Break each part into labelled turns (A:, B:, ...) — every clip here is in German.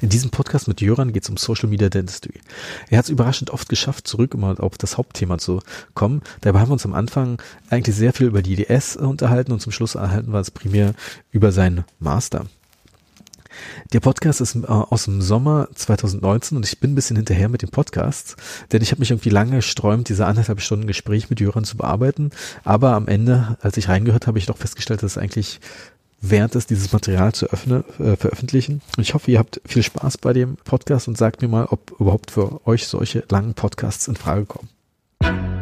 A: In diesem Podcast mit Jöran geht es um Social Media Dentistry. Er hat es überraschend oft geschafft, zurück immer auf das Hauptthema zu kommen. Dabei haben wir uns am Anfang eigentlich sehr viel über die IDS unterhalten und zum Schluss erhalten wir es primär über seinen Master. Der Podcast ist äh, aus dem Sommer 2019 und ich bin ein bisschen hinterher mit den Podcasts, denn ich habe mich irgendwie lange gesträumt, diese anderthalb Stunden Gespräch mit Jöran zu bearbeiten. Aber am Ende, als ich reingehört habe, ich doch festgestellt, dass es eigentlich wert ist, dieses Material zu öffnen, äh, veröffentlichen. Und ich hoffe, ihr habt viel Spaß bei dem Podcast und sagt mir mal, ob überhaupt für euch solche langen Podcasts in Frage kommen.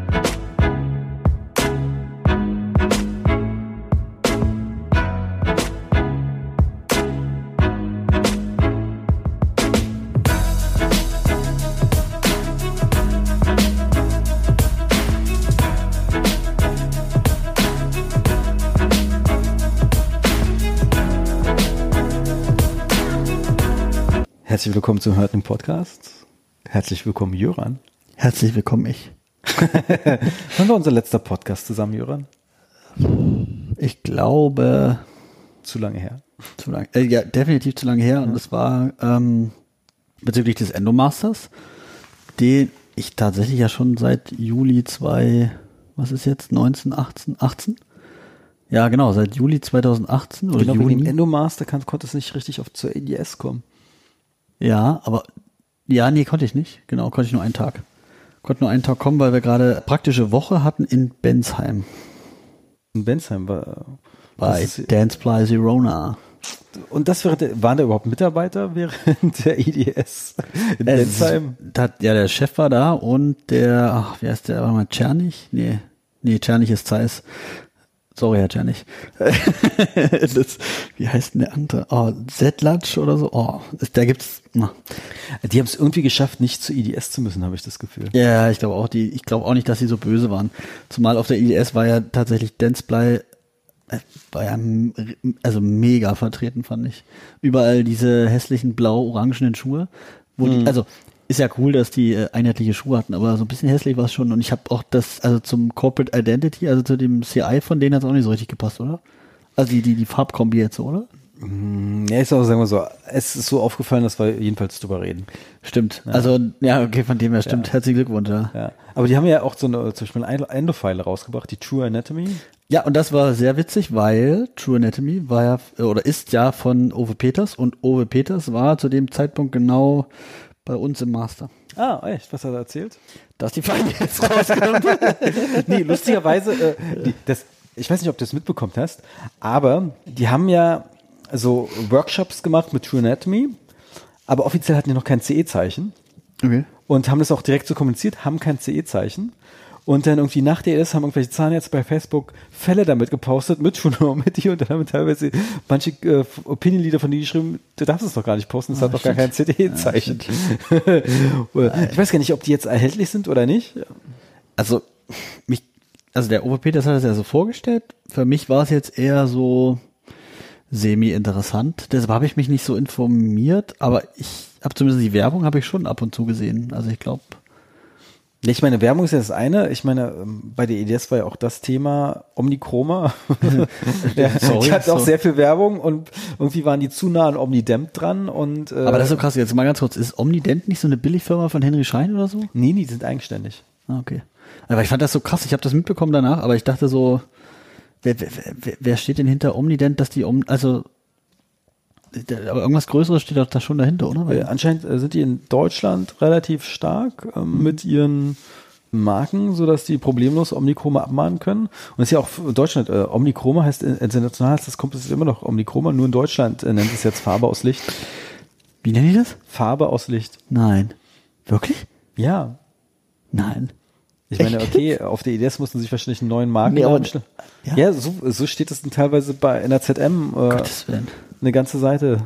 B: Herzlich willkommen zum Hörten Podcast. Herzlich willkommen, Jöran.
C: Herzlich willkommen, ich.
B: Wann war unser letzter Podcast zusammen, Jöran?
C: Ich glaube.
B: Zu lange her.
C: Zu lange, äh, ja, definitiv zu lange her. Und das war ähm, bezüglich des Endomasters, den ich tatsächlich ja schon seit Juli 2, was ist jetzt, 19, 18, 18? Ja, genau, seit Juli 2018 oder
B: genau,
C: Juni.
B: Wegen dem Endomaster kann, konnte es nicht richtig auf zur ADS kommen.
C: Ja, aber ja, nee, konnte ich nicht. Genau, konnte ich nur einen Tag. Konnte nur einen Tag kommen, weil wir gerade praktische Woche hatten in Bensheim.
B: In Bensheim war
C: bei Danceply Zerona.
B: Und das wäre, waren da überhaupt Mitarbeiter während der IDS in
C: Bensheim? Dat, ja, der Chef war da und der, ach, wie heißt der, war mal Czernig? Nee, nee, Czernig ist Zeiss. Sorry, Herr Czernig. das, wie heißt denn der andere? Oh, Zetlatsch oder so? Oh, da gibt's. Na.
B: Die haben es irgendwie geschafft, nicht zur IDS zu müssen, habe ich das Gefühl.
C: Ja, ich glaube auch, die, ich glaube auch nicht, dass sie so böse waren. Zumal auf der IDS war ja tatsächlich Densplay äh, war ja also mega vertreten, fand ich. Überall diese hässlichen blau-orangenen Schuhe. Wo mhm. die, also ist ja cool, dass die äh, einheitliche Schuhe hatten, aber so ein bisschen hässlich war es schon. Und ich habe auch das, also zum Corporate Identity, also zu dem CI von denen hat es auch nicht so richtig gepasst, oder? Also die, die, die Farbkombi jetzt, oder?
B: Mm, ja, ist auch, sagen wir so, es ist so aufgefallen, dass wir jedenfalls drüber reden.
C: Stimmt. Ja. Also, ja, okay, von dem her stimmt. Ja. Herzlichen Glückwunsch, ja.
B: ja. Aber die haben ja auch so eine, zum Beispiel eine Endofile rausgebracht, die True Anatomy.
C: Ja, und das war sehr witzig, weil True Anatomy war ja, oder ist ja von Ove Peters und Ove Peters war zu dem Zeitpunkt genau bei uns im Master.
B: Ah, echt? Was hat er erzählt?
C: Dass die Feinde jetzt rauskommt.
B: nee, lustigerweise, äh, die, das, ich weiß nicht, ob du das mitbekommen hast, aber die haben ja so Workshops gemacht mit True Anatomy, aber offiziell hatten die noch kein CE-Zeichen. Okay. Und haben das auch direkt so kommuniziert, haben kein CE-Zeichen. Und dann irgendwie nach der ES haben irgendwelche Zahnärzte bei Facebook Fälle damit gepostet mit Schunormity und dann haben teilweise manche äh, Opinion-Leader von denen geschrieben, du darfst es doch gar nicht posten, das oh, hat doch gar kein CD-Zeichen. Ja, ich weiß gar nicht, ob die jetzt erhältlich sind oder nicht.
C: Also, mich, also der OVP, das hat es ja so vorgestellt. Für mich war es jetzt eher so semi-interessant. Deshalb habe ich mich nicht so informiert, aber ich habe zumindest die Werbung habe ich schon ab und zu gesehen. Also ich glaube,
B: ich meine, Werbung ist ja das eine. Ich meine, ähm, bei der EDS war ja auch das Thema Omnichroma. ja, Sorry, ich hatte auch sehr viel Werbung und irgendwie waren die zu nah an Omnident dran und.
C: Äh, Aber das ist so krass. Jetzt mal ganz kurz. Ist Omnident nicht so eine Billigfirma von Henry Schein oder so?
B: Nee, die sind eigenständig.
C: Ah, okay. Aber ich fand das so krass. Ich habe das mitbekommen danach, aber ich dachte so, wer, wer, wer, steht denn hinter Omnident, dass die um, also aber irgendwas Größeres steht doch da schon dahinter, oder?
B: Weil anscheinend äh, sind die in Deutschland relativ stark ähm, mhm. mit ihren Marken, sodass die problemlos Omnichroma abmahnen können. Und es ist ja auch in Deutschland, äh, Omnichroma heißt äh, international, heißt das kommt es immer noch Omnichroma, nur in Deutschland äh, nennt es jetzt Farbe aus Licht.
C: Wie nennen die das?
B: Farbe aus Licht.
C: Nein. Wirklich?
B: Ja.
C: Nein.
B: Ich meine, okay, auf der IDS mussten sie wahrscheinlich einen neuen Marken nee, aber, ja, ja so, so steht es teilweise bei in der ZM. Äh, Gottes Willen eine ganze Seite.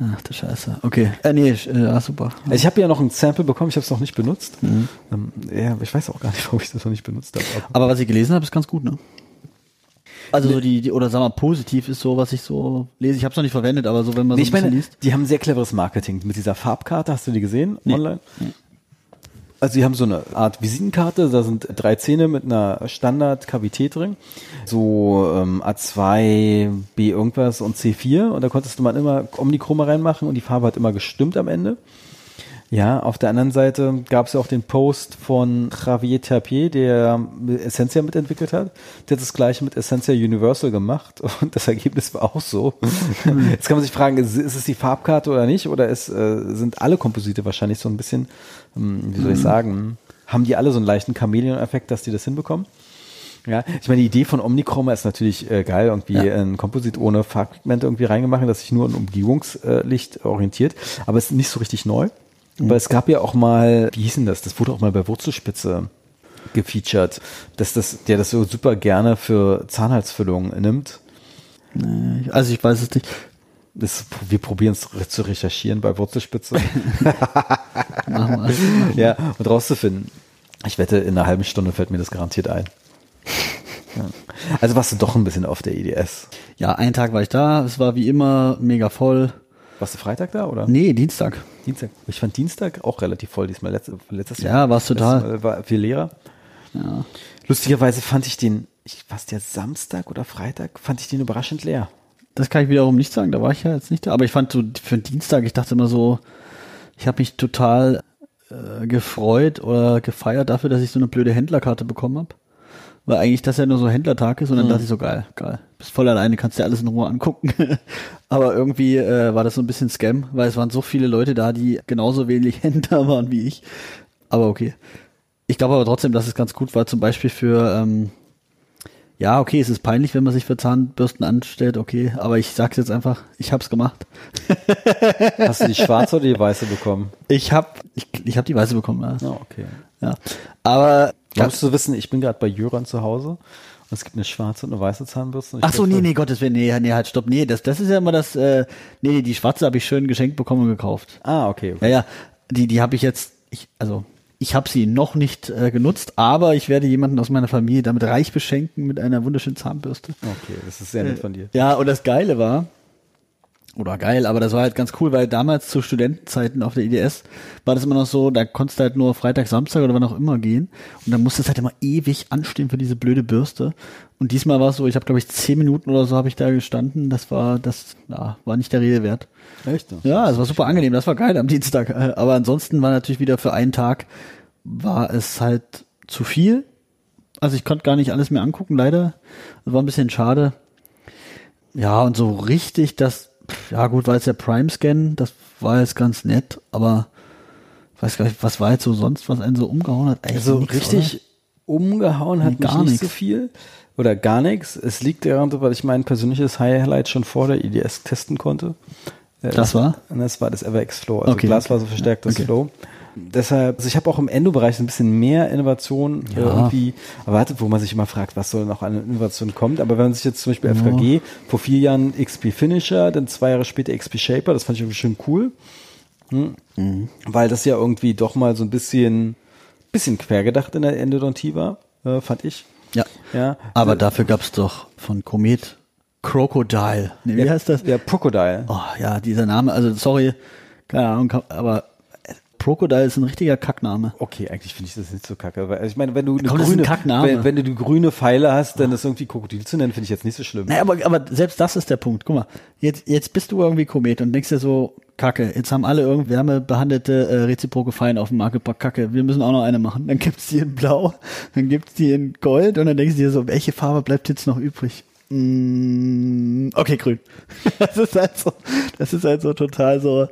C: Ach du Scheiße. Okay. Äh, nee, äh, ah, super.
B: Also ich habe ja noch ein Sample bekommen, ich habe es noch nicht benutzt. Mhm. Ähm, ja, ich weiß auch gar nicht, warum ich das noch nicht benutzt habe.
C: Aber was ich gelesen habe, ist ganz gut, ne? Also so die, die, oder sag mal, positiv ist so, was ich so lese. Ich habe es noch nicht verwendet, aber so, wenn man nee, so
B: ein bisschen meine, liest. Die haben sehr cleveres Marketing. Mit dieser Farbkarte, hast du die gesehen nee. online? Nee. Also sie haben so eine Art Visitenkarte, da sind drei Zähne mit einer Standard-Kavität drin, so ähm, A2, B irgendwas und C4 und da konntest du mal immer Omnichroma reinmachen und die Farbe hat immer gestimmt am Ende. Ja, auf der anderen Seite gab es ja auch den Post von Javier Tapier, der Essentia mitentwickelt hat. Der hat das gleiche mit Essentia Universal gemacht und das Ergebnis war auch so. Jetzt kann man sich fragen, ist, ist es die Farbkarte oder nicht? Oder ist, äh, sind alle Komposite wahrscheinlich so ein bisschen, ähm, wie soll ich sagen, haben die alle so einen leichten Chameleon-Effekt, dass die das hinbekommen? Ja, ich meine, die Idee von Omnichroma ist natürlich äh, geil, irgendwie
C: Ja.
B: ein Komposit ohne Farbpigmente irgendwie reingemacht, das sich nur an Umgebungslicht orientiert, aber es ist nicht so richtig neu. Weil es gab ja auch mal, wie hieß denn das? Das wurde auch mal bei Wurzelspitze gefeatured, dass das, der das so super gerne für Zahnhalsfüllung nimmt.
C: Nee, Also ich weiß es nicht.
B: Das, wir probieren es zu recherchieren bei Wurzelspitze.
C: Machen wir.
B: ja, und rauszufinden. Ich wette, in einer halben Stunde fällt mir das garantiert ein. Ja. Also warst du doch ein bisschen auf der EDS.
C: Ja, einen Tag war ich da. Es war wie immer mega voll.
B: Warst du Freitag da oder?
C: Nee, Dienstag.
B: Dienstag. Ich fand Dienstag auch relativ voll diesmal. Letztes, letztes
C: Ja,
B: Jahr.
C: war's total.
B: Letztes Mal war viel Lehrer.
C: Ja.
B: Lustigerweise fand ich den, ich, was der Samstag oder Freitag, fand ich den überraschend leer.
C: Das kann ich wiederum nicht sagen, da war ich ja jetzt nicht da. Aber ich fand so für den Dienstag, ich dachte immer so, ich habe mich total äh, gefreut oder gefeiert dafür, dass ich so eine blöde Händlerkarte bekommen habe. Weil eigentlich das ja nur so Händlertag ist und dann dachte ich so, geil, geil. Bist voll alleine, kannst dir alles in Ruhe angucken. aber irgendwie äh, war das so ein bisschen Scam, weil es waren so viele Leute da, die genauso wenig Händler waren wie ich. Aber okay. Ich glaube aber trotzdem, dass es ganz gut war, zum Beispiel für, ähm, ja, okay, es ist peinlich, wenn man sich für Zahnbürsten anstellt, okay, aber ich sag's jetzt einfach, ich hab's gemacht.
B: Hast du die schwarze oder die weiße bekommen?
C: Ich hab, ich, ich hab die weiße bekommen, ja.
B: Ja, okay.
C: ja. Aber,
B: Ja. Musst du wissen, ich bin gerade bei Jöran zu Hause und es gibt eine schwarze und eine weiße Zahnbürste.
C: ach so, nee, nee, Gottes Willen, nee, nee, halt, stopp, nee, das, das ist ja immer das, äh, nee, nee, die schwarze habe ich schön geschenkt bekommen und gekauft.
B: Ah, okay. okay.
C: Ja, ja, die, die habe ich jetzt, ich, also, ich habe sie noch nicht äh, genutzt, aber ich werde jemanden aus meiner Familie damit reich beschenken mit einer wunderschönen Zahnbürste.
B: Okay, das ist sehr nett von dir.
C: Ja, und das Geile war, oder geil, aber das war halt ganz cool, weil damals zu Studentenzeiten auf der IDS war das immer noch so, da konntest du halt nur Freitag, Samstag oder wann auch immer gehen. Und dann musstest du halt immer ewig anstehen für diese blöde Bürste. Und diesmal war es so, ich habe glaube ich zehn Minuten oder so habe ich da gestanden, das war, das ja, war nicht der Rede wert.
B: Echt?
C: Ja, es war super angenehm, das war geil am Dienstag, aber ansonsten war natürlich wieder für einen Tag, war es halt zu viel, also ich konnte gar nicht alles mehr angucken, leider, das war ein bisschen schade. Ja, und so richtig, das, ja gut, war jetzt der Prime-Scan, das war jetzt ganz nett, aber ich weiß gar nicht, was war jetzt so sonst, was einen so umgehauen hat? Eigentlich
B: Also
C: nix,
B: richtig umgehauen hat
C: Nee,
B: mich
C: gar
B: nicht
C: nix.
B: so viel. Oder gar nichts. Es liegt daran, weil ich mein persönliches Highlight schon vor der IDS testen konnte. Äh,
C: Das war?
B: Und das war das EverX Flow, also
C: Okay.
B: glasfaserverstärktes
C: Okay.
B: Flow. Deshalb, also ich habe auch im Endo-Bereich ein bisschen mehr Innovation äh,
C: Ja.
B: irgendwie erwartet, wo man sich immer fragt, was soll noch an Innovation kommt. Aber wenn man sich jetzt zum Beispiel FKG, vor vier Jahren XP Finisher, dann zwei Jahre später XP Shaper, das fand ich irgendwie schön cool. Hm?
C: Mhm.
B: Weil das ja irgendwie doch mal so ein bisschen, bisschen quergedacht in der Endodontie war, äh, fand ich.
C: Ja.
B: Ja.
C: Aber dafür gab's doch von Komet Crocodile. Nee, wie
B: ja,
C: heißt das?
B: Ja, Crocodile.
C: Oh, ja, dieser Name, also sorry, keine Ahnung, aber äh, Crocodile ist ein richtiger Kackname.
B: Okay, eigentlich finde ich das nicht so kacke. Weil, also ich meine, wenn du eine
C: Komm,
B: grüne, wenn, wenn du die grüne Pfeile hast, dann ist irgendwie Krokodil zu nennen, finde ich jetzt nicht so schlimm.
C: Naja, aber, aber selbst das ist der Punkt. Guck mal, jetzt, jetzt bist du irgendwie Komet und denkst dir so, Kacke, jetzt haben alle irgendwie wärmebehandelte äh, reziproke Pfeile auf dem Markt gebracht. Kacke, wir müssen auch noch eine machen. Dann gibt's die in Blau, dann gibt's die in Gold und dann denkst du dir so, welche Farbe bleibt jetzt noch übrig? Mm, okay, grün. Das ist halt so, das ist halt so total so,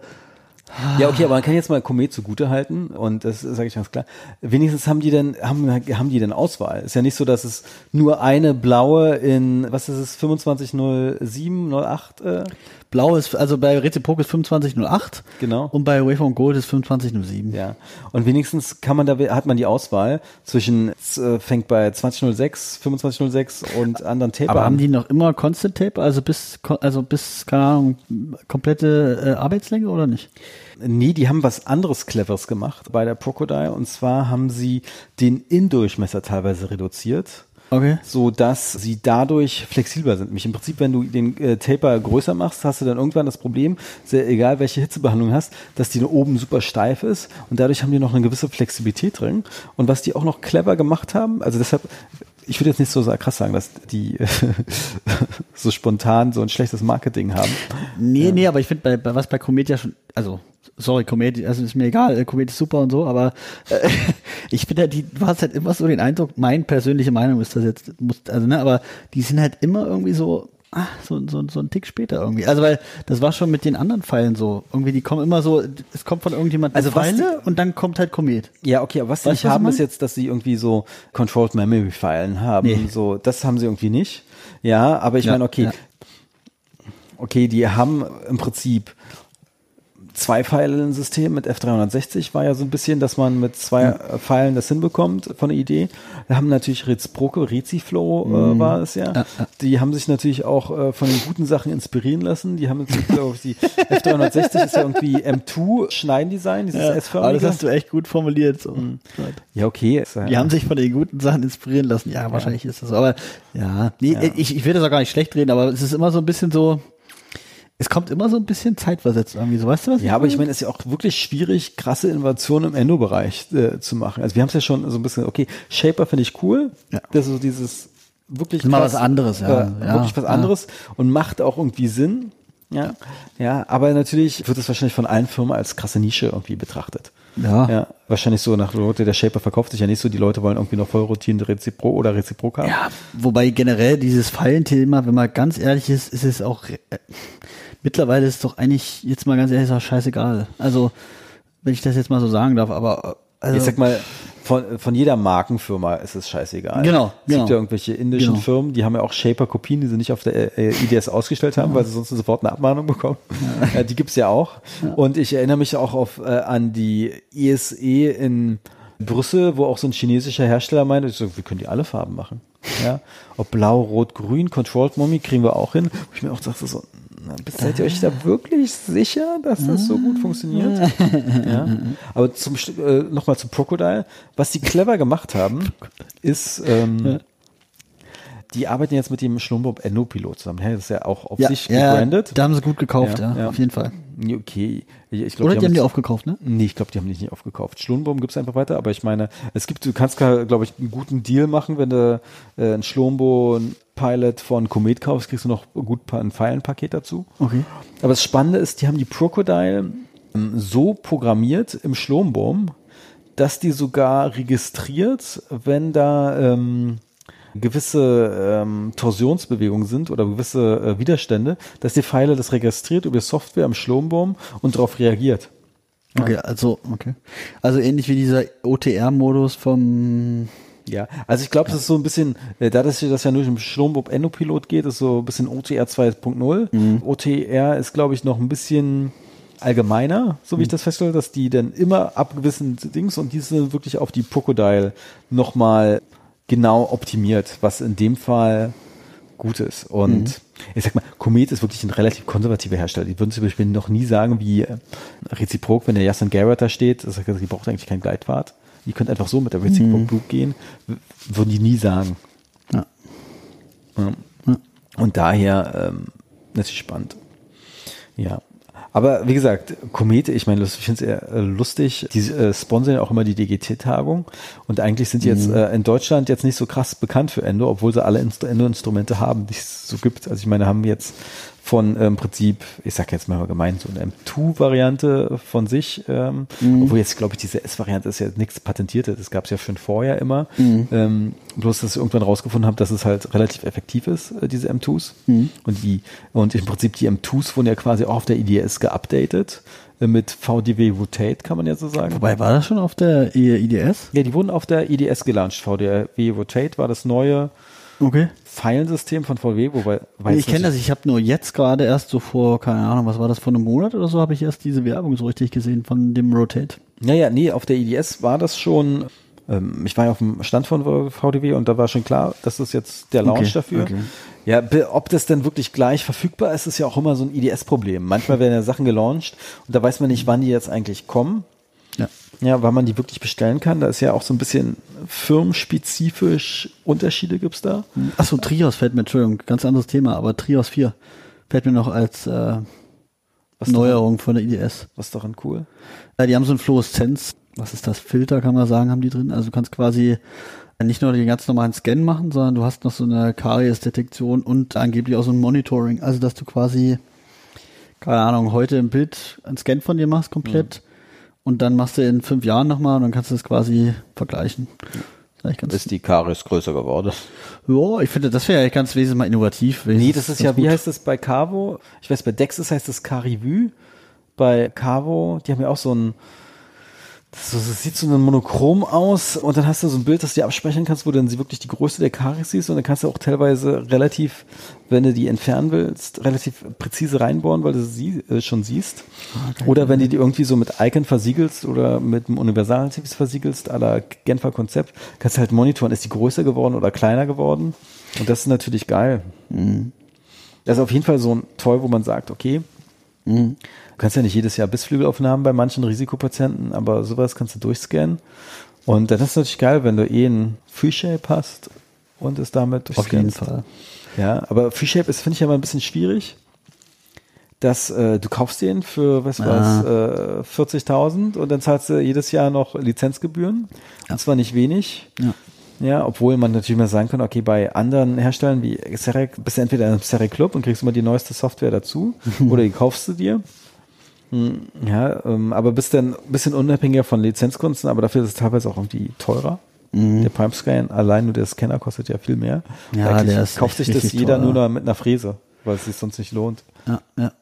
B: Ja, okay, aber man kann jetzt mal Komet zugute halten und das sage ich ganz klar. Wenigstens haben die denn haben haben die denn Auswahl. Ist ja nicht so, dass es nur eine blaue in was ist es 2507 08 äh,
C: Blau ist, also bei Reziprok ist 2508.
B: Genau.
C: Und bei Waveform Gold ist 2507.
B: ja. Und wenigstens kann man da hat man die Auswahl zwischen äh, fängt bei 2006, 2506 und anderen Tape
C: Aber
B: an.
C: haben die noch immer Constant Tape, also bis, also bis, keine Ahnung, komplette äh, Arbeitslänge oder nicht?
B: Nee, die haben was anderes Cleveres gemacht bei der Crocodile. Und zwar haben sie den Inndurchmesser teilweise reduziert.
C: Okay.
B: so dass sie dadurch flexibler sind. Mich im Prinzip, wenn du den äh, Taper größer machst, hast du dann irgendwann das Problem, sehr egal welche Hitzebehandlung hast, dass die oben super steif ist und dadurch haben die noch eine gewisse Flexibilität drin. Und was die auch noch clever gemacht haben, also deshalb, ich würde jetzt nicht so krass sagen, dass die so spontan so ein schlechtes Marketing haben.
C: Nee, nee, aber ich finde, bei, bei was bei Komet ja schon, also, sorry, Komet, also ist mir egal, äh, Komet ist super und so, aber äh, ich finde halt, die, du hast halt immer so den Eindruck, meine persönliche Meinung ist das jetzt, muss, also, ne, aber die sind halt immer irgendwie so, ah, so, so, so ein Tick später irgendwie. Also, weil das war schon mit den anderen Pfeilen so. Irgendwie, die kommen immer so, es kommt von irgendjemandem
B: Also
C: Pfeile und dann kommt halt Komet.
B: Ja, okay, aber was sie nicht
C: was
B: haben, ist jetzt, dass sie irgendwie so Controlled Memory Filen haben.
C: Nee.
B: So, das haben sie irgendwie nicht. Ja, aber ich
C: Ja,
B: meine, okay,
C: ja.
B: okay, die haben im Prinzip zwei Pfeile-System mit F360 war ja so ein bisschen, dass man mit zwei äh, Pfeilen das hinbekommt von der Idee. Wir haben natürlich Reziproke, Reziflow äh, war es ja.
C: Ja, ja.
B: Die haben sich natürlich auch äh, von den guten Sachen inspirieren lassen. Die haben jetzt, glaube ich, die F360 ist ja irgendwie M2 Schneidendesign, dieses
C: aber
B: S-förmige.
C: das hast du echt gut formuliert. So.
B: Ja, okay. Ist, ja-
C: Die haben sich von den guten Sachen inspirieren lassen. Ja, wahrscheinlich ist das so. Aber ja, nee,
B: Ja.
C: ich, ich will das auch gar nicht schlecht reden, aber es ist immer so ein bisschen so, es kommt immer so ein bisschen zeitversetzt irgendwie so, weißt du was?
B: Ja, aber ich meine, es ist ja auch wirklich schwierig, krasse Innovationen im Endo-Bereich äh, zu machen. Also wir haben es ja schon so ein bisschen, okay, Shaper finde ich cool.
C: Ja.
B: Das ist so dieses wirklich
C: ist mal
B: krass,
C: was anderes, ja.
B: Äh,
C: Ja,
B: wirklich was
C: ja.
B: anderes und macht auch irgendwie Sinn. Ja, ja, aber natürlich wird es wahrscheinlich von allen Firmen als krasse Nische irgendwie betrachtet.
C: Ja.
B: Ja, wahrscheinlich so nach Leute, der Shaper verkauft sich ja nicht so, die Leute wollen irgendwie noch vollroutine Rezipro oder Reziprok haben.
C: Ja, wobei generell dieses Fallenthema, wenn man ganz ehrlich ist, ist es auch, äh, mittlerweile ist es doch eigentlich, jetzt mal ganz ehrlich, auch scheißegal. Also, wenn ich das jetzt mal so sagen darf, aber, äh, also,
B: ich sag mal, von, von jeder Markenfirma ist es scheißegal.
C: Genau,
B: Es
C: genau.
B: gibt ja irgendwelche indischen
C: Genau.
B: Firmen, die haben ja auch Shaper-Kopien, die sie nicht auf der äh, IDS ausgestellt haben, weil sie sonst sofort eine Abmahnung bekommen. Äh, die gibt's ja auch. Und ich erinnere mich auch auf, äh, an die ISE in Brüssel, wo auch so ein chinesischer Hersteller meinte, ich so, wir können die alle Farben machen. Ja, ob blau, rot, grün, Controlled Mommy kriegen wir auch hin. Wo ich mir auch dachte so, seid ihr euch da wirklich sicher, dass das so gut funktioniert? ja. Aber zum äh, nochmal zu Crocodile. Was die clever gemacht haben, ist, ähm, die arbeiten jetzt mit dem Schlumbob Endo-Pilot zusammen. Ja, das ist ja auch auf
C: ja,
B: sich
C: ja,
B: gebrandet.
C: da haben sie gut gekauft,
B: Ja,
C: ja,
B: ja.
C: auf jeden Fall.
B: Okay. Ich, glaub,
C: Oder die haben die aufgekauft, ne?
B: Nee, ich glaube, die haben dich nicht aufgekauft. Schlumbaum gibt's einfach weiter, aber ich meine, es gibt, du kannst, glaube ich, einen guten Deal machen, wenn du äh, ein Schlumbo, ein Pilot von Komet kaufst, kriegst du noch gut ein Pfeilenpaket dazu.
C: Okay.
B: Aber das Spannende ist, die haben die Crocodile ähm, so programmiert im Schlumbaum, dass die sogar registriert, wenn da ähm, gewisse ähm, Torsionsbewegungen sind oder gewisse äh, Widerstände, dass die Pfeile das registriert über Software im Schlumbaum und darauf reagiert.
C: Okay, also, okay. Also ähnlich wie dieser OTR-Modus vom,
B: Ja, also ich glaube, das ist so ein bisschen, äh, da das, das ja nur im Schlumbob Endopilot geht, ist so ein bisschen OTR 2.0. OTR ist, glaube ich, noch ein bisschen allgemeiner, so wie ich das feststelle, dass die dann immer ab gewissen Dings und die sind wirklich auf die Crocodile nochmal genau optimiert, was in dem Fall gut ist. Und ich sag mal, Komet ist wirklich ein relativ konservativer Hersteller. Die würden zum Beispiel noch nie sagen, wie äh, Reziprok, wenn der Justin Garrett da steht, sagt, die braucht eigentlich keinen Gleitpfad. Die könnt einfach so mit der Reziprok Blue gehen, w- würden die nie sagen.
C: ja.
B: Ja. Und daher ähm, natürlich spannend. Ja. Aber wie gesagt, Komete, ich meine, ich finde es eher äh, lustig, die äh, sponsern ja auch immer die DGT-Tagung und eigentlich sind die jetzt äh, in Deutschland jetzt nicht so krass bekannt für Endo, obwohl sie alle Inst Endo-Instrumente haben, die es so gibt. Also ich meine, haben jetzt von äh, im Prinzip, ich sag jetzt mal gemein, so eine M2-Variante von sich, ähm, obwohl jetzt glaube ich, diese S-Variante ist ja nichts Patentiertes, das gab es ja schon vorher immer. Ähm, bloß, dass ich irgendwann rausgefunden habe, dass es halt relativ effektiv ist, äh, diese M2s. Und die, und im Prinzip die M2s wurden ja quasi auch auf der IDS geupdatet, äh, mit VDW Rotate, kann man ja so sagen.
C: Wobei, war das schon auf der IDS?
B: Ja, die wurden auf der IDS gelauncht. VDW Rotate war das neue
C: Okay.
B: Filensystem von VW, wobei
C: Nee, ich kenne das, ich habe nur jetzt gerade erst so vor, keine Ahnung, was war das, vor einem Monat oder so, habe ich erst diese Werbung so richtig gesehen von dem Rotate.
B: Naja, nee, auf der IDS war das schon, ähm, ich war ja auf dem Stand von VDW und da war schon klar, das ist jetzt der Launch
C: Okay,
B: dafür.
C: okay.
B: Ja, ob das dann wirklich gleich verfügbar ist, ist ja auch immer so ein IDS-Problem. Manchmal werden ja Sachen gelauncht und da weiß man nicht, wann die jetzt eigentlich kommen.
C: Ja.
B: Ja, weil man die wirklich bestellen kann. Da ist ja auch so ein bisschen firmenspezifisch Unterschiede gibt's da.
C: Achso, Trios fällt mir, Entschuldigung, ganz anderes Thema, aber Trios 4 fällt mir noch als äh, Neuerung von der IDS.
B: Was ist daran cool?
C: Ja, die haben so ein Fluoreszenz, was ist das, Filter kann man sagen, haben die drin. Also du kannst quasi nicht nur den ganz normalen Scan machen, sondern du hast noch so eine Karies-Detektion und angeblich auch so ein Monitoring. Also dass du quasi, keine Ahnung, heute im Bild einen Scan von dir machst komplett und dann machst du in fünf Jahren nochmal und dann kannst du das quasi vergleichen. Ist eigentlich ganz,
B: Ist die Karies größer geworden?
C: ja, ich finde, das wäre ja ganz wesentlich mal innovativ.
B: Nee, das ist ja, wie
C: gut.
B: heißt das bei Cavo? Ich weiß, bei Dexis heißt das Carivue. Bei Cavo, die haben ja auch so ein, so- das sieht so ein Monochrom aus und dann hast du so ein Bild, das du dir abspeichern kannst, wo du dann sie wirklich die Größe der Karies siehst und dann kannst du auch teilweise relativ, wenn du die entfernen willst, relativ präzise reinbohren, weil du sie äh, schon siehst. oder wenn du die irgendwie so mit Icon versiegelst oder mit einem Universaltipps versiegelst, à la Genfer Konzept, kannst du halt monitoren, ist die größer geworden oder kleiner geworden. Und das ist natürlich geil. Das ist auf jeden Fall so ein Toy, wo man sagt, okay, du kannst ja nicht jedes Jahr Bissflügelaufnahmen bei manchen Risikopatienten, aber sowas kannst du durchscannen. Und dann ist es natürlich geil, wenn du eh ein Free-Shape hast und es damit
C: Auf jeden
B: durchscannst.
C: Fall.
B: Ja, aber Free-Shape ist, finde ich, aber ein bisschen schwierig. Dass äh, du kaufst den für, was war's, äh, 40.000 und dann zahlst du jedes Jahr noch Lizenzgebühren. Und zwar nicht wenig.
C: Ja.
B: Ja, obwohl man natürlich mal sagen kann, okay, bei anderen Herstellern wie Serec bist du entweder in einem Serec Club und kriegst immer die neueste Software dazu oder die kaufst du dir. Hm, Ja, ähm, aber bist dann ein bisschen unabhängiger von Lizenzkunden, aber dafür ist es teilweise auch irgendwie teurer. Der Prime Scan, allein nur der Scanner kostet ja viel mehr.
C: Ja,
B: Eigentlich
C: der ist
B: kauft sich das jeder
C: teuer.
B: nur noch mit einer Fräse, weil es sich sonst nicht lohnt.
C: Ja, ja.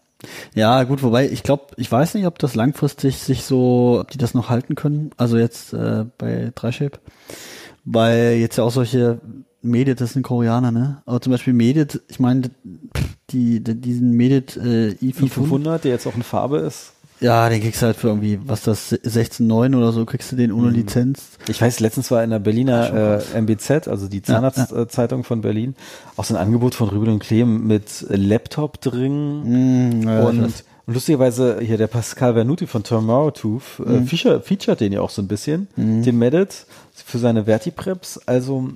C: Ja, gut, wobei ich glaube, ich weiß nicht, ob das langfristig sich so, ob die das noch halten können. Also jetzt äh, bei Dreischip. Weil jetzt ja auch solche Medit, das sind Koreaner, ne? Aber zum Beispiel Medit, ich meine, die, die, diesen Medit äh, i500,
B: i500, der jetzt auch in Farbe ist.
C: ja, den kriegst du halt für irgendwie, was das, 16,9 oder so, kriegst du den ohne Lizenz.
B: Ich weiß, letztens war in der Berliner äh, MBZ, also die Zahnarztzeitung von Berlin, auch so ein Angebot von Rübel und Klemm mit Laptop drin.
C: Mm, ja,
B: und, und lustigerweise hier der Pascal Vernuti von Tomorrow Tooth
C: Mhm.
B: äh, feature, featured den ja auch so ein bisschen, den Medit für seine Vertipreps. Also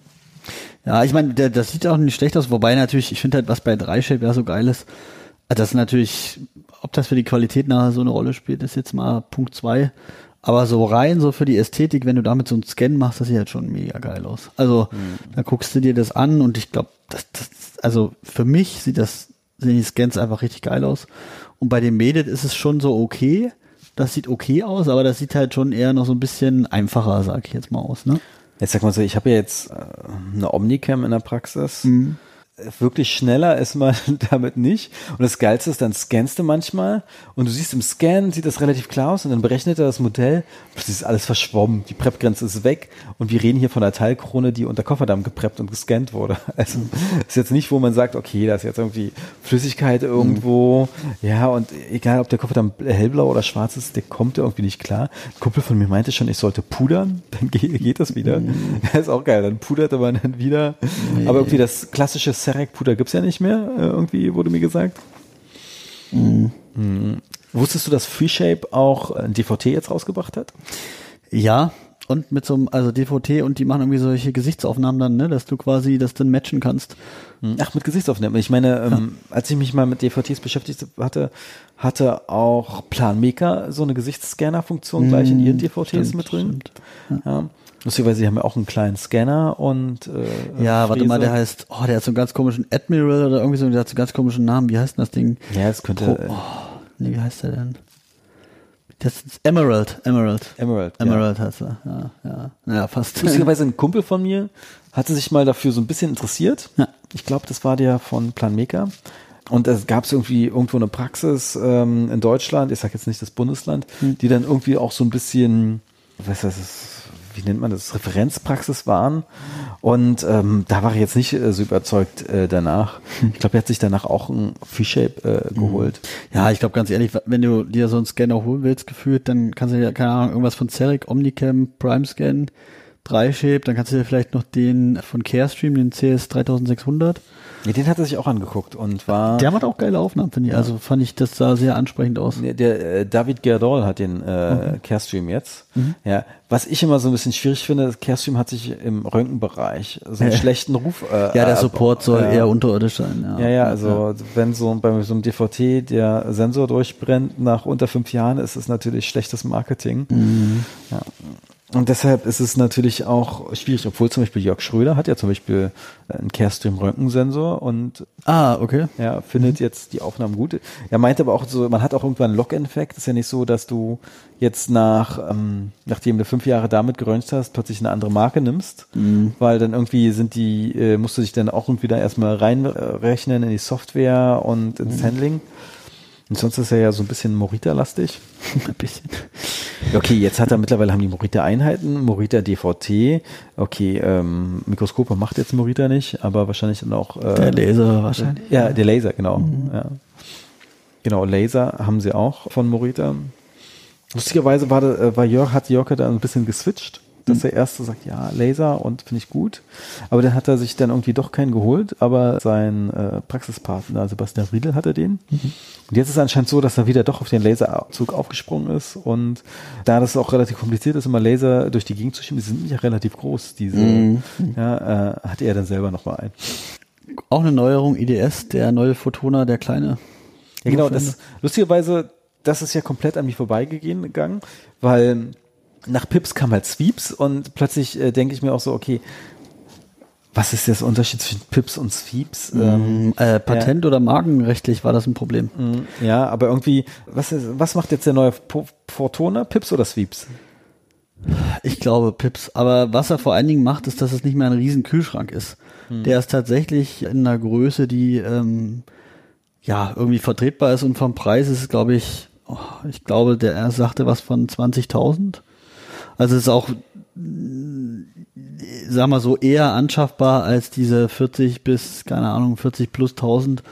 C: Ja, ich meine, der, das sieht auch nicht schlecht aus, wobei natürlich, ich finde halt, was bei Dreishape ja so geil ist, äh, das ist natürlich, ob das für die Qualität nachher so eine Rolle spielt, ist jetzt mal Punkt zwei. Aber so rein, so für die Ästhetik, wenn du damit so einen Scan machst, das sieht halt schon mega geil aus. Also, da guckst du dir das an und ich glaube, das, das, also für mich sieht das, sehen die Scans einfach richtig geil aus. Und bei dem Medit ist es schon so okay. Das sieht okay aus, aber das sieht halt schon eher noch so ein bisschen einfacher, sag ich jetzt mal aus, ne?
B: Jetzt sag mal so, ich habe ja jetzt äh, eine Omnicam in der Praxis. Äh, Wirklich schneller ist man damit nicht. Und das Geilste ist, dann scannst du manchmal und du siehst im Scan, sieht das relativ klar aus und dann berechnet er das Modell. Plötzlich ist alles verschwommen. Die Prep-Grenze ist weg und wir reden hier von einer Teilkrone, die unter Kofferdamm gepreppt und gescannt wurde. Also ist jetzt nicht, wo man sagt, okay, da ist jetzt irgendwie Flüssigkeit irgendwo. Ja, und egal, ob der Kofferdamm hellblau oder schwarz ist, der kommt irgendwie nicht klar. Ein Kumpel von mir meinte schon, ich sollte pudern, dann geht, geht das wieder. Das ist auch geil, dann puderte man dann wieder. Aber irgendwie das klassische Serec-Puder gibt's ja nicht mehr, äh, irgendwie wurde mir gesagt. Mhm. Wusstest du, dass FreeShape auch ein DVT jetzt rausgebracht hat?
C: Ja, und mit so einem, also DVT und die machen irgendwie solche Gesichtsaufnahmen dann, ne, dass du quasi das dann matchen kannst.
B: Ach, mit Gesichtsaufnahmen. Ich meine, ähm, als ich mich mal mit DVTs beschäftigt hatte, hatte auch Planmaker so eine Gesichtsscanner-Funktion gleich in ihren DVTs
C: stimmt,
B: mit drin.
C: stimmt.
B: Ja. Lustigerweise, die haben ja auch einen kleinen Scanner und äh,
C: Ja, warte mal,
B: Fräse.
C: der heißt, oh, der hat so einen ganz komischen Admiral oder irgendwie so, der hat so einen ganz komischen Namen. Wie heißt denn das Ding?
B: Ja, es könnte
C: Pro, oh, nee, wie heißt der denn? Das ist Emerald, Emerald.
B: Emerald. ja.
C: Emerald heißt er, ja, ja. Ja, fast.
B: Lustigerweise ein Kumpel von mir hatte sich mal dafür so ein bisschen interessiert.
C: Ja.
B: Ich glaube, das war der von Planmaker. Und es gab irgendwie irgendwo eine Praxis ähm, in Deutschland, ich sage jetzt nicht das Bundesland,
C: Hm.
B: die dann irgendwie auch so ein bisschen, was das ist, wie nennt man das, Referenzpraxis waren. Und ähm, da war er jetzt nicht äh, so überzeugt äh, danach. Ich glaube, er hat sich danach auch ein Free-Shape äh, geholt.
C: Ja, ich glaube ganz ehrlich, wenn du dir so einen Scanner holen willst, gefühlt, dann kannst du dir, keine Ahnung, irgendwas von Ceric, Omnicam, Prime Scan, 3-Shape, dann kannst du dir vielleicht noch den von Carestream, den CS 3600
B: Ja, den hat er sich auch angeguckt und war.
C: Der macht auch geile Aufnahmen, finde ich. Also fand ich, das sah sehr ansprechend aus.
B: Nee, Der äh, David Gerdol hat den äh, Carestream jetzt. Ja, was ich immer so ein bisschen schwierig finde, Carestream hat sich im Röntgenbereich so einen schlechten Ruf. Äh,
C: Ja, der
B: äh,
C: Support soll eher unterirdisch sein. Ja,
B: Ja, ja, also wenn so bei so einem DVT der Sensor durchbrennt nach unter fünf Jahren, ist es natürlich schlechtes Marketing. Ja. Und deshalb ist es natürlich auch schwierig, obwohl zum Beispiel Jörg Schröder hat ja zum Beispiel einen Carestream-Röntgensensor und
C: Ah, okay.
B: ja, findet jetzt die Aufnahmen gut. Er meinte aber auch so, man hat auch irgendwann einen Lock-Infekt. Ist ja nicht so, dass du jetzt nach, ähm, nachdem du fünf Jahre damit geröntgt hast, plötzlich eine andere Marke nimmst, weil dann irgendwie sind die, äh, musst du dich dann auch irgendwie da erstmal reinrechnen in die Software und ins Handling. Und sonst ist er ja so ein bisschen Morita-lastig.
C: Ein bisschen.
B: Okay, jetzt hat er mittlerweile haben die Morita-Einheiten, Morita DVT. Okay, ähm, Mikroskope macht jetzt Morita nicht, aber wahrscheinlich dann auch äh,
C: Der Laser wahrscheinlich.
B: ja, der Laser, genau. Ja. Genau, Laser haben sie auch von Morita. Lustigerweise war, äh, war Jörg, hat Jörg da ein bisschen geswitcht, dass er erst so sagt, ja, Laser und finde ich gut. Aber dann hat er sich dann irgendwie doch keinen geholt, aber sein äh, Praxispartner Sebastian Riedel hatte den. Und jetzt ist es anscheinend so, dass er wieder doch auf den Laserzug aufgesprungen ist und da das auch relativ kompliziert ist, immer Laser durch die Gegend zu schieben, die sind ja relativ groß, diese, ja, äh, hat er dann selber nochmal ein.
C: Auch eine Neuerung, IDS, der neue Photoner, der kleine.
B: Ja, genau, das, lustigerweise, das ist ja komplett an mich vorbeigegangen, weil nach Pips kam halt Sweeps und plötzlich äh, denke ich mir auch so, okay, was ist das Unterschied zwischen Pips und Sweeps? Ähm,
C: Äh, Patent- oder markenrechtlich war das ein Problem.
B: mh, ja, aber irgendwie, was, ist, was macht jetzt der neue Fortuna? Pips oder Sweeps?
C: Ich glaube Pips. Aber was er vor allen Dingen macht, ist, dass es nicht mehr ein riesen Kühlschrank ist. Der ist tatsächlich in einer Größe, die ähm, ja irgendwie vertretbar ist und vom Preis ist es, glaube ich, oh, ich glaube, der er sagte was von 20.000. Also es ist auch, mm, sag mal so, eher anschaffbar als diese 40 bis, keine Ahnung, 40 plus 1000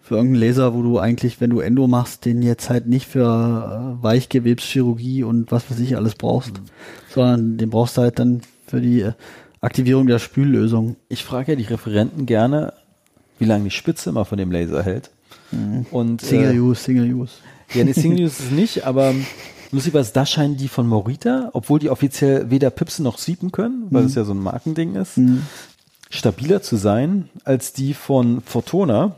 C: für irgendeinen Laser, wo du eigentlich, wenn du Endo machst, den jetzt halt nicht für äh, Weichgewebschirurgie und was weiß ich alles brauchst, sondern den brauchst du halt dann für die äh, Aktivierung der Spüllösung.
B: Ich frage ja die Referenten gerne, wie lange die Spitze immer von dem Laser hält. Und,
C: Single
B: äh,
C: Use, Single Use.
B: Ja, die Single Use ist es nicht, aber da scheinen die von Morita, obwohl die offiziell weder pipsen noch sweepen können, weil es ja so ein Markending ist, stabiler zu sein als die von Photona.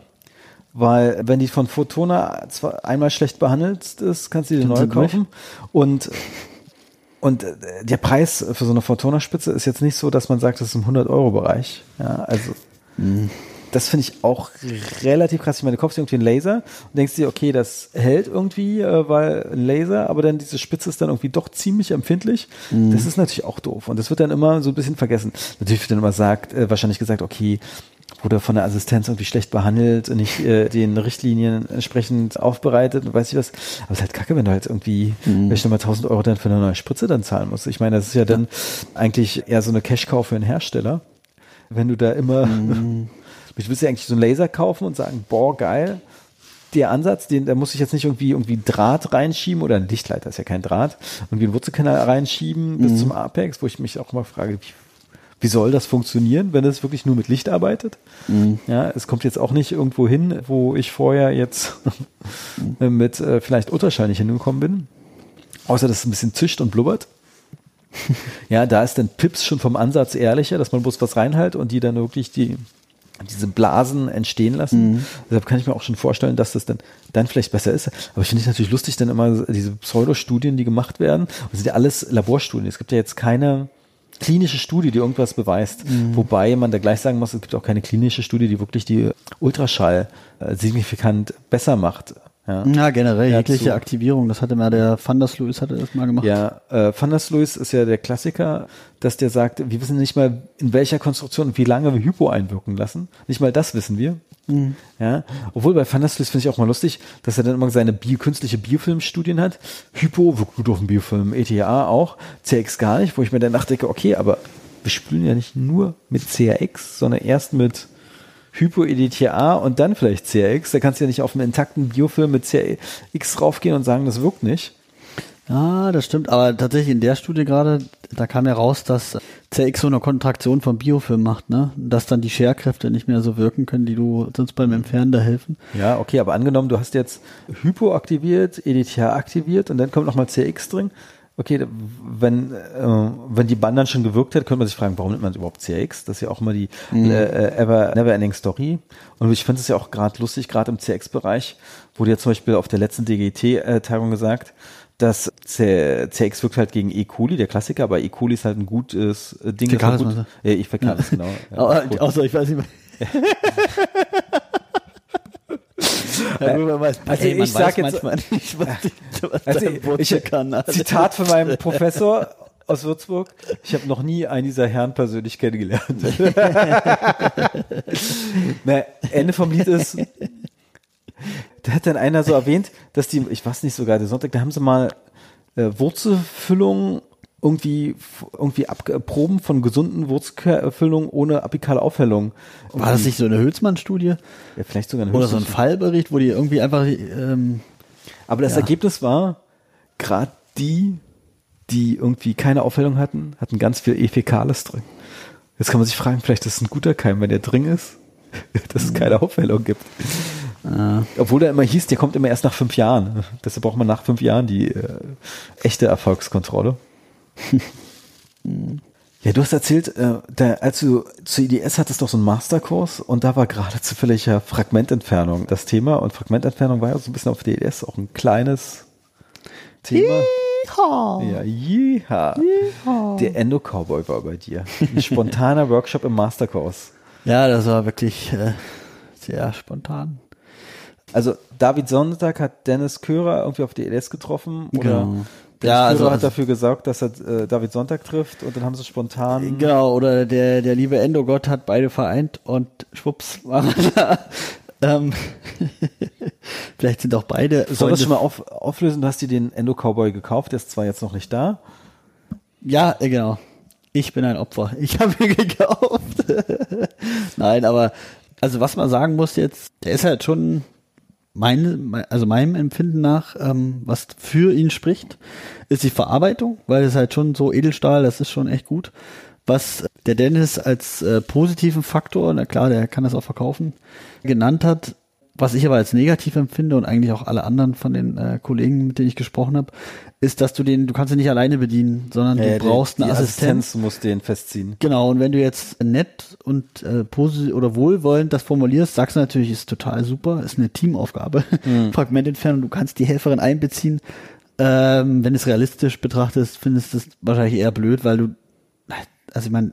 B: Weil wenn die von Photona zwar einmal schlecht behandelt ist, kannst du die neu
C: durch.
B: kaufen. Und und äh, der Preis für so eine Photona-Spitze ist jetzt nicht so, dass man sagt, das ist im 100-Euro-Bereich. Ja, also das finde ich auch relativ krass. Ich meine, du kaufst irgendwie einen Laser und denkst dir, okay, das hält irgendwie, äh, weil ein Laser, aber dann diese Spitze ist dann irgendwie doch ziemlich empfindlich. Das ist natürlich auch doof. Und das wird dann immer so ein bisschen vergessen. Natürlich wird dann immer sagt, äh, wahrscheinlich gesagt, okay, wurde von der Assistenz irgendwie schlecht behandelt und nicht äh, den Richtlinien entsprechend aufbereitet und weiß ich was. Aber es ist halt kacke, wenn du halt irgendwie vielleicht nochmal 1000 Euro dann für eine neue Spritze dann zahlen musst. Ich meine, das ist ja dann eigentlich eher so eine Cash-Cow für einen Hersteller. Wenn du da immer, ich willst ja eigentlich so einen Laser kaufen und sagen, boah, geil. Der Ansatz, den, da muss ich jetzt nicht irgendwie, irgendwie Draht reinschieben oder ein Lichtleiter ist ja kein Draht, irgendwie einen Wurzelkanal reinschieben bis zum Apex, wo ich mich auch mal frage, wie, wie soll das funktionieren, wenn es wirklich nur mit Licht arbeitet? Ja, es kommt jetzt auch nicht irgendwo hin, wo ich vorher jetzt mit äh, vielleicht Ultraschall nicht hingekommen bin. Außer, dass es ein bisschen zischt und blubbert. ja, da ist dann Pips schon vom Ansatz ehrlicher, dass man bloß was reinhält und die dann wirklich die, diese Blasen entstehen lassen. Deshalb kann ich mir auch schon vorstellen, dass das dann, dann vielleicht besser ist. Aber ich finde es natürlich lustig, dann immer diese Pseudostudien, die gemacht werden. Das sind ja alles Laborstudien. Es gibt ja jetzt keine klinische Studie, die irgendwas beweist. Wobei man da gleich sagen muss, es gibt auch keine klinische Studie, die wirklich die Ultraschall äh, signifikant besser macht. Ja.
C: Ja, generell jegliche Aktivierung. Das hatte mal der Van der Sluis hatte das mal gemacht.
B: Ja, äh, Van der Sluis ist ja der Klassiker, dass der sagt, wir wissen nicht mal, in welcher Konstruktion und wie lange wir Hypo einwirken lassen. Nicht mal das wissen wir. Ja, obwohl bei Van der Sluis finde ich auch mal lustig, dass er dann immer seine bio, künstliche Biofilmstudien hat. Hypo wirkt gut auf den Biofilm, ETA auch, CX gar nicht, wo ich mir dann nachdenke, okay, aber wir spülen ja nicht nur mit CRX, sondern erst mit Hypo-EDTA und dann vielleicht CRX. Da kannst du ja nicht auf einen intakten Biofilm mit CRX raufgehen und sagen, das wirkt nicht.
C: Ja, das stimmt. Aber tatsächlich in der Studie gerade, da kam ja raus, dass CX so eine Kontraktion vom Biofilm macht, ne? Dass dann die Scherkräfte nicht mehr so wirken können, die du sonst beim Entfernen da helfen.
B: Ja, okay, aber angenommen, du hast jetzt Hypo aktiviert, EDTA aktiviert und dann kommt nochmal CX drin. Okay, wenn, äh, wenn die Band dann schon gewirkt hat, könnte man sich fragen, warum nimmt man überhaupt CX? Das ist ja auch immer die
C: Mhm.
B: äh, ever, never ending Story. Und ich finde es ja auch gerade lustig, gerade im CX-Bereich, wurde ja zum Beispiel auf der letzten DGT-Tagung gesagt, dass C CX wirkt halt gegen E. coli, der Klassiker, aber E. coli ist halt ein gutes äh, Ding. das man
C: Fäkales
B: gut, ja, ich Fäkales, genau. Ja,
C: Aber,
B: gut.
C: außer ich weiß nicht mehr. Weiß,
B: Also
C: ey, man
B: ich sag
C: weiß
B: jetzt-
C: nicht, was, die, was
B: Also ich,
C: Wurzel kann. Also,
B: Zitat von meinem Professor aus Würzburg. Ich habe noch nie einen dieser Herren persönlich kennengelernt. Na, Ende vom Lied ist, da hat dann einer so erwähnt, dass die, ich weiß nicht sogar, der Sonntag, da haben sie mal äh, Wurzelfüllung irgendwie irgendwie abproben von gesunden Wurzelfüllungen ohne apikale Aufhellung.
C: war das nicht so eine Hülsmann-Studie?
B: Ja, vielleicht sogar eine
C: Oder so ein Fallbericht, wo die irgendwie einfach, ähm,
B: Aber das
C: Ja.
B: Ergebnis war, gerade die, die irgendwie keine Aufhellung hatten, hatten ganz viel E-Fäkales drin. Jetzt kann man sich fragen, vielleicht ist es ein guter Keim, wenn der drin ist, dass es keine Aufhellung gibt.
C: äh,
B: Obwohl der immer hieß, der kommt immer erst nach fünf Jahren. Deshalb braucht man nach fünf Jahren die äh, echte Erfolgskontrolle. Ja, du hast erzählt, äh, da, als du zur IDS hattest doch so einen Masterkurs und da war gerade zufällig ja Fragmententfernung das Thema und Fragmententfernung war ja so ein bisschen auf der IDS auch ein kleines Thema. Ja, jeha. Der Endo-Cowboy war bei dir. Ein spontaner Workshop im Masterkurs.
C: ja, das war wirklich äh, sehr spontan.
B: Also David Sonntag hat Dennis Körer irgendwie auf der IDS getroffen oder
C: Genau.
B: Dennis
C: Ja, also-
B: hat dafür gesorgt, dass er äh, David Sonntag trifft und dann haben sie spontan
C: Genau, oder der, der liebe Endogott hat beide vereint und schwupps waren wir da. Ähm, vielleicht sind auch beide
B: Soll das schon mal auf, auflösen? Du hast dir den Endo Cowboy gekauft, der ist zwar jetzt noch nicht da.
C: Ja, äh, genau. Ich bin ein Opfer. Ich habe ihn gekauft. Nein, aber also was man sagen muss jetzt, der ist halt schon meine, also meinem Empfinden nach, ähm, was für ihn spricht, ist die Verarbeitung, weil es halt schon so Edelstahl, das ist schon echt gut. Was der Dennis als äh, positiven Faktor, na klar, der kann das auch verkaufen, genannt hat, was ich aber als negativ empfinde und eigentlich auch alle anderen von den äh, Kollegen, mit denen ich gesprochen habe, ist, dass du den, du kannst ihn nicht alleine bedienen, sondern
B: Ja,
C: du brauchst
B: die,
C: eine
B: die
C: Assistenz.
B: Assistenz muss den festziehen.
C: Genau, und wenn du jetzt nett und äh, positiv oder wohlwollend das formulierst, sagst du natürlich, ist total super, ist eine Teamaufgabe. Fragmententfernung, du kannst die Helferin einbeziehen. Ähm, wenn du es realistisch betrachtest, findest du es wahrscheinlich eher blöd, weil du, also ich meine,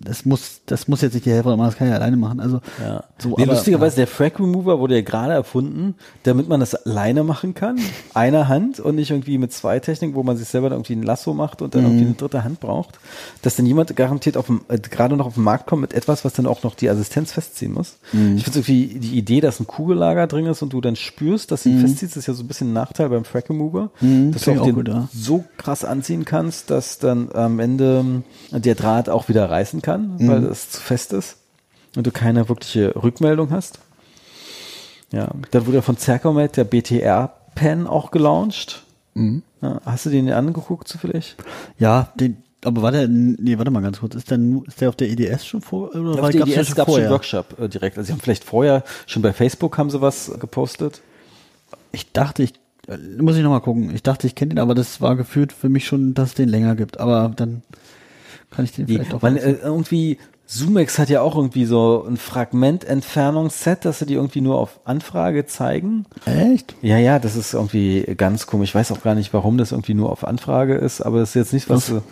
C: das muss, das muss jetzt nicht die Helferin machen, das kann ich alleine machen. Also
B: Ja.
C: so,
B: nee,
C: aber,
B: lustigerweise, der Frag Remover wurde ja gerade erfunden, damit man das alleine machen kann. Einer Hand und nicht irgendwie mit zwei Techniken, wo man sich selber dann irgendwie ein Lasso macht und dann irgendwie eine dritte Hand braucht. Dass dann jemand garantiert auf dem, äh, gerade noch auf den Markt kommt mit etwas, was dann auch noch die Assistenz festziehen muss. Ich finde irgendwie die Idee, dass ein Kugellager drin ist und du dann spürst, dass sie ihn festzieht, ist ja so ein bisschen ein Nachteil beim Frag Remover. dass du auch den
C: gut, ja.
B: so krass anziehen kannst, dass dann am Ende der Draht auch wieder reißen kann, weil es zu fest ist und du keine wirkliche Rückmeldung hast. Ja, dann wurde ja von Cercomet der BTR-Pen auch gelauncht. Ja, hast du den angeguckt zufällig?
C: ja, den, aber war der, nee, warte mal ganz kurz, ist der, ist der auf der EDS schon vor, oder
B: Auf
C: war,
B: der EDS gab es schon
C: vorher?
B: Workshop äh, direkt. Also sie haben vielleicht vorher schon bei Facebook haben sie was gepostet.
C: Ich dachte, ich äh, muss ich noch mal gucken. Ich dachte, ich kenne den, aber das war gefühlt für mich schon, dass es den länger gibt. Aber dann kann ich den vielleicht auch.
B: weil äh, irgendwie Zoomex hat ja auch irgendwie so ein Fragmententfernungsset, dass sie die irgendwie nur auf Anfrage zeigen.
C: Echt?
B: Ja, ja, das ist irgendwie ganz komisch. Ich weiß auch gar nicht, warum das irgendwie nur auf Anfrage ist, aber das ist jetzt nicht was so,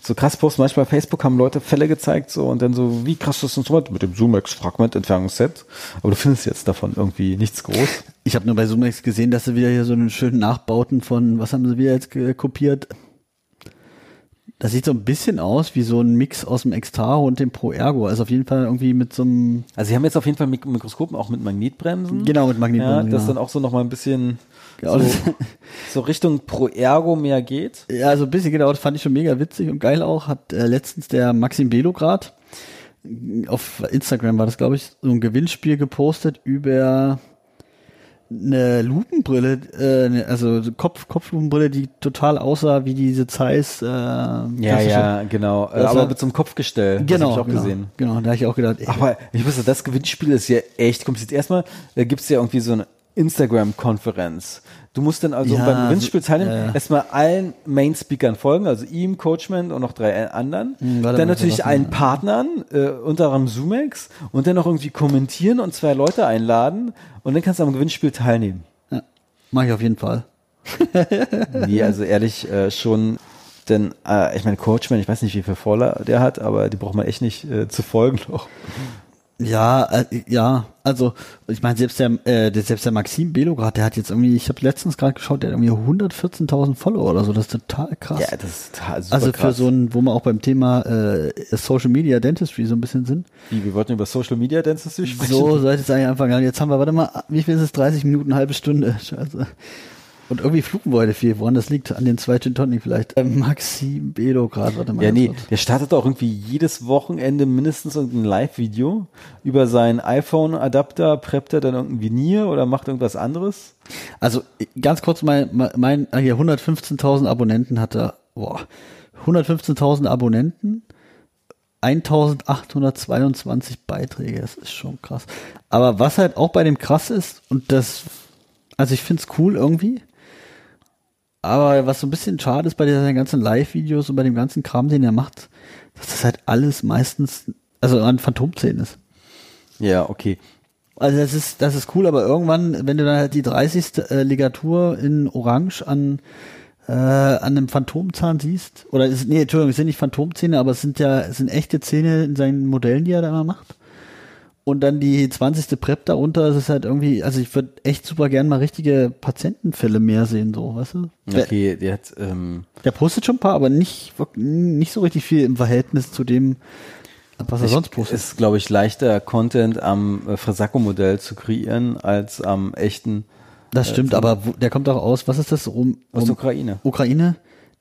B: so krass posten. Manchmal bei Facebook haben Leute Fälle gezeigt so und dann so, wie krass das Instrument mit dem Zoomex Fragmententfernungsset. Aber du findest jetzt davon irgendwie nichts groß.
C: Ich habe nur bei Zoomex gesehen, dass sie wieder hier so einen schönen Nachbauten von, was haben sie wieder jetzt ge- kopiert? Das sieht so ein bisschen aus wie so ein Mix aus dem Extaro und dem Pro Ergo. Also auf jeden Fall irgendwie mit so einem,
B: Also sie haben jetzt auf jeden Fall Mik Mikroskopen auch mit Magnetbremsen.
C: genau, mit
B: Ja,
C: Magnetbremsen.
B: das
C: genau.
B: dann auch so noch mal ein bisschen
C: Ja,
B: so, so Richtung Pro Ergo mehr geht.
C: Ja, so ein bisschen genau, das fand ich schon mega witzig und geil auch. Hat äh, letztens der Maxim Belograd auf Instagram war das, glaube ich, so ein Gewinnspiel gepostet über eine Lupenbrille, äh, also Kopf, Kopflupenbrille, die total aussah wie diese Zeiss. Äh,
B: Ja, ja, genau.
C: Das
B: aber mit so einem Kopfgestell.
C: Genau,
B: Das hab ich auch
C: genau,
B: gesehen.
C: Genau, da habe ich auch gedacht, ey,
B: Aber ich wusste, das Gewinnspiel ist ja echt kompliziert. Erstmal äh, gibt es ja irgendwie so eine Instagram-Konferenz. Du musst dann also
C: Ja,
B: beim Gewinnspiel
C: so-
B: teilnehmen,
C: ja, ja.
B: erstmal allen Main-Speakern folgen, also ihm, Coachman und noch drei anderen.
C: Hm, warte
B: dann natürlich allen Partnern, äh, unter anderem Zoomex und dann noch irgendwie kommentieren und zwei Leute einladen und dann kannst du am Gewinnspiel teilnehmen.
C: ja, mache ich auf jeden Fall.
B: Nee, also ehrlich äh, schon, denn äh, ich meine, Coachman, ich weiß nicht, wie viel Follower der hat, aber die braucht man echt nicht äh, zu folgen noch.
C: Ja, äh, ja, also ich meine, selbst der, äh, der, selbst der Maxim Belograd, der hat jetzt irgendwie, ich habe letztens gerade geschaut, der hat irgendwie 114.000 Follower oder so, das ist total krass.
B: Ja, das ist total super
C: also für
B: krass.
C: so ein, wo wir auch beim Thema äh, Social Media Dentistry so ein bisschen sind.
B: Wie, wir wollten über Social Media Dentistry sprechen.
C: So sollte es eigentlich anfangen. Jetzt haben wir, warte mal, wie viel ist es? 30 Minuten, eine halbe Stunde. Scheiße. Und irgendwie fluchen wir heute viel. Woran das liegt? An den zwei Gin Tonic vielleicht. Äh, Maxim Belograd, warte mal.
B: Ja, nee, der startet auch irgendwie jedes Wochenende mindestens irgendein Live-Video über seinen iPhone-Adapter, preppt er dann irgendein Veneer oder macht irgendwas anderes.
C: Also ganz kurz, mein, mein ah, hier 115.000 Abonnenten hat er. Boah, 115.000 Abonnenten, 1.822 Beiträge. Das ist schon krass. Aber was halt auch bei dem krass ist und das, also ich find's cool irgendwie. Aber was so ein bisschen schade ist bei diesen ganzen Live-Videos und bei dem ganzen Kram, den er macht, dass das halt alles meistens, also an Phantomzähnen ist.
B: Ja, okay.
C: Also das ist, das ist cool, aber irgendwann, wenn du dann halt die 30. Äh, Ligatur in Orange an, äh, an einem Phantomzahn siehst, oder ist, nee, Entschuldigung, es sind nicht Phantomzähne, aber es sind ja, es sind echte Zähne in seinen Modellen, die er da immer macht. Und dann die 20. Prep darunter, das ist halt irgendwie, also ich würde echt super gern mal richtige Patientenfälle mehr sehen, so, weißt du?
B: Okay, der hat, ähm,
C: der postet schon ein paar, aber nicht, nicht so richtig viel im Verhältnis zu dem, was er sonst postet.
B: ist, glaube ich, leichter Content am äh, Fresacco-Modell zu kreieren als am echten
C: Das stimmt, aber wo, der kommt auch aus, was ist das? Um,
B: aus
C: um,
B: der Ukraine.
C: Ukraine?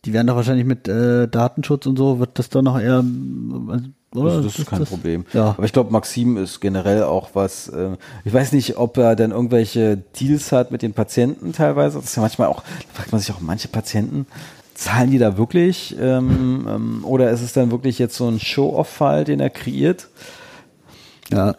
C: Die werden doch wahrscheinlich mit äh, Datenschutz und so, wird das doch noch eher, ähm, oder?
B: Also das ist kein Problem.
C: Ja.
B: Aber ich glaube, Maxim ist generell auch was, äh, ich weiß nicht, ob er dann irgendwelche Deals hat mit den Patienten teilweise. Das ist ja manchmal auch, da fragt man sich auch, manche Patienten, zahlen die da wirklich? Ähm, ähm, oder ist es dann wirklich jetzt so ein Show-Off-Fall, den er kreiert?
C: Ja,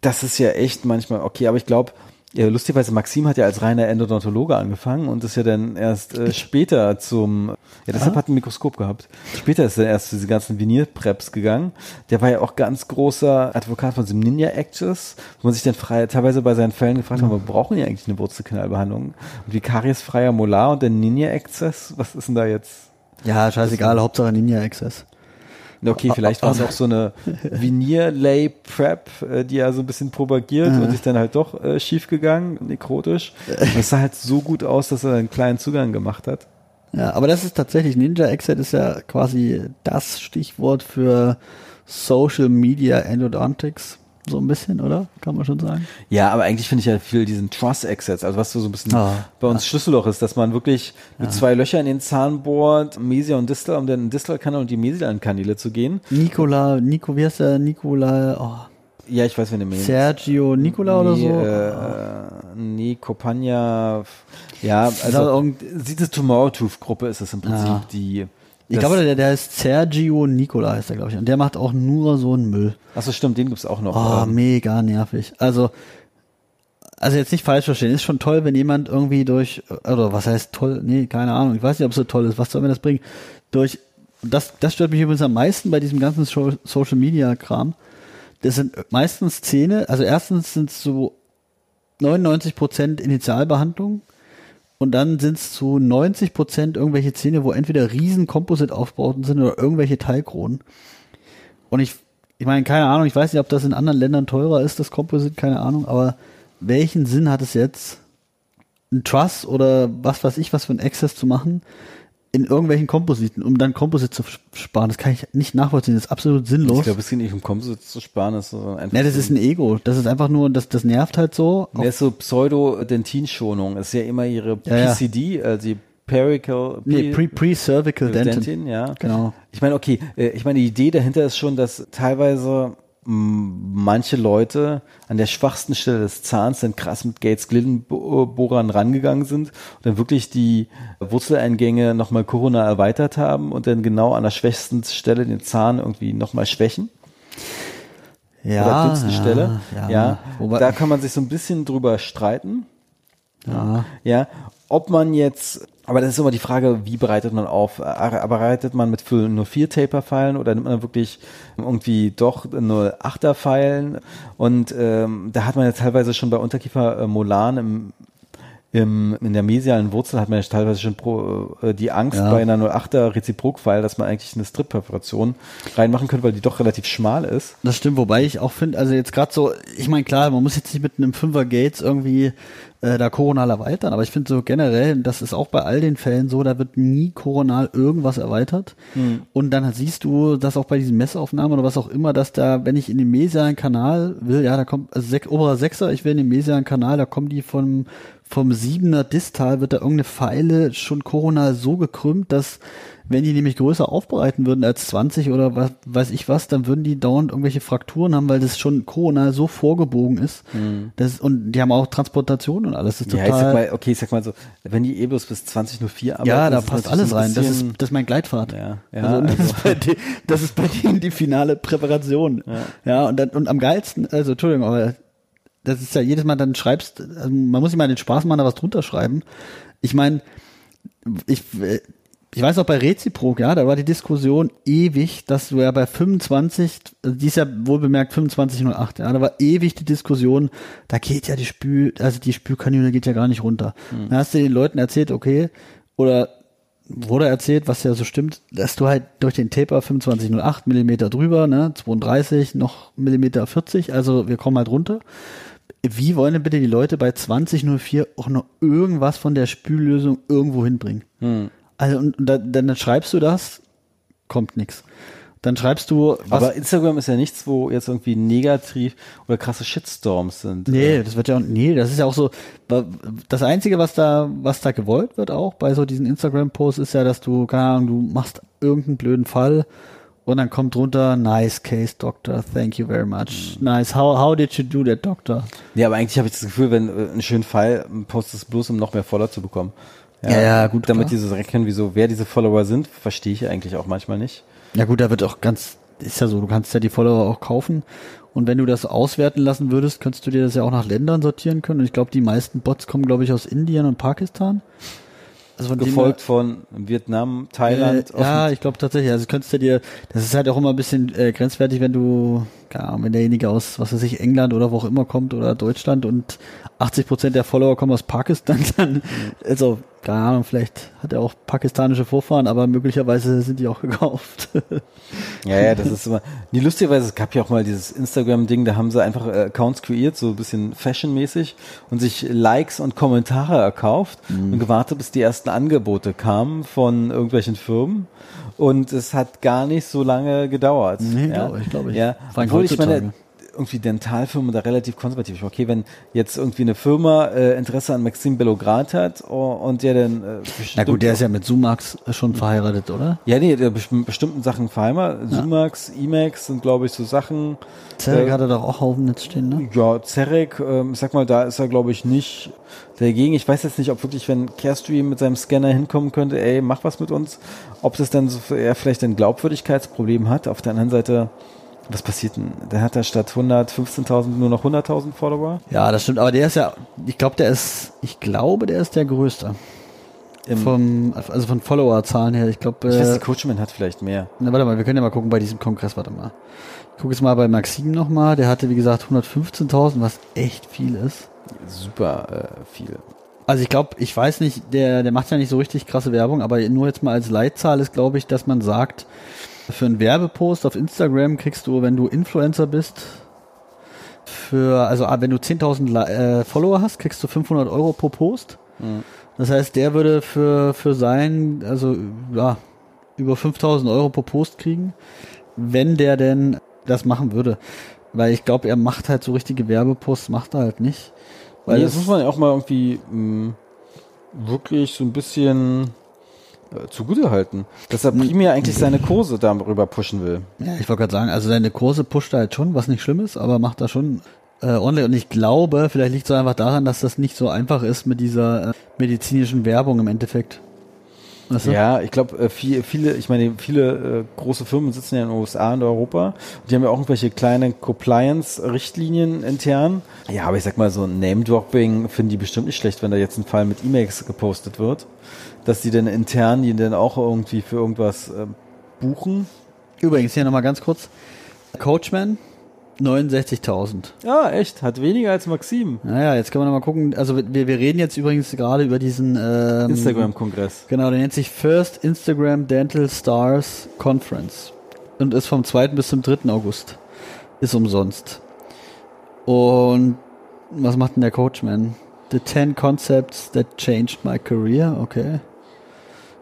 B: Das ist ja echt manchmal okay, aber ich glaube, ja, lustigerweise, Maxim hat ja als reiner Endodontologe angefangen und ist ja dann erst äh, später zum, ja, deshalb hat er ein Mikroskop gehabt. Später ist er erst zu diese ganzen Veneer-Preps gegangen. Der war ja auch ganz großer Advokat von diesem Ninja Actors, wo man sich dann frei, teilweise bei seinen Fällen gefragt hat, wir brauchen ja eigentlich eine Wurzelkanalbehandlung. Und wie kariesfreier Molar und der Ninja Access, was ist denn da jetzt?
C: ja, scheißegal, Hauptsache Ninja Access.
B: Okay, vielleicht war es auch so eine Veneer-Lay-Prep, äh, die er so ein bisschen propagiert und sich dann halt doch äh, schief gegangen, nekrotisch. Es sah halt so gut aus, dass er einen kleinen Zugang gemacht hat.
C: Ja, aber das ist tatsächlich, Ninja Access ist ja quasi das Stichwort für Social Media Endodontics. So ein bisschen, oder? Kann man schon sagen.
B: Ja, aber eigentlich finde ich ja viel diesen Truss Access, also was so ein bisschen
C: Ah,
B: bei uns Schlüsselloch ist, dass man wirklich mit zwei Löchern in den Zahn bohrt, Mesia und Distal, um dann in Distal-Kanal und die mesialen Kanäle zu gehen.
C: Nikola, Nico, wie heißt der? Nikola, oh,
B: Ja, ich weiß, wenn du mir
C: Sergio Nikola oder so?
B: Äh, nee, Copagna. Ja, also diese Tomorrow Tooth Gruppe ist es im Prinzip,
C: Ja.
B: die.
C: Ich glaube, der, der ist Sergio Nikola, heißt der, glaube ich. Und der macht auch nur so einen Müll.
B: Achso, stimmt, den gibt's auch noch.
C: Oh,
B: Ähm,
C: mega nervig. Also, also jetzt nicht falsch verstehen. Ist schon toll, wenn jemand irgendwie durch, oder was heißt toll? Nee, keine Ahnung. Ich weiß nicht, ob es so toll ist. Was soll mir das bringen? Durch, das, das stört mich übrigens am meisten bei diesem ganzen Social Media Kram. Das sind meistens Zähne, also erstens sind es so 99% Initialbehandlung und dann sind es zu 90% irgendwelche Zähne, wo entweder riesen Composite-Aufbauten sind oder irgendwelche Teilkronen. Und ich, ich meine, keine Ahnung, ich weiß nicht, ob das in anderen Ländern teurer ist, das Composite, keine Ahnung, aber welchen Sinn hat es jetzt, ein Truss oder was weiß ich, was für ein Access zu machen in irgendwelchen Kompositen, um dann Composite zu sparen? Das kann ich nicht nachvollziehen, das ist absolut sinnlos.
B: Ich glaube, es geht nicht um Composite zu sparen, das ist einfach.
C: ja, das ist ein Ego. Das ist einfach nur, das, das nervt halt so.
B: Der ist so Pseudo-Dentinschonung. Das ist ja immer ihre
C: Ja, ja.
B: PCD, also die Perical.
C: Nee, pre- Pre-Cervical Dentin.
B: Dentin, ja.
C: Genau.
B: Ich meine, okay, äh, ich meine, die Idee dahinter ist schon, dass teilweise manche Leute an der schwachsten Stelle des Zahns dann krass mit Gates Glidenbohrern rangegangen sind und dann wirklich die Wurzeleingänge nochmal Corona erweitert haben und dann genau an der schwächsten Stelle den Zahn irgendwie nochmal schwächen.
C: Ja,
B: oder dünnsten
C: ja,
B: Stelle.
C: ja.
B: Ja, da kann man sich so ein bisschen drüber streiten.
C: Ja.
B: Ja, ob man jetzt, aber das ist immer die Frage, wie bereitet man auf? Äh, Bereitet man mit nur vier Taper-Pfeilen oder nimmt man wirklich irgendwie doch nur Achter-Pfeilen? Und ähm, da hat man ja teilweise schon bei Unterkiefer äh, im im, in der mesialen Wurzel hat man ja teilweise schon pro, äh, die Angst
C: Ja.
B: bei einer 08er Reziprokpfeil, dass man eigentlich eine Strip-Perforation reinmachen könnte, weil die doch relativ schmal ist.
C: Das stimmt, wobei ich auch finde, also jetzt gerade so, ich meine klar, man muss jetzt nicht mit einem Fünfer Gates irgendwie äh, da koronal erweitern, aber ich finde so generell, das ist auch bei all den Fällen so, da wird nie koronal irgendwas erweitert. Und dann siehst du, dass auch bei diesen Messaufnahmen oder was auch immer, dass da, wenn ich in den mesialen Kanal will, ja, da kommt, also sech, oberer Sechser, ich will in den mesialen Kanal, da kommen die vom, vom Siebener Distal, wird da irgendeine Pfeile schon koronal so gekrümmt, dass wenn die nämlich größer aufbereiten würden als 20 oder was, weiß ich was, dann würden die dauernd irgendwelche Frakturen haben, weil das schon koronal so vorgebogen ist. Das, und die haben auch Transportation und alles. Das ist
B: Ja, ich sag mal, okay, ich sag mal so, wenn die eh bloß bis 20.04 arbeiten,
C: ja, da passt alles rein. Das ist, das ist mein Gleitfahrt.
B: Ja, ja,
C: also, und das,
B: also-
C: ist bei de, das ist bei denen die finale Präparation. Ja, und, dann, und am geilsten, also Entschuldigung, aber das ist ja jedes Mal, dann schreibst, also man muss sich mal den Spaß machen, da was drunter schreiben. Ich meine, ich, ich weiß auch bei Reziprok, ja, da war die Diskussion ewig, dass du ja bei 25, also die ist ja wohlbemerkt 2508, ja, da war ewig die Diskussion, da geht ja die Spül, also die Spülkanüle geht ja gar nicht runter.
B: Hm.
C: Dann hast du den Leuten erzählt, okay, oder wurde erzählt, was ja so stimmt, dass du halt durch den Taper 2508 Millimeter drüber, ne, 32, noch Millimeter 40, also wir kommen halt runter. Wie wollen denn bitte die Leute bei 2004 auch noch irgendwas von der Spüllösung irgendwo hinbringen?
B: Hm.
C: Also und, und da, dann schreibst du das, kommt nix. Dann schreibst du, was,
B: Aber Instagram ist ja nichts, wo jetzt irgendwie negativ oder krasse Shitstorms sind.
C: Nee, das wird ja, nee, das ist ja auch so, das Einzige, was da, was da gewollt wird auch bei so diesen Instagram-Posts ist ja, dass du, keine Ahnung, du machst irgendeinen blöden Fall und dann kommt drunter, nice case, Doctor, thank you very much. Nice, how, how did you do that, Doctor?
B: Nee, aber eigentlich habe ich das Gefühl, wenn äh, einen schönen Fall postest, bloß um noch mehr Follower zu bekommen.
C: Ja, ja, gut,
B: Damit
C: klar.
B: die so erkennen, wieso, wer diese Follower sind, verstehe ich eigentlich auch manchmal nicht.
C: Ja gut, da wird auch ganz, ist ja so, du kannst ja die Follower auch kaufen und wenn du das auswerten lassen würdest, könntest du dir das ja auch nach Ländern sortieren können und ich glaube, die meisten Bots kommen, glaube ich, aus Indien und Pakistan. Also von
B: Gefolgt von Vietnam, Thailand.
C: Äh, ja, ich glaube tatsächlich. Also könntest du dir, das ist halt auch immer ein bisschen äh, grenzwertig, wenn du, keine Ahnung, wenn derjenige aus, was weiß ich, England oder wo auch immer kommt oder Deutschland und 80 Prozent der Follower kommen aus Pakistan, dann, also, keine Ahnung, vielleicht hat er auch pakistanische Vorfahren, aber möglicherweise sind die auch gekauft.
B: Ja, ja, das ist immer. Nee, lustigerweise, es gab ja auch mal dieses Instagram-Ding, da haben sie einfach äh, Accounts kreiert, so ein bisschen fashionmäßig und sich Likes und Kommentare erkauft
C: Mhm.
B: und gewartet, bis die ersten Angebote kamen von irgendwelchen Firmen. Und es hat gar nicht so lange gedauert.
C: Nee,
B: ja?
C: glaube ich, glaube ich.
B: Ja, obwohl ich meine. Irgendwie Dentalfirmen da relativ konservativ. Okay, wenn jetzt irgendwie eine Firma äh, Interesse an Maxim Bellograd hat oh, und der dann äh,
C: Na gut, der ist ja mit Sumax schon verheiratet, oder?
B: ja, nee, der best bestimmten Sachen verheiratet. Sumax, Emacs sind, glaube ich, so Sachen.
C: Zerek
B: Äh,
C: hat er doch auch Haufen jetzt stehen, ne?
B: Ja, Zerek, ähm, ich sag mal, da ist er, glaube ich, nicht dagegen. Ich weiß jetzt nicht, ob wirklich, wenn Carestream mit seinem Scanner hinkommen könnte, ey, mach was mit uns, ob das dann so er vielleicht ein Glaubwürdigkeitsproblem hat. Auf der anderen Seite, was passiert denn? Der hat da statt 115.000 nur noch 100.000 Follower.
C: Ja, das stimmt, aber der ist ja, ich glaube, der ist, ich glaube, der ist der größte.
B: Im-
C: Vom, also von Follower-Zahlen her, ich glaube,
B: Ich weiß,
C: äh,
B: der Coachman hat vielleicht mehr.
C: na, warte mal, wir können ja mal gucken bei diesem Kongress, warte mal. Ich gucke jetzt mal bei Maxim nochmal, der hatte, wie gesagt, 115.000, was echt viel ist.
B: Super äh, viel.
C: Also ich glaube, ich weiß nicht, der, der macht ja nicht so richtig krasse Werbung, aber nur jetzt mal als Leitzahl ist, glaube ich, dass man sagt, für einen Werbepost auf Instagram kriegst du, wenn du Influencer bist, für, also ah, wenn du 10.000 Li- äh, Follower hast, kriegst du 500 Euro pro Post. Das heißt, der würde für, für sein, also ja, über 5.000 Euro pro Post kriegen, wenn der denn das machen würde. Weil ich glaube, er macht halt so richtige Werbeposts, macht er halt nicht. Weil
B: nee,
C: das
B: das muss man ja auch mal irgendwie mh, wirklich so ein bisschen äh, zugute halten, dass er primär eigentlich seine Kurse darüber pushen will.
C: Ja, ich wollte gerade sagen, also seine Kurse pusht er halt schon, was nicht schlimm ist, aber macht da schon äh, ordentlich. Und ich glaube, vielleicht liegt es einfach daran, dass das nicht so einfach ist mit dieser äh, medizinischen Werbung im Endeffekt.
B: Weißt du? Ja, ich glaube, äh, viele, viele, ich meine, viele äh, große Firmen sitzen ja in den USA und Europa. Die haben ja auch irgendwelche kleinen Compliance-Richtlinien intern. Ja, aber ich sag mal, so ein Name-Dropping finden die bestimmt nicht schlecht, wenn da jetzt ein Fall mit E-Mails gepostet wird, dass die dann intern die dann auch irgendwie für irgendwas äh, buchen.
C: Übrigens, hier nochmal ganz kurz. Coachman, 69.000.
B: Ja, echt. Hat weniger als Maxim.
C: Naja, jetzt können wir nochmal gucken. Also wir, wir reden jetzt übrigens gerade über diesen ähm,
B: Instagram-Kongress.
C: Genau, der nennt sich First Instagram Dental Stars Conference und ist vom 2. bis zum 3. August. Ist umsonst. Und was macht denn der Coachman? The 10 Concepts That Changed My Career, okay.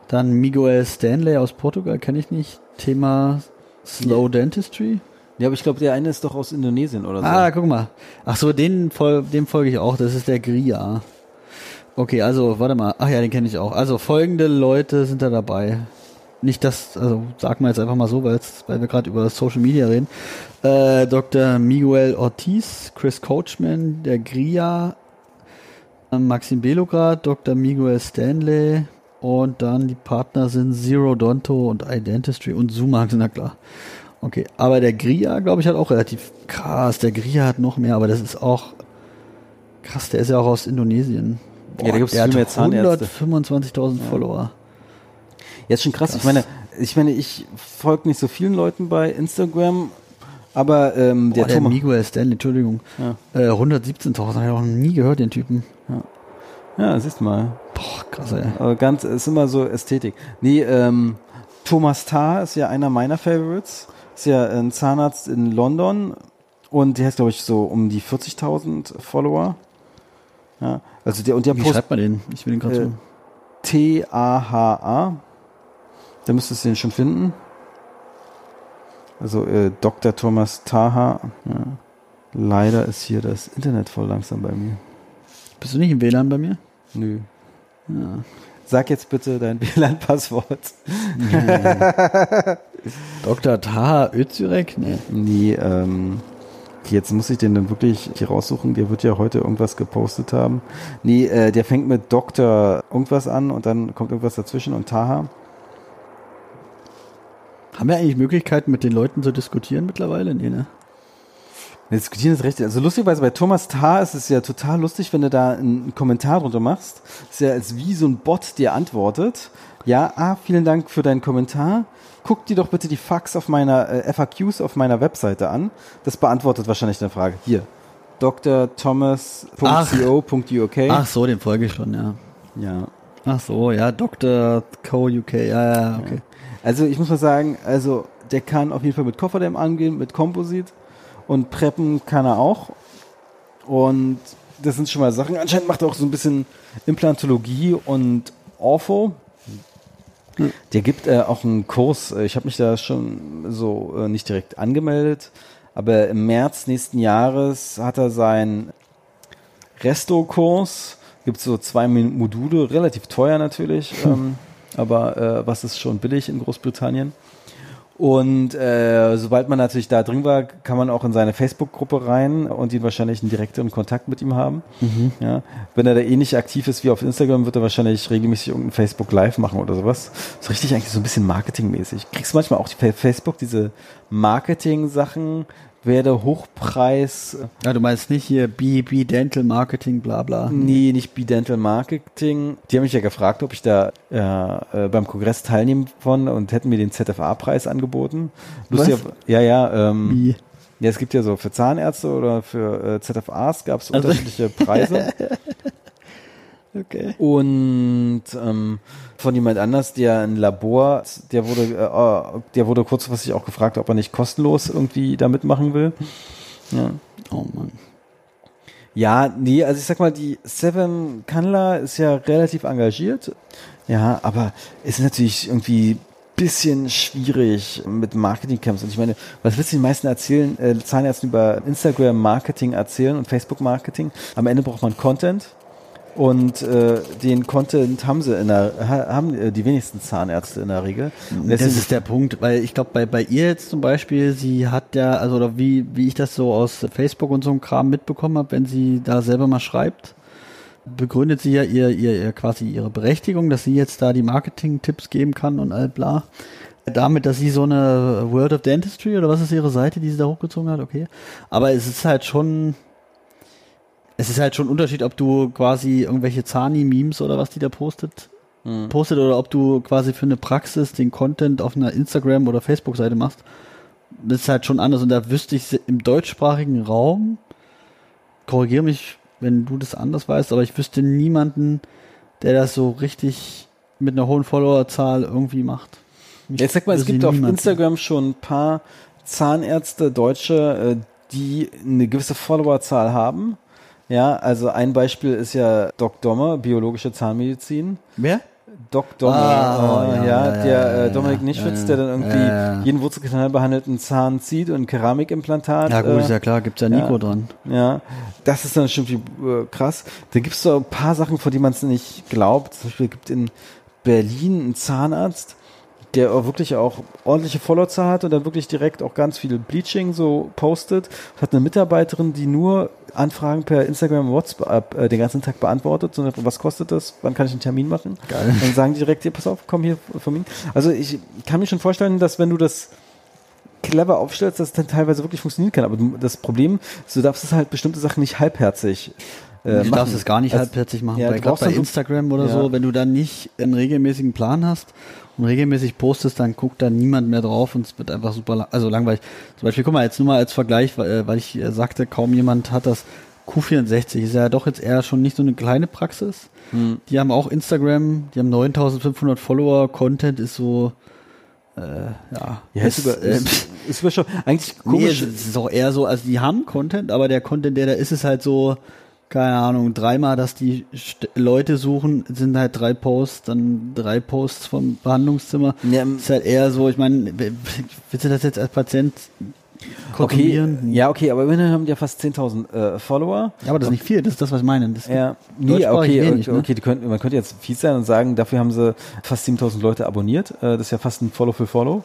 C: Dann Miguel Stanley aus Portugal, kenne ich nicht. Thema Slow Dentistry.
B: Ja, aber ich glaube, der eine ist doch aus Indonesien oder so.
C: Ah, guck mal. Ach so, den dem folge ich auch. Das ist der Gria. Okay, also warte mal. Ach ja, den kenne ich auch. Also folgende Leute sind da dabei. Nicht das, also sag mal jetzt einfach mal so, weil wir gerade über Social Media reden. Äh, Dr. Miguel Ortiz, Chris Coachman, der Gria, äh, Maxim Belograd, Dr. Miguel Stanley und dann die Partner sind Zero Donto und Identistry und Sumax, na klar. Okay, aber der Gria, glaube ich, hat auch relativ krass. Der Gria hat noch mehr, aber das ist auch krass. Der ist ja auch aus Indonesien.
B: Boah, ja, da gibt es viel mehr 125.000
C: ja. Follower.
B: Jetzt schon krass. krass. Ich meine, ich meine, ich folge nicht so vielen Leuten bei Instagram, aber ähm,
C: Boah, der, der Miguel Stanley, Entschuldigung, ja. äh, 117.000 habe ich auch noch nie gehört, den Typen.
B: Ja. Ja, siehst mal.
C: Boah, krass, ey.
B: Aber ganz, ist immer so Ästhetik. Nee, ähm, Thomas Tarr ist ja einer meiner Favorites ist ja ein Zahnarzt in London und der hat, glaube ich, so um die 40.000 Follower. Ja, also der und der
C: Wie Post, schreibt man den? Ich will den gerade äh,
B: T-A-H-A. Da müsstest du den schon finden. Also äh, Dr. Thomas Taha. Ja. Leider ist hier das Internet voll langsam bei mir.
C: Bist du nicht im WLAN bei mir?
B: Nö. Ja. Sag jetzt bitte dein WLAN-Passwort.
C: Dr. Taha Özürek?
B: Nee. Nee, ähm, jetzt muss ich den dann wirklich hier raussuchen. Der wird ja heute irgendwas gepostet haben. Nee, äh, der fängt mit Dr. irgendwas an und dann kommt irgendwas dazwischen und Taha.
C: Haben wir eigentlich Möglichkeiten, mit den Leuten zu diskutieren mittlerweile? Nee, ne?
B: Diskutieren ist recht. Also lustigerweise bei Thomas Tarr ist es ja total lustig, wenn du da einen Kommentar drunter machst. ist ja als wie so ein Bot dir antwortet. Ja, ah, vielen Dank für deinen Kommentar. Guck dir doch bitte die Fax auf meiner äh, FAQs auf meiner Webseite an. Das beantwortet wahrscheinlich deine Frage. Hier. drthomas.co.uk.
C: Ach so, den folge ich schon, ja.
B: Ja.
C: Ach so, ja, Dr.co.uk, ja, ja, okay. Ja.
B: Also ich muss mal sagen, also der kann auf jeden Fall mit Kofferdam angehen, mit Composite und Preppen kann er auch. Und das sind schon mal Sachen. Anscheinend macht er auch so ein bisschen Implantologie und Ortho. Der gibt äh, auch einen Kurs. Ich habe mich da schon so äh, nicht direkt angemeldet, aber im März nächsten Jahres hat er seinen Resto-Kurs. Gibt so zwei Module, relativ teuer natürlich, hm. ähm, aber äh, was ist schon billig in Großbritannien. Und äh, sobald man natürlich da drin war, kann man auch in seine Facebook-Gruppe rein und ihn wahrscheinlich einen direkteren Kontakt mit ihm haben. Mhm. Ja. Wenn er da ähnlich eh aktiv ist wie auf Instagram, wird er wahrscheinlich regelmäßig irgendein Facebook Live machen oder sowas. So richtig eigentlich so ein bisschen marketingmäßig. Kriegst du manchmal auch die Facebook diese Marketing-Sachen, werde Hochpreis.
C: Ja, du meinst nicht hier B, Dental Marketing, bla bla.
B: Nee, nicht B Dental Marketing. Die haben mich ja gefragt, ob ich da äh, beim Kongress teilnehmen von und hätten mir den ZFA-Preis angeboten. Lustig, ja, ja, ähm, Wie? Ja, es gibt ja so für Zahnärzte oder für äh, ZFAs gab es also unterschiedliche Preise. Okay. Und ähm, von jemand anders, der ein Labor, der wurde, äh, oh, der wurde kurzfristig auch gefragt, ob er nicht kostenlos irgendwie da mitmachen will. Ja.
C: Oh Mann.
B: Ja, nee, also ich sag mal, die Seven Kanla ist ja relativ engagiert. Ja, aber es ist natürlich irgendwie bisschen schwierig mit Marketingcamps. Und ich meine, was willst du den meisten erzählen, äh, Zahnärzten über Instagram Marketing erzählen und Facebook Marketing? Am Ende braucht man Content Und äh, den Content haben sie in der, ha- haben äh, die wenigsten Zahnärzte in der Regel.
C: Das ist der Punkt, weil ich glaube, bei, bei ihr jetzt zum Beispiel, sie hat ja, also oder wie, wie ich das so aus Facebook und so einem Kram mitbekommen habe, wenn sie da selber mal schreibt, begründet sie ja ihr, ihr, ihr quasi ihre Berechtigung, dass sie jetzt da die Marketing-Tipps geben kann und all bla. Damit, dass sie so eine World of Dentistry oder was ist ihre Seite, die sie da hochgezogen hat, okay. Aber es ist halt schon, es ist halt schon ein Unterschied, ob du quasi irgendwelche Zani-Memes oder was die da postet, postet oder ob du quasi für eine Praxis den Content auf einer Instagram- oder Facebook-Seite machst. Das ist halt schon anders und da wüsste ich im deutschsprachigen Raum, korrigiere mich, wenn du das anders weißt, aber ich wüsste niemanden, der das so richtig mit einer hohen Followerzahl irgendwie macht. Ich
B: Ich sag mal, es gibt auf
C: niemanden.
B: Instagram schon ein paar Zahnärzte, Deutsche, äh, die eine gewisse Followerzahl haben. Ja, also ein Beispiel ist ja Doc Dommer, biologische Zahnmedizin.
C: Wer?
B: Doc Dommer,
C: Ah,
B: äh,
C: ja,
B: ja,
C: ja,
B: der äh, Dominik Nischwitz, der dann irgendwie jeden Wurzelkanal behandelten Zahn zieht und Keramikimplantat.
C: Ja gut,
B: äh,
C: ist ja klar, gibt's ja Nico dran.
B: ja, das ist dann schon viel, äh, krass. Da gibt's so ein paar Sachen, von denen man es nicht glaubt. Zum Beispiel gibt in Berlin einen Zahnarzt, der auch wirklich auch ordentliche Followerzahl hat und dann wirklich direkt auch ganz viel Bleaching so postet. Hat eine Mitarbeiterin, die nur Anfragen per Instagram und WhatsApp äh, den ganzen Tag beantwortet. So, was kostet das? Wann kann ich einen Termin machen?
C: Geil.
B: Dann sagen die direkt, hier, pass auf, komm hier von mir. Also ich kann mir schon vorstellen, dass wenn du das clever aufstellst, dass es dann teilweise wirklich funktionieren kann. Aber das Problem ist, du darfst es halt bestimmte Sachen nicht halbherzig äh,
C: du darfst es gar nicht
B: Also,
C: halbherzig machen.
B: ja,
C: bei, bei
B: so-
C: Instagram oder
B: Ja.
C: so, wenn du dann nicht einen regelmäßigen Plan hast und regelmäßig postest, dann guckt da niemand mehr drauf und es wird einfach super, lang, also langweilig. Zum Beispiel, guck mal, jetzt nur mal als Vergleich, weil, äh, weil ich äh, sagte, kaum jemand hat das. Q64 ist ja doch jetzt eher schon nicht so eine kleine Praxis.
B: Hm.
C: Die haben auch Instagram, die haben 9500 Follower, Content ist so, äh, ja.
B: Ja, ist, über, ist, ist über schon. Eigentlich
C: Nee,
B: komisch.
C: es ist auch eher so, also die haben Content, aber der Content, der da ist, ist halt so, keine Ahnung, dreimal, dass die St Leute suchen, sind halt drei Posts, dann drei Posts vom Behandlungszimmer.
B: Ja, ähm,
C: ist halt eher so, ich meine, willst du das jetzt als Patient
B: okay,
C: konsumieren?
B: ja, okay, aber immerhin haben die ja fast 10.000 äh, Follower.
C: Ja, aber das ist nicht viel, das ist das, was ich meine. Das
B: Ja, nee, okay,
C: wenig,
B: okay,
C: ne?
B: okay könnten, man könnte jetzt fies sein und sagen, dafür haben sie fast 7000 Leute abonniert. Äh, das ist ja fast ein Follow für Follow.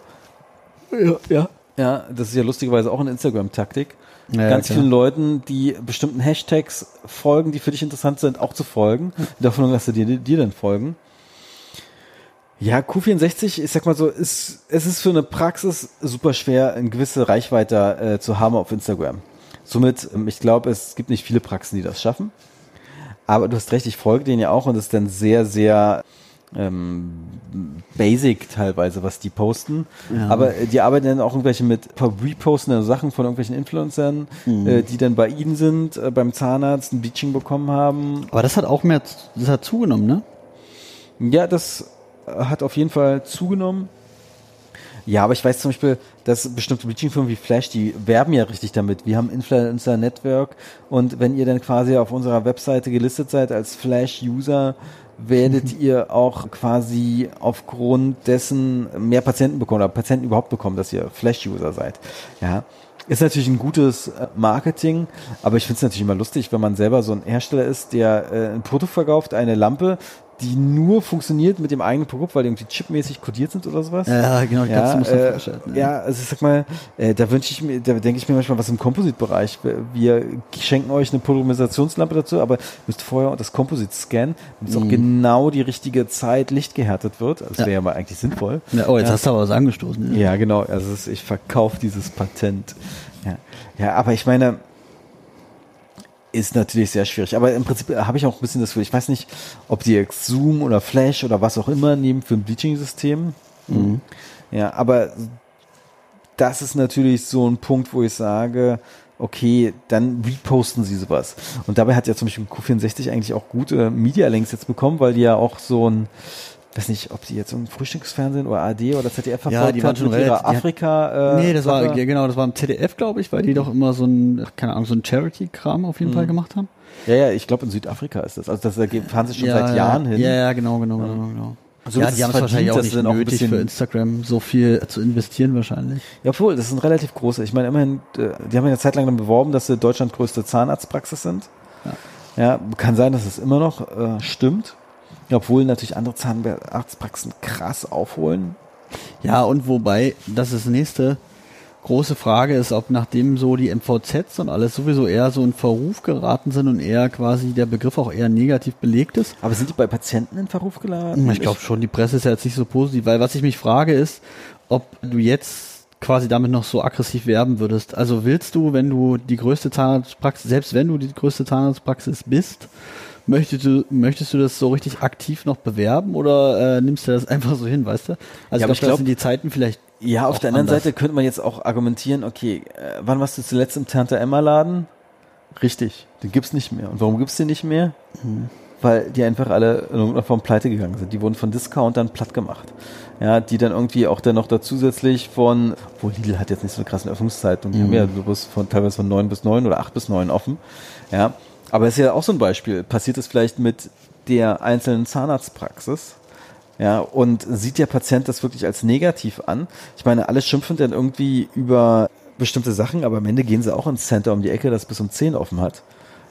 C: Ja, ja.
B: Ja, das ist ja lustigerweise auch eine Instagram-Taktik.
C: Ja,
B: Ganz
C: klar.
B: vielen Leuten, die bestimmten Hashtags folgen, die für dich interessant sind, auch zu folgen. Davon dass sie dir, dir dann folgen. Ja, Q64, ich sag mal so, ist, es ist für eine Praxis super schwer, eine gewisse Reichweite äh, zu haben auf Instagram. Somit, ähm, ich glaube, es gibt nicht viele Praxen, die das schaffen. Aber du hast recht, ich folge denen ja auch und es ist dann sehr, sehr ähm, basic teilweise, was die posten.
C: Ja.
B: Aber äh, die arbeiten dann auch irgendwelche mit reposten dann Sachen von irgendwelchen Influencern,
C: Mhm.
B: äh, die dann bei ihnen sind, äh, beim Zahnarzt ein Bleaching bekommen haben.
C: Aber das hat auch mehr, das hat zugenommen, ne?
B: Ja, das hat auf jeden Fall zugenommen. Ja, aber ich weiß zum Beispiel, dass bestimmte Bleaching-Firmen wie Flash, die werben ja richtig damit. Wir haben Influencer Network und wenn ihr dann quasi auf unserer Webseite gelistet seid als Flash-User, werdet ihr auch quasi aufgrund dessen mehr Patienten bekommen oder Patienten überhaupt bekommen, dass ihr Flash-User seid. Ja. Ist natürlich ein gutes äh, Marketing, aber ich finde es natürlich immer lustig, wenn man selber so ein Hersteller ist, der äh, ein Produkt verkauft, eine Lampe, die nur funktioniert mit dem eigenen Produkt, weil die irgendwie chipmäßig kodiert sind oder sowas.
C: Ja, genau, die kannst du
B: äh,
C: vorstellen, ne?
B: ja, also ich sag mal, äh, da wünsche ich mir, da denke ich mir manchmal was im Composite-Bereich. Wir schenken euch eine Polymerisationslampe dazu, aber ihr müsst vorher das Composite scannen, damit es auch genau die richtige Zeit lichtgehärtet wird. Das
C: Ja.
B: wäre ja mal eigentlich sinnvoll.
C: Ja, oh, jetzt
B: Ja.
C: hast du aber was angestoßen.
B: Ja, genau. Also ich verkaufe dieses Patent. Ja. ja, aber ich meine, ist natürlich sehr schwierig. Aber im Prinzip habe ich auch ein bisschen das Gefühl, ich weiß nicht, ob die jetzt Zoom oder Flash oder was auch immer nehmen für ein Bleaching-System. Ja, aber das ist natürlich so ein Punkt, wo ich sage, okay, dann reposten sie sowas. Und dabei hat ja zum Beispiel Q64 eigentlich auch gute Media-Links jetzt bekommen, weil die ja auch so ein, weiß nicht, ob die jetzt ein Frühstücksfernsehen oder AD oder ZDF
C: Ja,
B: verfolgt
C: die waren schon
B: mit
C: relativ-
B: Afrika. Äh,
C: nee, das war,
B: Sache.
C: ja, genau, das war im ZDF, glaube ich, weil die doch immer so ein, keine Ahnung, so ein Charity-Kram auf jeden Fall gemacht haben.
B: Ja, ja, ich glaube in Südafrika ist das. Also das fahren sie schon seit Jahren hin.
C: Ja, ja, genau, genau, genau, genau.
B: So
C: ja, die haben es wahrscheinlich auch nicht
B: sie auch
C: nötig für Instagram so viel zu investieren wahrscheinlich.
B: Ja, obwohl, das sind relativ große. Ich meine, immerhin, äh, die haben ja eine Zeit lang dann beworben, dass sie Deutschland größte Zahnarztpraxis sind.
C: Ja.
B: Ja, kann sein, dass es immer noch äh, stimmt. Obwohl natürlich andere Zahnarztpraxen krass aufholen.
C: Ja, und wobei, das ist das nächste große Frage ist, ob nachdem so die MVZs und alles sowieso eher so in Verruf geraten sind und eher quasi der Begriff auch eher negativ belegt ist.
B: Aber sind die bei Patienten in Verruf geraten?
C: Ich glaube schon, die Presse ist ja jetzt nicht so positiv, weil was ich mich frage ist, ob du jetzt quasi damit noch so aggressiv werben würdest. Also willst du, wenn du die größte Zahnarztpraxis, selbst wenn du die größte Zahnarztpraxis bist, Möchtest du, möchtest du das so richtig aktiv noch bewerben oder äh, nimmst du das einfach so hin, weißt du? Also
B: Ja,
C: ich glaube,
B: glaub-
C: das sind die Zeiten vielleicht.
B: Ja, auf der anderen
C: anders.
B: Seite könnte man jetzt auch argumentieren, okay, äh, wann warst du zuletzt im Tante Emma Laden? Richtig, den gibt's nicht mehr. Und warum gibt's den nicht mehr? Weil die einfach alle in irgendeiner Form pleite gegangen sind. Die wurden von Discountern platt gemacht. Ja, die dann irgendwie auch dann noch da zusätzlich von, wo Lidl hat jetzt nicht so eine krassen Öffnungszeit und die haben ja bloß von, teilweise von neun bis neun oder acht bis neun offen. Ja, aber es ist ja auch so ein Beispiel. Passiert es vielleicht mit der einzelnen Zahnarztpraxis? Ja, und sieht der Patient das wirklich als negativ an? Ich meine, alle schimpfen dann irgendwie über bestimmte Sachen, aber am Ende gehen sie auch ins Center um die Ecke, das bis um 10 offen hat.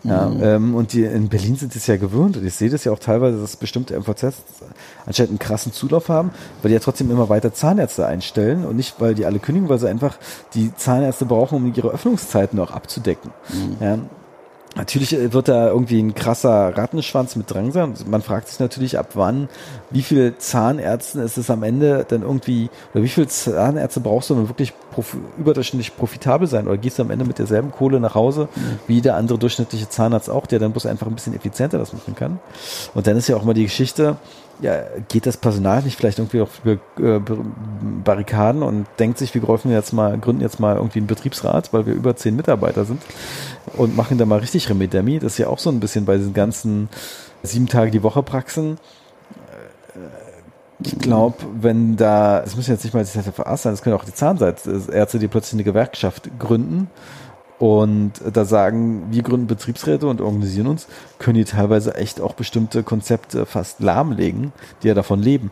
B: Ja, ähm, und die in Berlin sind es ja gewöhnt und ich sehe das ja auch teilweise, dass bestimmte MVZs anscheinend einen krassen Zulauf haben, weil die ja trotzdem immer weiter Zahnärzte einstellen und nicht, weil die alle kündigen, weil sie einfach die Zahnärzte brauchen, um ihre Öffnungszeiten auch abzudecken. Ja, Natürlich äh, wird da irgendwie ein krasser Rattenschwanz mit dran sein. Man fragt sich natürlich, ab wann, wie viele Zahnärzten ist es am Ende dann irgendwie, oder wie viele Zahnärzte brauchst du, um wirklich profi überdurchschnittlich profitabel sein? Oder gehst du am Ende mit derselben Kohle nach Hause, wie jeder andere durchschnittliche Zahnarzt auch, der dann bloß einfach ein bisschen effizienter das machen kann? Und dann ist ja auch mal die Geschichte, ja, geht das Personal nicht vielleicht irgendwie auf äh, Barrikaden und denkt sich, wir gründen jetzt mal, gründen jetzt mal irgendwie einen Betriebsrat, weil wir über zehn Mitarbeiter sind und machen da mal richtig Remedemi. Das ist ja auch so ein bisschen bei diesen ganzen sieben Tage die Woche Praxen. Ich glaube, wenn da, es müssen jetzt nicht mal die ZFA sein, das können auch die Zahnärzte, die plötzlich eine Gewerkschaft gründen und da sagen, wir gründen Betriebsräte und organisieren uns, können die teilweise echt auch bestimmte Konzepte fast lahmlegen, die ja davon leben.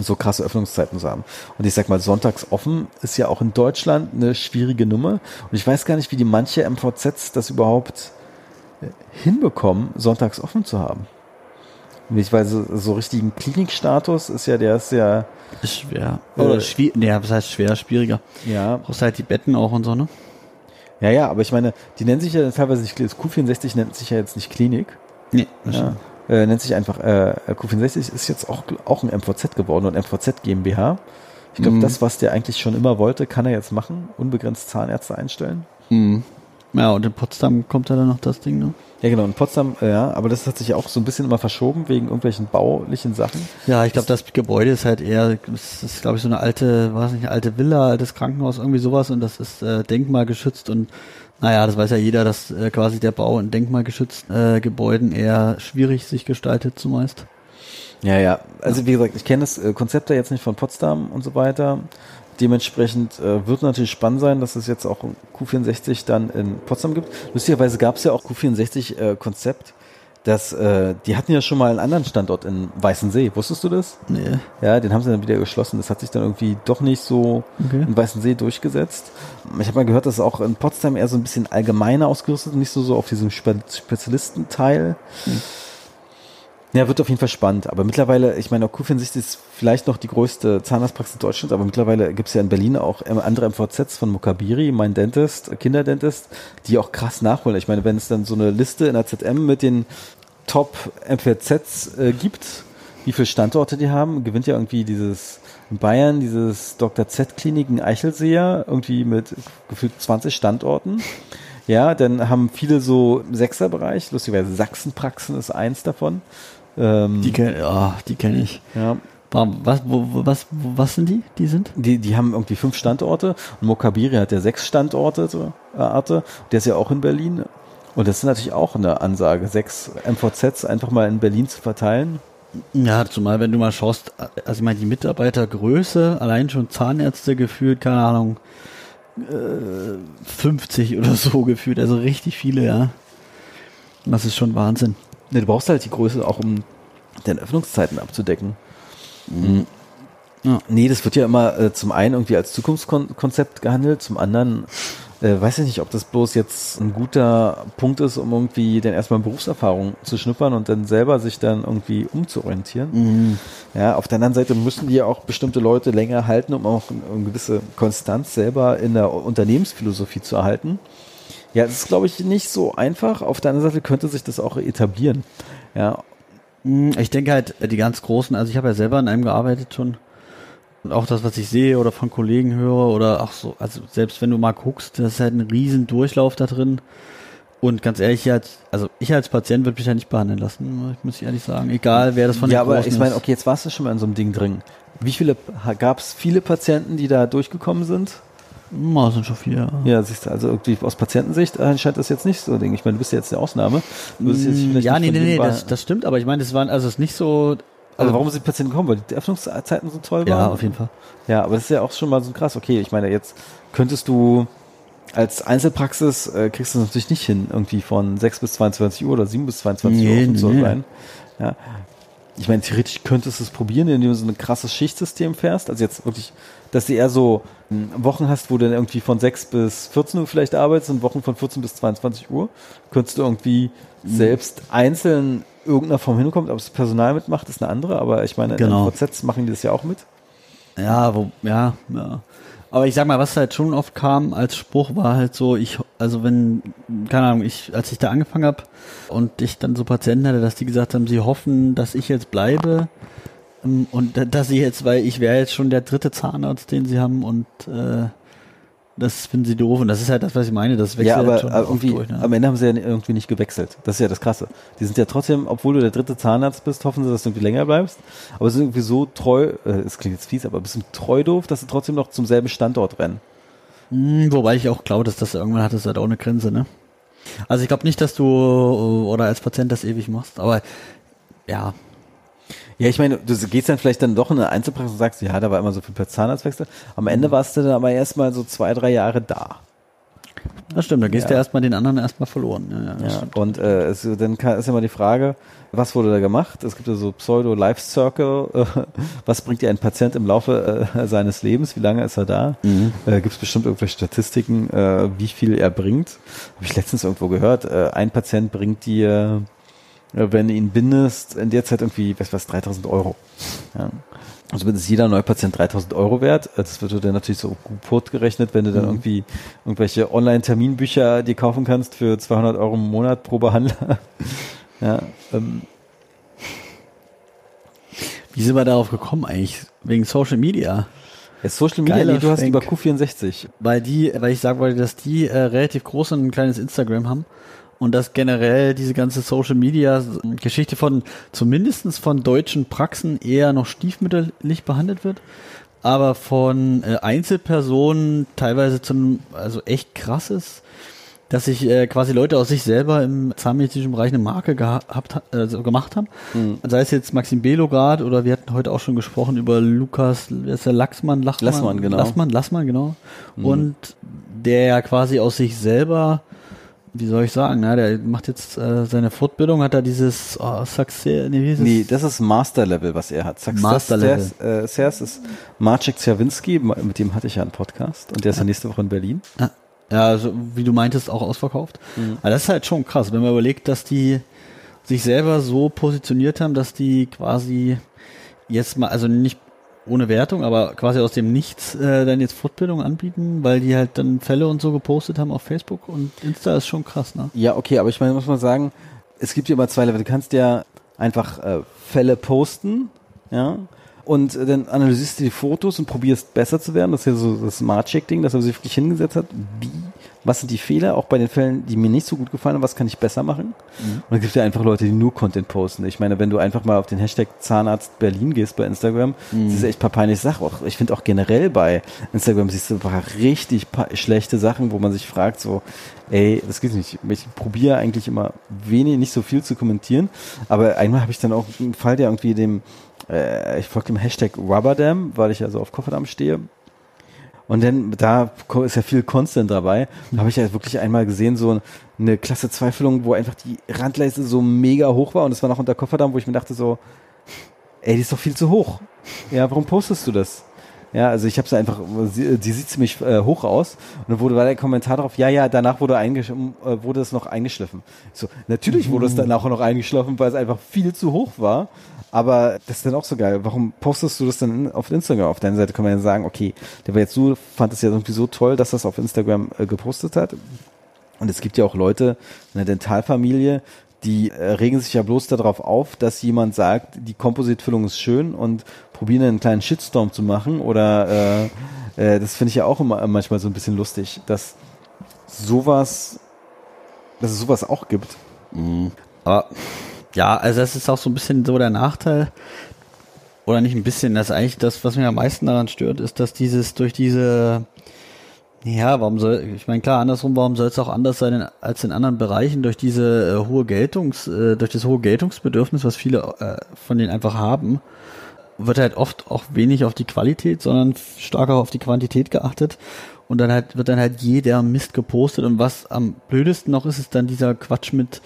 B: So krasse Öffnungszeiten zu haben. Und ich sag mal, sonntags offen ist ja auch in Deutschland eine schwierige Nummer. Und ich weiß gar nicht, wie die manche MVZs das überhaupt hinbekommen, sonntags offen zu haben. Nicht, weil so, so richtigen Klinikstatus ist ja, der ist ja,
C: schwer.
B: Äh,
C: Oder schwierig. Nee, was heißt schwer? Schwieriger.
B: ja,
C: Brauchst halt die Betten auch und so, ne?
B: Ja, ja, aber ich meine, die nennen sich ja teilweise nicht, das Q64 nennt sich ja jetzt nicht Klinik.
C: Nee, das
B: Ja. Äh, nennt sich einfach äh, Q64 ist jetzt auch, auch ein MVZ geworden und MVZ GmbH. Ich glaube,
C: Mhm.
B: das, was der eigentlich schon immer wollte, kann er jetzt machen. Unbegrenzt Zahnärzte einstellen.
C: Mhm. Ja, und in Potsdam kommt ja dann noch das Ding, ne?
B: Ja, genau. In Potsdam, ja, aber das hat sich auch so ein bisschen immer verschoben wegen irgendwelchen baulichen Sachen.
C: Ja, ich glaube, das Gebäude ist halt eher, das ist, glaube ich, so eine alte, weiß nicht, alte Villa, altes Krankenhaus, irgendwie sowas und das ist äh, denkmalgeschützt und naja, das weiß ja jeder, dass äh, quasi der Bau in denkmalgeschützten äh, Gebäuden eher schwierig sich gestaltet zumeist.
B: Ja, ja. Also wie gesagt, ich kenne das äh, Konzept da jetzt nicht von Potsdam und so weiter. Dementsprechend äh, wird natürlich spannend sein, dass es jetzt auch ein Q64 dann in Potsdam gibt. Lustigerweise gab es ja auch Q64-Konzept. das, äh, die hatten ja schon mal einen anderen Standort in Weißensee. Wusstest du das?
C: Nee.
B: Ja, den haben sie dann wieder geschlossen. Das hat sich dann irgendwie doch nicht so
C: Okay.
B: in Weißensee durchgesetzt. Ich habe mal gehört, dass es auch in Potsdam eher so ein bisschen allgemeiner ausgerüstet, ist, nicht so, so auf diesem Spe Spezialistenteil. Ja, wird auf jeden Fall spannend. Aber mittlerweile, ich meine, auch Q64 ist vielleicht noch die größte Zahnarztpraxis Deutschlands, aber mittlerweile gibt es ja in Berlin auch ähm, andere MVZs von Mokabiri, mein Dentist, Kinderdentist, die auch krass nachholen. Ich meine, wenn es dann so eine Liste in der ZM mit den Top MVZs äh, gibt, wie viele Standorte die haben, gewinnt ja irgendwie dieses in Bayern, dieses Dr. Z Klinik in Eichelseer, irgendwie mit gefühlt 20 Standorten. Ja, dann haben viele so im Sechserbereich, lustigerweise Sachsenpraxen ist eins davon. Ähm,
C: Die kenne die kenn ich.
B: ja,
C: Was, wo, was, wo, was sind die? Die sind?
B: die, die haben irgendwie fünf Standorte und Mokabiri hat ja sechs Standorte, so äh, Arte. Der ist ja auch in Berlin. Und das ist natürlich auch eine Ansage, sechs MVZs einfach mal in Berlin zu verteilen.
C: Ja, zumal wenn du mal schaust, also ich meine, die Mitarbeitergröße, allein schon Zahnärzte gefühlt, keine Ahnung, äh, 50 oder so gefühlt, also richtig viele, ja. Das ist schon Wahnsinn.
B: Ne, du brauchst halt die Größe auch, um deine Öffnungszeiten abzudecken. Mhm.
C: Ja.
B: Nee, das wird ja immer äh, zum einen irgendwie als Zukunftskonzept gehandelt, zum anderen Äh, weiß ich nicht, ob das bloß jetzt ein guter Punkt ist, um irgendwie dann erstmal Berufserfahrung zu schnuppern und dann selber sich dann irgendwie umzuorientieren.
C: Mhm.
B: Ja, auf der anderen Seite müssen die ja auch bestimmte Leute länger halten, um auch eine gewisse Konstanz selber in der Unternehmensphilosophie zu erhalten. Ja, das ist, glaube ich, nicht so einfach. Auf der anderen Seite könnte sich das auch etablieren. Ja,
C: Hm, Ich denke halt, die ganz großen, also ich habe ja selber in einem gearbeitet schon. Und auch das, was ich sehe oder von Kollegen höre oder auch so, also selbst wenn du mal guckst, das ist halt ein riesen Durchlauf da drin. Und ganz ehrlich, ich als, also ich als Patient würde mich ja nicht behandeln lassen, muss ich ehrlich sagen. Egal, wer das von
B: ja
C: den
B: aber
C: Großen
B: ich meine, okay, jetzt warst du schon mal in so einem Ding drin. Wie viele, gab es viele Patienten, die da durchgekommen sind?
C: Das sind schon viele. Ja.
B: Ja, siehst du, also irgendwie aus Patientensicht äh, scheint das jetzt nicht so ein Ding. Ich meine, du bist ja jetzt eine Ausnahme. Du bist jetzt vielleicht
C: ja, nee, nee, nee, das, das stimmt, aber ich meine, das waren, also es ist nicht so,
B: also warum sind die Patienten gekommen? Weil die Öffnungszeiten so toll waren?
C: ja, auf jeden Fall.
B: Ja, aber das ist ja auch schon mal so krass. Okay, ich meine, jetzt könntest du als Einzelpraxis äh, kriegst du es natürlich nicht hin, irgendwie von 6 bis 22 Uhr oder 7 bis 22 Uhr
C: Nee,
B: zu
C: nee.
B: sein. Ja. Ich meine, theoretisch könntest du es probieren, indem du so ein krasses Schichtsystem fährst. Also jetzt wirklich, dass du eher so ähm, Wochen hast, wo du dann irgendwie von 6 bis 14 Uhr vielleicht arbeitest und Wochen von 14 bis 22 Uhr. Könntest du irgendwie
C: Mhm.
B: selbst einzeln irgendeiner Form hinkommt, ob das Personal mitmacht, ist eine andere, aber ich meine,
C: Genau.
B: in VZ machen die das ja auch mit.
C: Ja, wo, ja, ja. Aber ich sag mal, was halt schon oft kam als Spruch war halt so, ich, also wenn, keine Ahnung, ich, als ich da angefangen habe und ich dann so Patienten hatte, dass die gesagt haben, sie hoffen, dass ich jetzt bleibe und da- dass sie jetzt, weil ich wäre jetzt schon der dritte Zahnarzt, den sie haben und äh, das finden sie doof und das ist halt das, was ich meine, das wechselt
B: Ja, aber
C: halt schon
B: äh, irgendwie,
C: durch. Ne?
B: am Ende haben sie ja irgendwie nicht gewechselt. Das ist ja das Krasse. Die sind ja trotzdem, obwohl du der dritte Zahnarzt bist, hoffen sie, dass du irgendwie länger bleibst. Aber sie sind irgendwie so treu, äh, es klingt jetzt fies, aber ein bisschen treu doof, dass sie trotzdem noch zum selben Standort rennen.
C: Hm, wobei ich auch glaube, dass das irgendwann hat es halt auch eine Grenze, ne? Also ich glaube nicht, dass du äh, oder als Patient das ewig machst, aber ja,
B: Ja, ich meine, du gehst dann vielleicht dann doch in eine Einzelpraxis und sagst, ja, da war immer so viel per Zahnarztwechsel. Am Ende warst du dann aber erstmal so zwei, drei Jahre da.
C: das stimmt. Da gehst du
B: Ja.
C: erstmal den anderen erstmal verloren. Ja, ja,
B: und äh, es, dann kann, ist immer die Frage, was wurde da gemacht? Es gibt ja so Pseudo-Life-Circle. Äh, was bringt dir ein Patient im Laufe äh, seines Lebens? Wie lange ist er da?
C: Mhm.
B: Äh, gibt es bestimmt irgendwelche Statistiken, äh, wie viel er bringt? Habe ich letztens irgendwo gehört. Äh, ein Patient bringt dir, wenn du ihn bindest, in der Zeit irgendwie, was was, 3000 Euro. Ja. Also wenn es jeder Neupatient 3000 Euro wert, äh, das wird dann natürlich so gut gerechnet, wenn du dann
C: Mhm.
B: irgendwie irgendwelche Online-Terminbücher dir kaufen kannst für 200 Euro im Monat pro Behandler. ja, ähm,
C: Wie sind wir darauf gekommen eigentlich? Wegen Social Media.
B: jetzt Social Media,
C: Geiler
B: nee, du hast
C: Schwenk.
B: lieber Q64.
C: Weil die, weil ich sagen wollte, dass die äh, relativ groß und ein kleines Instagram haben und dass generell diese ganze Social Media Geschichte von zumindestens von deutschen Praxen eher noch stiefmütterlich behandelt wird, aber von äh, Einzelpersonen teilweise zum also echt krasses, dass sich äh, quasi Leute aus sich selber im zahnmedizinischen Bereich eine Marke gehabt, ha- also gemacht haben. Sei es jetzt Maxim Belograd oder wir hatten heute auch schon gesprochen über Lukas, wer ist der Lachsmann, Lachmann,
B: Lassmann, genau.
C: Lassmann, Lassmann, genau. Und der ja quasi aus sich selber, wie soll ich sagen, na, der macht jetzt äh, seine Fortbildung, hat er dieses oh, Success, nee, wie es?
B: Nee, das ist Master Level, was er hat. Success
C: Master Level.
B: Äh, Sers ist Marcek Zerwinski, mit dem hatte ich ja einen Podcast und der ist ja nächste Woche in Berlin.
C: Ja, also, wie du meintest, auch ausverkauft. Aber das ist halt schon krass, wenn man überlegt, dass die sich selber so positioniert haben, dass die quasi jetzt mal, also nicht ohne Wertung, aber quasi aus dem Nichts äh, dann jetzt Fortbildung anbieten, weil die halt dann Fälle und so gepostet haben auf Facebook und Insta ist schon krass, ne?
B: Ja, okay, aber ich meine, muss man sagen, es gibt ja immer zwei Level. Du kannst ja einfach äh, Fälle posten, ja, und äh, dann analysierst du die Fotos und probierst besser zu werden. Das ist ja so das Smart-Check-Ding, dass er sich wirklich hingesetzt hat. Wie, was sind die Fehler, auch bei den Fällen, die mir nicht so gut gefallen haben, was kann ich besser machen? Und dann gibt es ja einfach Leute, die nur Content posten. Ich meine, wenn du einfach mal auf den Hashtag Zahnarzt Berlin gehst bei Instagram, das ist echt ein paar peinliche Sachen. Ich finde auch generell bei Instagram siehst du ein paar richtig schlechte Sachen, wo man sich fragt, so, ey, das geht nicht. Ich probiere eigentlich immer wenig, nicht so viel zu kommentieren. Aber einmal habe ich dann auch einen Fall, der irgendwie dem, äh, ich folge dem Hashtag Rubberdam, weil ich also auf Kofferdamm stehe. Und dann, da ist ja viel Constant dabei. Da habe ich ja wirklich einmal gesehen, so eine Klasse Zweifelung, wo einfach die Randleiste so mega hoch war und es war noch unter Kofferdamm, wo ich mir dachte so, ey, die ist doch viel zu hoch. Ja, warum postest du das? Ja, also ich habe sie einfach, sie, die sieht ziemlich äh, hoch aus. Und dann wurde war der Kommentar darauf, ja, ja, danach wurde, eingesch äh, wurde es noch eingeschliffen. Ich so, natürlich wurde es danach auch noch eingeschliffen, weil es einfach viel zu hoch war. Aber das ist dann auch so geil. Warum postest du das dann auf Instagram? Auf deiner Seite kann man ja sagen, okay, der war jetzt so, fand es ja irgendwie so toll, dass das auf Instagram äh, gepostet hat. Und es gibt ja auch Leute in der Dentalfamilie, die äh, regen sich ja bloß darauf auf, dass jemand sagt, die Kompositfüllung ist schön und probieren einen kleinen Shitstorm zu machen. Oder äh, äh, das finde ich ja auch immer manchmal so ein bisschen lustig, dass sowas, dass es sowas auch gibt.
C: Aber ja, also das ist auch so ein bisschen so der Nachteil. Oder nicht ein bisschen, das ist eigentlich das, was mich am meisten daran stört, ist, dass dieses durch diese ja, warum soll, ich meine, klar, andersrum, warum soll es auch anders sein in, als in anderen Bereichen durch diese äh, hohe Geltungs, äh, durch das hohe Geltungsbedürfnis, was viele äh, von denen einfach haben, wird halt oft auch wenig auf die Qualität, sondern stärker auf die Quantität geachtet. Und dann halt, wird dann halt jeder Mist gepostet. Und was am blödesten noch ist, ist dann dieser Quatsch mit,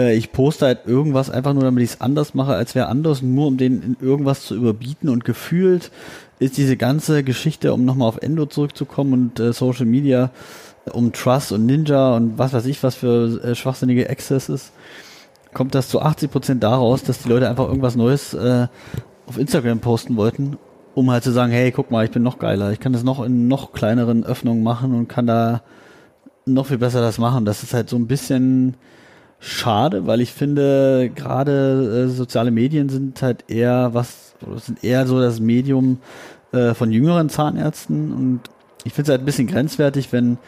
C: äh, ich poste halt irgendwas einfach nur, damit ich es anders mache, als wer anders, nur um den in irgendwas zu überbieten. Und gefühlt ist diese ganze Geschichte, um nochmal auf Endo zurückzukommen und äh, Social Media, um Trust und Ninja und was weiß ich, was für äh, schwachsinnige Accesses, kommt das zu 80 Prozent daraus, dass die Leute einfach irgendwas Neues äh, auf Instagram posten wollten, um halt zu sagen, hey, guck mal, ich bin noch geiler, ich kann das noch in noch kleineren Öffnungen machen und kann da noch viel besser das machen. Das ist halt so ein bisschen schade, weil ich finde, gerade äh, soziale Medien sind halt eher was, sind eher so das Medium äh, von jüngeren Zahnärzten und ich finde es halt ein bisschen grenzwertig, wenn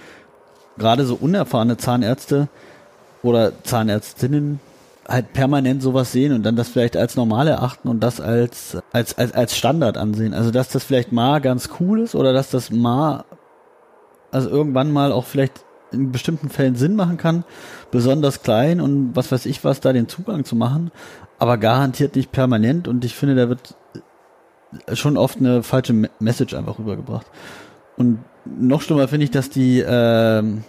C: gerade so unerfahrene Zahnärzte oder Zahnärztinnen halt permanent sowas sehen und dann das vielleicht als normal erachten und das als, als, als, als Standard ansehen. Also, dass das vielleicht mal ganz cool ist oder dass das mal, also irgendwann mal auch vielleicht in bestimmten Fällen Sinn machen kann, besonders klein und was weiß ich was, da den Zugang zu machen, aber garantiert nicht permanent und ich finde, da wird schon oft eine falsche Message einfach rübergebracht. Und noch schlimmer finde ich, dass die ähm,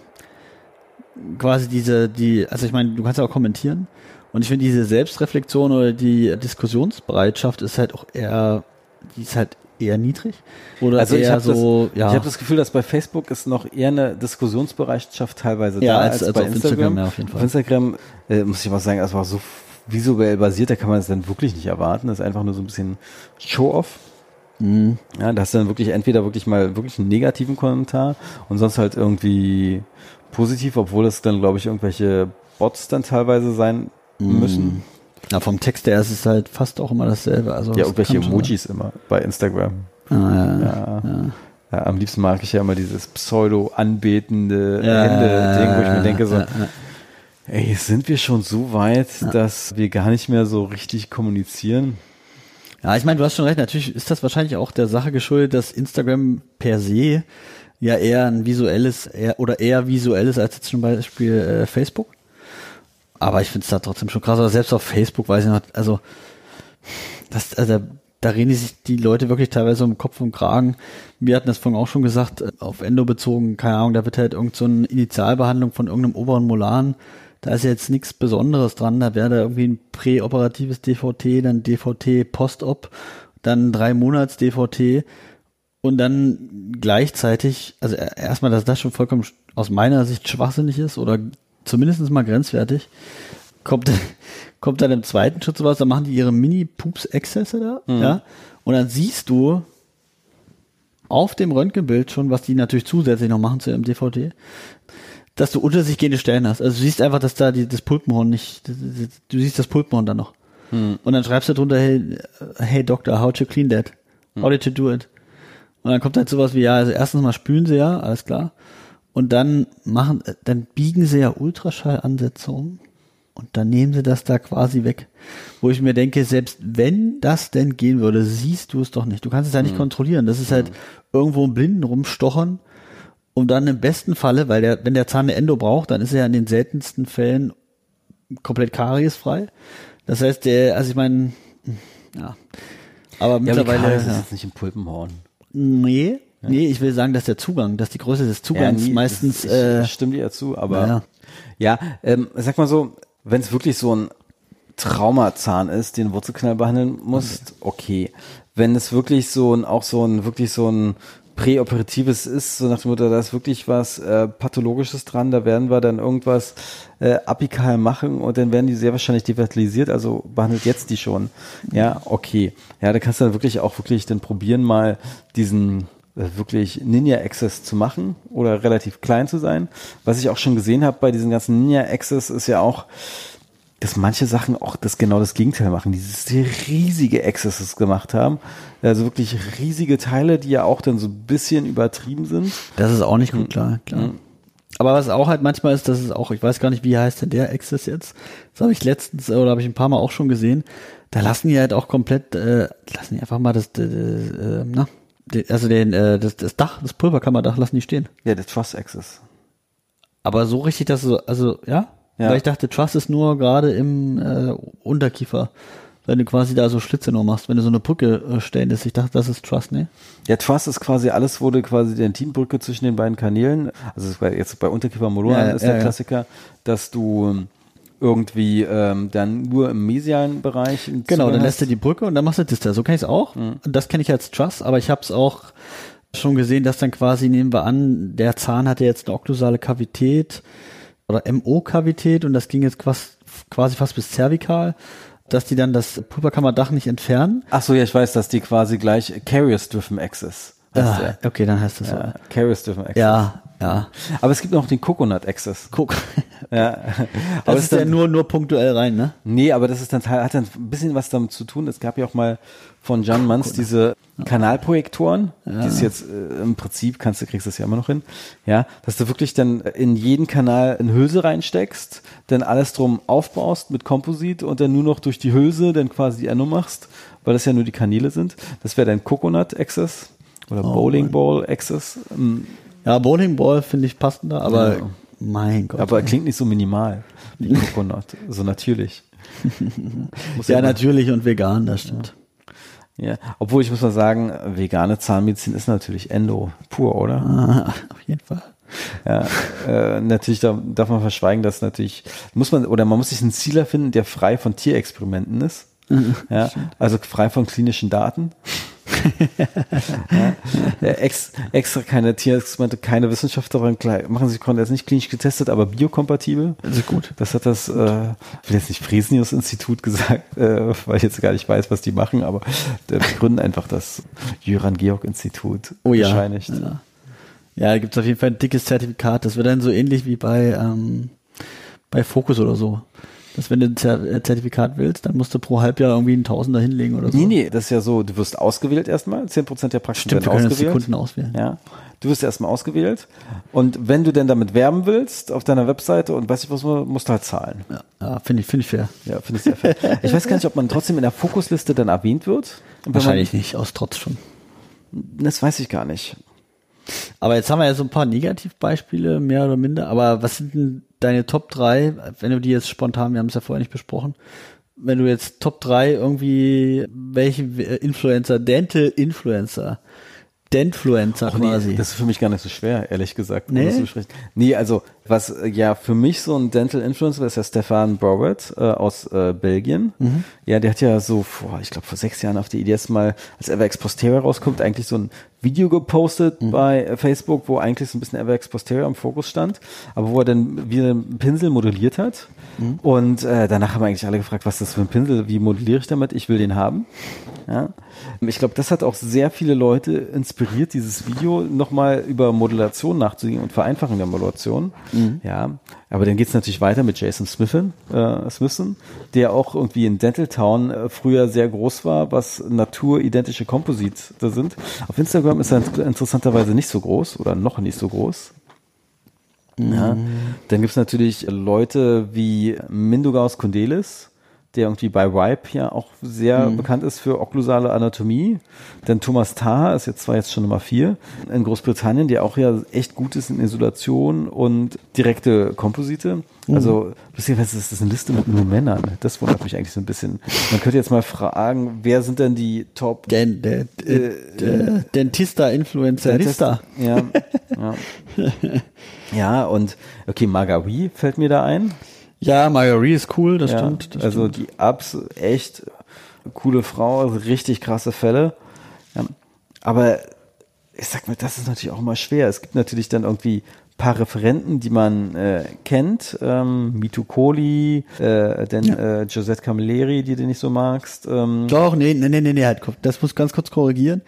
C: quasi diese, die, also ich meine, du kannst ja auch kommentieren und ich finde diese Selbstreflexion oder die Diskussionsbereitschaft ist halt auch eher, die ist halt eher niedrig oder
B: Also ich
C: eher
B: habe
C: so,
B: das,
C: ja.
B: ich hab das Gefühl, dass bei Facebook ist noch eher eine Diskussionsbereitschaft teilweise
C: Ja,
B: da
C: als-
B: als,
C: als
B: bei
C: auf
B: Instagram.
C: Instagram, ja, auf jeden Fall.
B: Auf Instagram äh, muss ich mal sagen, es war so visuell basiert, da kann man es dann wirklich nicht erwarten. Das ist einfach nur so ein bisschen Show-off.
C: Mhm.
B: Ja, da hast du dann wirklich entweder wirklich mal wirklich einen negativen Kommentar und sonst halt irgendwie positiv, obwohl es dann, glaube ich, irgendwelche Bots dann teilweise sein
C: Mhm.
B: müssen.
C: Ja, vom Text her ist es halt fast auch immer dasselbe. Also
B: Ja,
C: kann schon
B: Emojis immer bei Instagram.
C: sein. Ah, ja, ja.
B: Ja.
C: ja.
B: Am liebsten mag ich ja immer dieses pseudo-anbetende
C: Ja,
B: Hände-Ding, wo ich mir denke so,
C: ja, ja.
B: ey, sind wir schon so weit, dass wir gar nicht mehr so richtig kommunizieren?
C: Ja, ich meine, du hast schon recht. Natürlich ist das wahrscheinlich auch der Sache geschuldet, dass Instagram per se ja eher ein visuelles eher, oder eher visuelles als jetzt zum Beispiel äh, Facebook. Aber ich finde es da trotzdem schon krass. Aber selbst auf Facebook weiß ich noch, also das, also da reden die sich die Leute wirklich teilweise um Kopf und Kragen. Wir hatten das vorhin auch schon gesagt, äh, auf Endo bezogen, keine Ahnung, da wird halt irgend so eine Initialbehandlung von irgendeinem oberen Molaren. Da ist jetzt nichts Besonderes dran. Da wäre da irgendwie ein präoperatives DVT, dann DVT Post-op, dann drei Monats DVT und dann gleichzeitig, also e- erstmal, dass das schon vollkommen aus meiner Sicht schwachsinnig ist oder zumindest mal grenzwertig, kommt, kommt dann im zweiten Schritt sowas, dann machen die ihre Mini-Pups-Exzesse da, ja, und dann siehst du auf dem Röntgenbild schon, was die natürlich zusätzlich noch machen zu ihrem DVD, dass du unter sich gehende Stellen hast. Also du siehst einfach, dass da die, das Pulpenhorn nicht, du siehst das Pulpenhorn dann noch. Und dann schreibst du drunter, hey, hey Doctor, how to clean that? How did you do it? Und dann kommt halt sowas wie, ja, also erstens mal spülen sie ja, alles klar. Und dann machen, dann biegen sie ja Ultraschallansätze um. Und dann nehmen sie das da quasi weg. Wo ich mir denke, selbst wenn das denn gehen würde, siehst du es doch nicht. Du kannst es ja nicht kontrollieren. Das ist halt irgendwo im Blinden rumstochern. Und dann im besten Falle, weil der, wenn der Zahn eine Endo braucht, dann ist er ja in den seltensten Fällen komplett kariesfrei. Das heißt, der, also ich meine, ja. Aber mittlerweile.
B: ist
C: ja.
B: jetzt nicht im Pulpenhorn.
C: Nee, nee, ich will sagen, dass der Zugang, dass die Größe des Zugangs
B: nie,
C: meistens,
B: das, ich,
C: äh,
B: ich stimme dir ja zu, aber
C: ja.
B: ja, ähm, sag mal so, wenn es wirklich so ein Traumazahn ist, den Wurzelknall behandeln musst, okay. wenn es wirklich so ein, auch so ein, wirklich so ein Präoperatives ist, so nach dem Motto, da ist wirklich was äh, Pathologisches dran, da werden wir dann irgendwas äh, apikal machen und dann werden die sehr wahrscheinlich devitalisiert, also behandelt jetzt die schon. Ja, okay. Ja, da kannst du dann wirklich auch wirklich dann probieren, mal diesen wirklich Ninja Access zu machen oder relativ klein zu sein. Was ich auch schon gesehen habe bei diesen ganzen Ninja Access ist ja auch, dass manche Sachen auch das genau das Gegenteil machen, dieses riesige Accesses gemacht haben. Also wirklich riesige Teile, die ja auch dann so ein bisschen übertrieben sind.
C: Das ist auch nicht gut, klar, klar.
B: Mhm.
C: Aber was auch halt manchmal ist, das ist auch, ich weiß gar nicht, wie heißt denn der Access jetzt? Das habe ich letztens oder habe ich ein paar Mal auch schon gesehen. Da lassen die halt auch komplett, äh, lassen die einfach mal das, äh, äh, na, also den, äh, das, das Dach, das Pulverkammerdach lassen die stehen.
B: Ja, der Truss Access.
C: Aber so richtig, dass so, also ja,
B: Ja.
C: weil ich dachte, Truss ist nur gerade im äh, Unterkiefer, wenn du quasi da so Schlitze nur machst, wenn du so eine Brücke äh, stellen lässt. Ich dachte, das ist Truss, ne?
B: Ja, Truss ist quasi alles, wurde quasi die Intimbrücke zwischen den beiden Kanälen, also jetzt bei Unterkiefer Moloran
C: Ja,
B: ist
C: ja,
B: der. Klassiker, dass du ähm, irgendwie ähm, dann nur im mesialen Bereich einen
C: Genau, dann
B: hast.
C: lässt du die Brücke und dann machst du das da. So kann ich es auch. Und das kenne ich als Truss, aber ich habe es auch schon gesehen, dass dann quasi, nehmen wir an, der Zahn hatte jetzt eine okklusale Kavität oder MO-Kavität und das ging jetzt quasi, quasi fast bis zervikal, dass die dann das Pulverkammerdach nicht entfernen.
B: Ach so, ja, ich weiß, dass die quasi gleich Carrier-Driven Access heißt
C: Ah,
B: der.
C: okay, dann heißt das so.
B: Ja, Carrier-Driven Access.
C: Ja, ja.
B: Aber es gibt noch den Coconut Access.
C: Guck.
B: Ja.
C: Das
B: aber
C: ist ja nur, nur punktuell rein, ne?
B: Nee, aber das ist dann Teil, hat dann ein bisschen was damit zu tun. Es gab ja auch mal von Jan Manns diese Kanalprojektoren, die ist jetzt äh, im Prinzip kannst du kriegst das ja immer noch hin, ja, dass du wirklich dann in jeden Kanal eine Hülse reinsteckst, dann alles drum aufbaust mit Komposit und dann nur noch durch die Hülse dann quasi die Endo machst, weil das ja nur die Kanäle sind. Das wäre dein Coconut Access oder Bowling Ball Access.
C: Ja, Bowling Ball finde ich passender, aber
B: Ja.
C: mein Gott.
B: Aber klingt nicht so minimal wie Coconut, so natürlich. Muss
C: ja, natürlich und vegan, das stimmt.
B: Ja, obwohl ich muss mal sagen, vegane Zahnmedizin ist natürlich Endo pur, oder?
C: Ah, auf jeden Fall.
B: Ja, äh, natürlich da, darf man verschweigen, dass natürlich muss man oder man muss sich einen Zieler finden, der frei von Tierexperimenten ist. ja, also frei von klinischen Daten. Ja, ex, extra keine Tierexperimente, keine Wissenschaft daran klar, machen sie konnten jetzt nicht klinisch getestet, aber biokompatibel.
C: Das ist gut.
B: Das hat das, äh, ich will jetzt nicht Fresenius Institut gesagt, äh, weil ich jetzt gar nicht weiß, was die machen, aber äh, wir gründen einfach das Jöran Georg Institut
C: Oh ja.
B: bescheinigt.
C: Ja, ja da gibt es auf jeden Fall ein dickes Zertifikat. Das wird dann so ähnlich wie bei, ähm, bei Focus oder so. Dass wenn du ein äh, Zertifikat willst, dann musst du pro Halbjahr irgendwie einen Tausender hinlegen oder so.
B: Nee, nee, das ist ja so, du wirst ausgewählt erstmal, 10% der Praxen
C: Stimmt, wir
B: werden
C: die
B: ausgewählt.
C: Kunden auswählen.
B: Ja, du wirst erstmal ausgewählt und wenn du denn damit werben willst auf deiner Webseite und weißt du was, musst du halt zahlen.
C: Ja, ja finde ich, finde ich fair.
B: Ja, finde ich sehr fair. Ich weiß gar nicht, ob man trotzdem in der Fokusliste dann erwähnt wird.
C: Wahrscheinlich nicht, aus Trotz schon.
B: Man, das weiß ich gar nicht.
C: Aber jetzt haben wir ja so ein paar Negativbeispiele, mehr oder minder. Aber was sind denn deine Top 3, wenn du die jetzt spontan, wir haben es ja vorher nicht besprochen, wenn du jetzt Top 3 irgendwie, welche Influencer, Dental Influencer, Dentfluencer
B: Ach nee,
C: quasi.
B: das ist für mich gar nicht so schwer, ehrlich gesagt.
C: Nee?
B: besprechen. nee, also was ja für mich so ein Dental Influencer ist ja Stefan Browett äh, aus äh, Belgien.
C: Mhm.
B: Ja, der hat ja so vor, ich glaube vor sechs Jahren auf die IDS mal, als Everex Posterior rauskommt, eigentlich so ein Video gepostet
C: Mhm.
B: bei äh, Facebook, wo eigentlich so ein bisschen Everex Posterior im Fokus stand, aber wo er dann wieder einen Pinsel modelliert hat.
C: Mhm.
B: Und äh, danach haben eigentlich alle gefragt, was ist das für ein Pinsel, wie modelliere ich damit? Ich will den haben. Ja. Ich glaube, das hat auch sehr viele Leute inspiriert, dieses Video nochmal über Modulation nachzudenken und Vereinfachung der Modulation. Ja, aber dann geht's natürlich weiter mit Jason Smithen, äh, Smithson, der auch irgendwie in Dental Town äh, früher sehr groß war, was naturidentische Composite da sind. Auf Instagram ist er int- interessanterweise nicht so groß oder noch nicht so groß. Ja. Dann gibt's natürlich Leute wie Mindugaus Kundelis, der irgendwie bei Ripe ja auch sehr bekannt ist für okklusale Anatomie. Dann Thomas Taha ist jetzt zwar jetzt schon Nummer vier in Großbritannien, der auch ja echt gut ist in Isolation und direkte Komposite. Also, beziehungsweise ist das eine Liste mit nur Männern. Das wundert mich eigentlich so ein bisschen. Man könnte jetzt mal fragen, wer sind denn die Top
C: Den, der,
B: Äh,
C: der, Dentista, Influencerista.
B: Ja, ja. ja, und okay, Margarie fällt mir da ein.
C: Ja, Marjorie ist cool, das
B: Ja,
C: stimmt. Das
B: also
C: stimmt.
B: die Abs, echt coole Frau, also richtig krasse Fälle. aber ich sag mal, das ist natürlich auch immer schwer. Es gibt natürlich dann irgendwie paar Referenten, die man äh, kennt. Ähm, Mitu Koli, äh, denn
C: Ja.
B: äh, Josette Camilleri, die du nicht so magst. Ähm,
C: Doch, nee, nee, nee, nee, nee, halt, das muss ganz kurz korrigieren.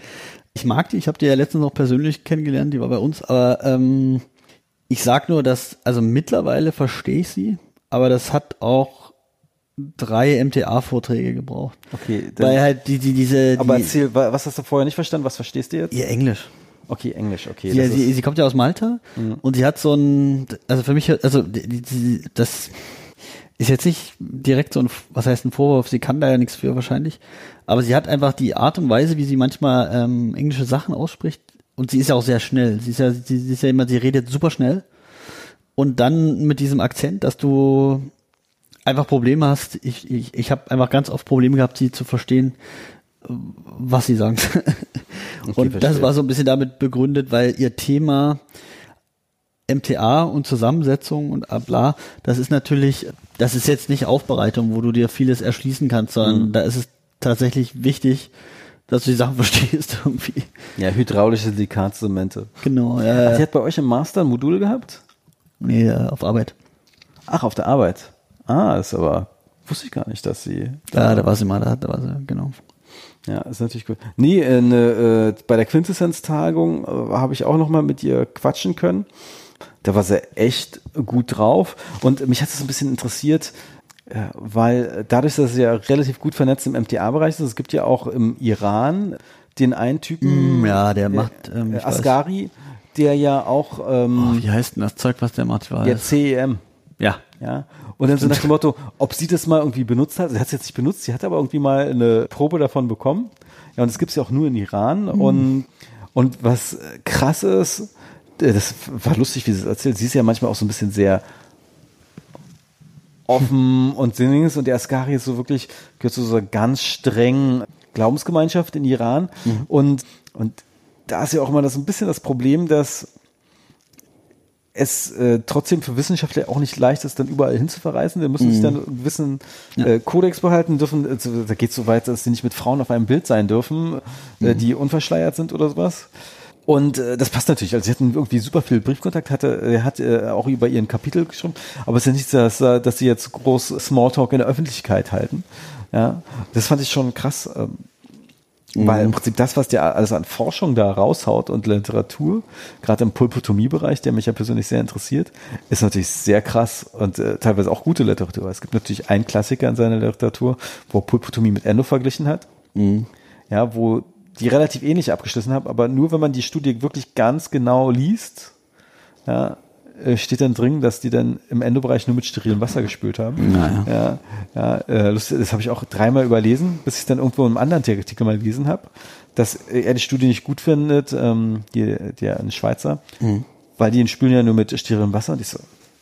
C: Ich mag die, ich habe die ja letztens noch persönlich kennengelernt, die war bei uns, aber ähm, ich sag nur, dass, also mittlerweile verstehe ich sie, aber das hat auch drei MTA-Vorträge gebraucht.
B: okay,
C: Weil halt die, die, diese,
B: aber
C: die,
B: erzähl, wa- was hast du vorher nicht verstanden? Was verstehst du jetzt?
C: ihr Englisch.
B: Okay, Englisch, okay.
C: Sie,
B: das
C: sie,
B: Mhm.
C: sie kommt ja aus Malta und sie hat so ein, also für mich, also die, die, das ist jetzt nicht direkt so ein, was heißt ein Vorwurf, sie kann da ja nichts für wahrscheinlich, aber sie hat einfach die Art und Weise, wie sie manchmal ähm, englische Sachen ausspricht und sie ist ja auch sehr schnell. Sie ist ja, sie, sie ist ja immer, sie redet super schnell und dann mit diesem Akzent, dass du einfach Probleme hast. Ich, ich, ich habe einfach ganz oft Probleme gehabt, sie zu verstehen, was sie sagen. und das war so ein bisschen damit begründet, weil ihr Thema MTA und Zusammensetzung und bla, das ist natürlich, das ist jetzt nicht Aufbereitung, wo du dir vieles erschließen kannst, sondern da ist es tatsächlich wichtig, dass du die Sachen verstehst irgendwie.
B: ja, hydraulische Silikatzemente.
C: Genau, ja, ja.
B: hat bei euch im Master ein Modul gehabt?
C: Nee, äh, auf Arbeit.
B: Ach, auf der Arbeit. Ah, ist aber, wusste ich gar nicht, dass sie
C: Ja, da war sie mal, da, da war sie, genau.
B: Ja, ist natürlich gut. Nee, äh, ne, äh, bei der Quintessenz-Tagung äh, habe ich auch noch mal mit ihr quatschen können. Da war sie echt gut drauf. Und mich hat es ein bisschen interessiert, äh, weil dadurch, dass sie ja relativ gut vernetzt im MTA-Bereich ist, es gibt ja auch im Iran den einen Typen,
C: Mm, ja, der macht, ähm,
B: äh,
C: ich weiß.
B: Der ja auch ähm,
C: Oh, wie heißt denn das Zeug, was der macht? Weiß.
B: der CEM
C: Ja.
B: ja. Und dann so nach dem Motto, ob sie das mal irgendwie benutzt hat. Sie hat es jetzt nicht benutzt, sie hat aber irgendwie mal eine Probe davon bekommen. Ja, und das gibt's ja auch nur in Iran. Und, und was krass ist, äh, das war lustig, wie sie es erzählt. Sie ist ja manchmal auch so ein bisschen sehr offen und sinniges. Und der Askari ist so wirklich, gehört zu so einer ganz strengen Glaubensgemeinschaft in Iran. Und, und da ist ja auch immer das ein bisschen das Problem, dass es äh, trotzdem für Wissenschaftler auch nicht leicht ist, dann überall hin zu verreisen. Die müssen sich dann einen gewissen äh, Kodex behalten dürfen. Also, da geht es so weit, dass sie nicht mit Frauen auf einem Bild sein dürfen, äh, die unverschleiert sind oder sowas. Und äh, das passt natürlich. Also sie hatten irgendwie super viel Briefkontakt, hatte, er hat äh, auch über ihren Kapitel geschrieben, aber es ist ja nicht, so, dass, äh, dass sie jetzt groß Smalltalk in der Öffentlichkeit halten. Ja, das fand ich schon krass. Ähm, weil im Prinzip das, was der alles an Forschung da raushaut und Literatur, gerade im Pulpotomie-Bereich, der mich ja persönlich sehr interessiert, ist natürlich sehr krass und äh, teilweise auch gute Literatur. Es gibt natürlich einen Klassiker in seiner Literatur, wo er Pulpotomie mit Endo verglichen hat. Ja, wo die relativ ähnlich abgeschlossen haben, aber nur wenn man die Studie wirklich ganz genau liest, ja, steht dann drin, dass die dann im Endobereich nur mit sterilem Wasser gespült haben.
C: Naja.
B: Ja, ja äh, lustig, das habe ich auch dreimal überlesen, bis ich dann irgendwo in einem anderen Artikel mal gelesen habe, dass er die Studie nicht gut findet, ähm, die, der ein Schweizer, weil die spülen ja nur mit sterilem Wasser. Und ich so,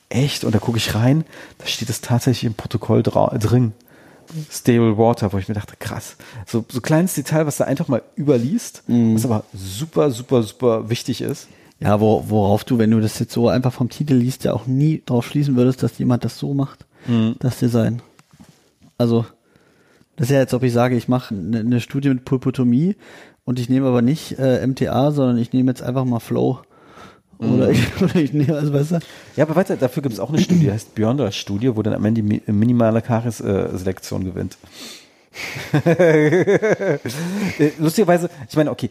B: echt? Und da gucke ich rein, da steht es tatsächlich im Protokoll drin. Stable Water, wo ich mir dachte, krass. So, so kleines Detail, was da einfach mal überliest, was aber super, super, super wichtig ist.
C: Ja, wo, worauf du, wenn du das jetzt so einfach vom Titel liest, ja auch nie drauf schließen würdest, dass jemand das so macht, das Design. Also, das ist ja jetzt, ob ich sage, ich mache eine, eine Studie mit Pulpotomie und ich nehme aber nicht äh, MTA, sondern ich nehme jetzt einfach mal Flow. Oder, ich, oder ich nehme, also weißt du,
B: Ja, aber weiter, dafür gibt es auch eine Studie, die heißt Beyonder-Studie, wo dann am Ende die mi- minimale Karies-Selektion gewinnt. Äh, Lustigerweise, ich meine, okay,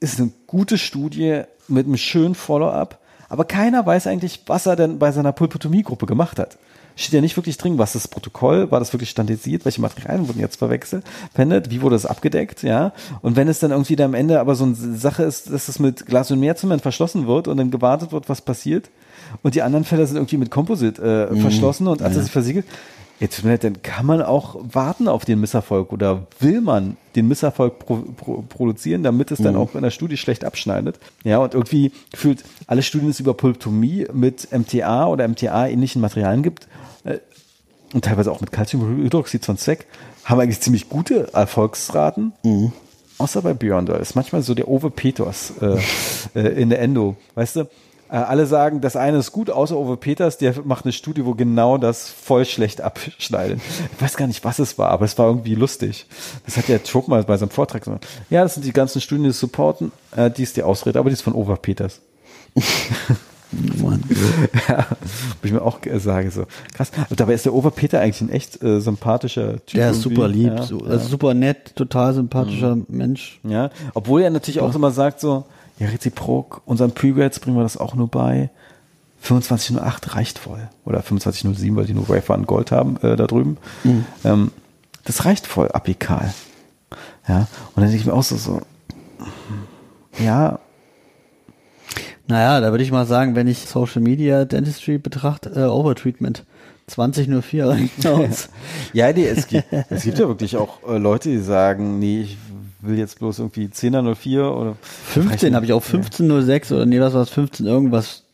B: ist eine gute Studie mit einem schönen Follow-up, aber keiner weiß eigentlich, was er denn bei seiner Pulpotomie-Gruppe gemacht hat. Steht ja nicht wirklich drin, was das Protokoll, war das wirklich standardisiert, welche Materialien wurden jetzt verwechselt, verwendet, wie wurde das abgedeckt, ja. Und wenn es dann irgendwie da am Ende aber so eine Sache ist, dass es mit Glas und Meerzement verschlossen wird und dann gewartet wird, was passiert, und die anderen Fälle sind irgendwie mit Composite äh, verschlossen und als er sich versiegelt, jetzt leid, dann kann man auch warten auf den Misserfolg oder will man den Misserfolg pro, pro, produzieren, damit es dann auch in der Studie schlecht abschneidet. Ja, und irgendwie gefühlt alle Studien, die es über Pulptomie mit MTA oder MTA-ähnlichen Materialien gibt, äh, und teilweise auch mit Calciumhydroxid von Zweck, haben eigentlich ziemlich gute Erfolgsraten. Außer bei Björn, da ist manchmal so der Ove Peters äh, äh, in der Endo, weißt du? Äh, alle sagen, das eine ist gut, außer Uwe Peters, der macht eine Studie, wo genau das voll schlecht abschneidet. Ich weiß gar nicht, was es war, aber es war irgendwie lustig. Das hat der Trope mal bei seinem Vortrag gesagt. Ja, das sind die ganzen Studien, die supporten. Äh, die ist die Ausrede, aber die ist von Uwe Peters.
C: Mann.
B: ja, wo ich mir auch sage, so krass. Aber dabei ist der Uwe Peter eigentlich ein echt äh, sympathischer Typ.
C: Der ist
B: irgendwie.
C: super lieb,
B: Ja,
C: so,
B: ja.
C: also super nett, total sympathischer Mensch.
B: Ja, obwohl er natürlich auch immer sagt so, ja, reziprok, unseren Pregrades bringen wir das auch nur bei. 2508 reicht voll. Oder 2507, weil die nur Wafer und Gold haben äh, da drüben. Ähm, das reicht voll, apikal. Ja, und dann denke ich mir auch so, so ja,
C: Naja, da würde ich mal sagen, wenn ich Social Media Dentistry betrachte, äh, Overtreatment. 2004 reicht aus.
B: ja, nee, es gibt, es gibt ja wirklich auch äh, Leute, die sagen, nee, ich will jetzt bloß irgendwie 10er 04 oder
C: 15 habe ich auch 1506 oder nee, was war es, 15 irgendwas.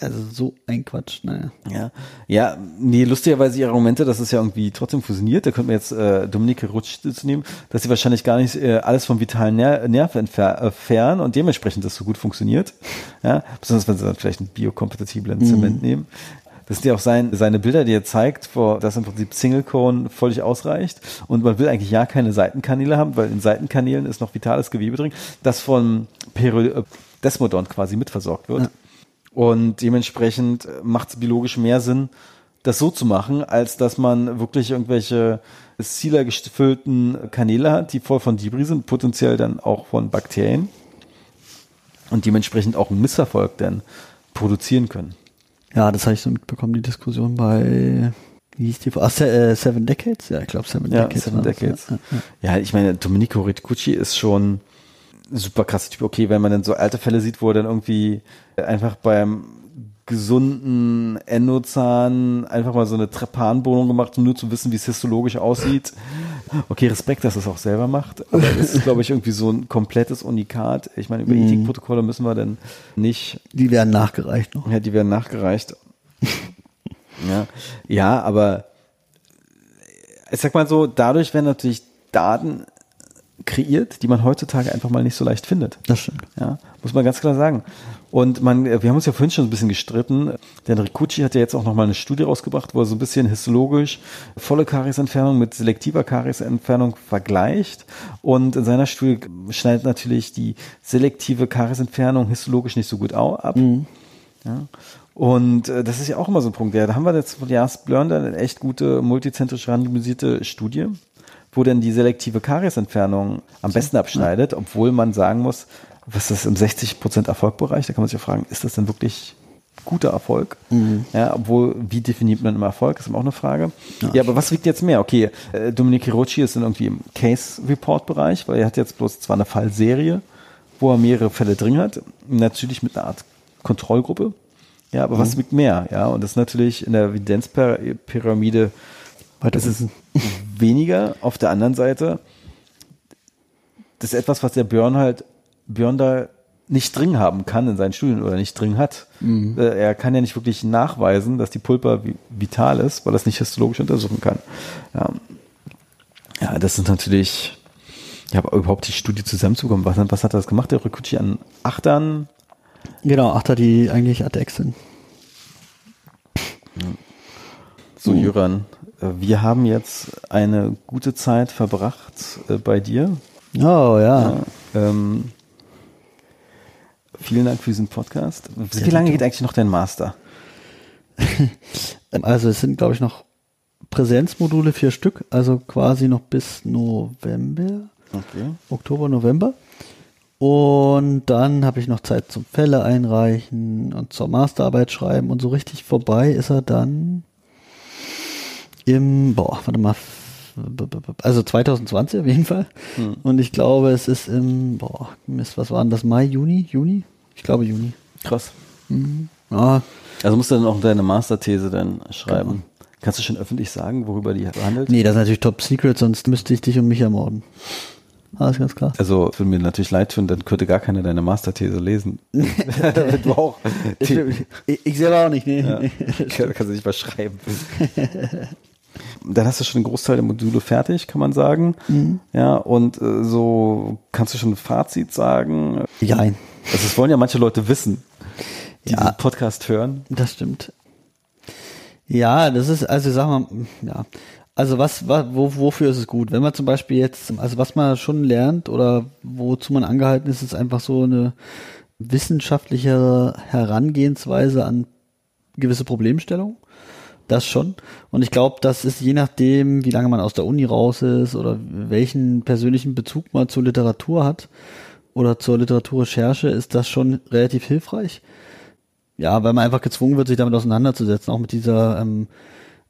C: Also so ein Quatsch, naja.
B: Ja, ja, nee, lustigerweise ihre Argumente, dass es ja irgendwie trotzdem fusioniert, da könnte man jetzt äh, Dominike Rutsch zu nehmen, dass sie wahrscheinlich gar nicht äh, alles vom vitalen Ner Nerv entfer äh, und dementsprechend das so gut funktioniert. Ja, besonders wenn sie dann vielleicht einen biokompatiblen Zement nehmen. Das sind ja auch sein, seine Bilder, die er zeigt, wo das im Prinzip Single Cone völlig ausreicht. Und man will eigentlich ja keine Seitenkanäle haben, weil in Seitenkanälen ist noch vitales Gewebe drin, das von Peri äh, Desmodont quasi mitversorgt wird.
C: Ja.
B: Und dementsprechend macht es biologisch mehr Sinn, das so zu machen, als dass man wirklich irgendwelche Sealer gefüllten Kanäle hat, die voll von Debris sind, potenziell dann auch von Bakterien und dementsprechend auch einen Misserfolg dann produzieren können.
C: Ja, das habe ich so mitbekommen, die Diskussion bei, wie hieß die, ah, Se äh, Seven Decades? Ja, ich glaube Seven
B: Ja,
C: Decades.
B: Seven
C: das,
B: Decades.
C: Ja, ja.
B: Ja, ich meine, Domenico Riccucci ist schon ein super krasser Typ. Okay, wenn man dann so alte Fälle sieht, wo er dann irgendwie einfach beim gesunden Endozahn einfach mal so eine Trepanbohrung gemacht, um nur zu wissen, wie es histologisch aussieht. Okay, Respekt, dass es auch selber macht. Aber das ist, glaube ich, irgendwie so ein komplettes Unikat. Ich meine, über
C: Mhm.
B: Ethikprotokolle müssen wir dann nicht
C: Die werden nachgereicht noch.
B: ja, die werden nachgereicht. ja. ja, aber ich sag mal so, dadurch werden natürlich Daten kreiert, die man heutzutage einfach mal nicht so leicht findet.
C: Das stimmt.
B: Ja, muss man ganz klar sagen. Und man, wir haben uns ja vorhin schon ein bisschen gestritten, denn Ricucci hat ja jetzt auch nochmal eine Studie rausgebracht, wo er so ein bisschen histologisch volle Kariesentfernung mit selektiver Kariesentfernung vergleicht. Und in seiner Studie schneidet natürlich die selektive Kariesentfernung histologisch nicht so gut ab. Ja. Und äh, das ist ja auch immer so ein Punkt. Ja, da haben wir jetzt von Jas Blörn eine echt gute multizentrisch randomisierte Studie, wo dann die selektive Kariesentfernung am besten abschneidet, obwohl man sagen muss, was ist das im 60% Erfolgbereich? Da kann man sich ja fragen, ist das denn wirklich guter Erfolg? Ja, obwohl, wie definiert man immer Erfolg? ist immer auch eine Frage. Ja, aber was wiegt jetzt mehr? Okay, äh, Dominique Rocci ist dann irgendwie im Case-Report-Bereich, weil er hat jetzt bloß zwar eine Fallserie, wo er mehrere Fälle drin hat, natürlich mit einer Art Kontrollgruppe. Ja, aber was wiegt mehr? Ja, und das ist natürlich in der Evidenzpyramide das ist weniger. Auf der anderen Seite, das ist etwas, was der Björn halt, Björn da nicht drin haben kann in seinen Studien oder nicht drin hat. Äh, Er kann ja nicht wirklich nachweisen, dass die Pulpa vi- vital ist, weil er es nicht histologisch untersuchen kann. Ja, ja das sind natürlich, ja, aber überhaupt die Studie zusammenzukommen. Was, was hat er das gemacht? Der Rikuchi an Achtern?
C: Genau, Achter, die eigentlich Adex sind.
B: So, Jöran, äh, wir haben jetzt eine gute Zeit verbracht äh, bei dir.
C: Oh ja.
B: Ähm, vielen Dank für diesen Podcast. Wie lange geht eigentlich noch dein Master?
C: Also es sind, glaube ich, noch Präsenzmodule, vier Stück, also quasi noch bis November,
B: Okay.
C: Oktober, November. Und dann habe ich noch Zeit zum Fälle einreichen und zur Masterarbeit schreiben und so richtig vorbei ist er dann im, boah, warte mal, also 2020 auf jeden Fall. Und ich glaube, es ist im, boah, Mist, was war denn das, Mai, Juni, Juni? Ich glaube Juni.
B: Krass.
C: Ja,
B: Also musst du dann auch deine Masterthese dann schreiben. Kannst du schon öffentlich sagen, worüber die handelt?
C: nee, das ist natürlich top secret, sonst müsste ich dich und mich ermorden. Alles ganz klar.
B: Also würde mir natürlich leid tun, dann könnte gar keiner deine Masterthese lesen. Damit du auch.
C: Ich, ich, selber auch nicht, nee.
B: Ja.
C: nee.
B: Kannst du nicht was schreiben. Dann hast du schon einen Großteil der Module fertig, kann man sagen. Ja, und äh, so kannst du schon ein Fazit sagen.
C: Jein.
B: Also das wollen ja manche Leute wissen. die
C: Ja.
B: diesen Podcast hören.
C: Das stimmt. Ja, das ist, also sag mal, ja. Also was, wa- wo, wofür ist es gut? Wenn man zum Beispiel jetzt, also was man schon lernt oder wozu man angehalten ist, ist einfach so eine wissenschaftliche Herangehensweise an gewisse Problemstellungen. Das schon. Und ich glaube, das ist je nachdem, wie lange man aus der Uni raus ist oder welchen persönlichen Bezug man zur Literatur hat oder zur Literaturrecherche, ist das schon relativ hilfreich. Ja, weil man einfach gezwungen wird, sich damit auseinanderzusetzen, auch mit dieser, ähm,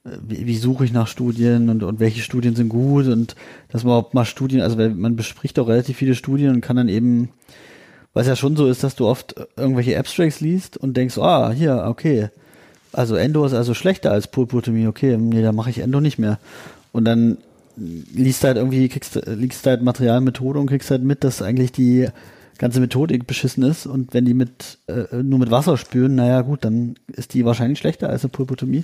C: äh, wie, wie suche ich nach Studien und, und welche Studien sind gut und dass man auch mal Studien, also man bespricht auch relativ viele Studien und kann dann eben, es ja schon so ist, dass du oft irgendwelche Abstracts liest und denkst, ah, hier, okay, also Endo ist also schlechter als Pulpotomie, okay, nee, da mache ich Endo nicht mehr. Und dann liest halt irgendwie, kriegst, liest halt Material, Methode und kriegst halt mit, dass eigentlich die ganze Methodik beschissen ist und wenn die mit äh, nur mit Wasser spüren, naja gut, dann ist die wahrscheinlich schlechter als eine Pulpotomie.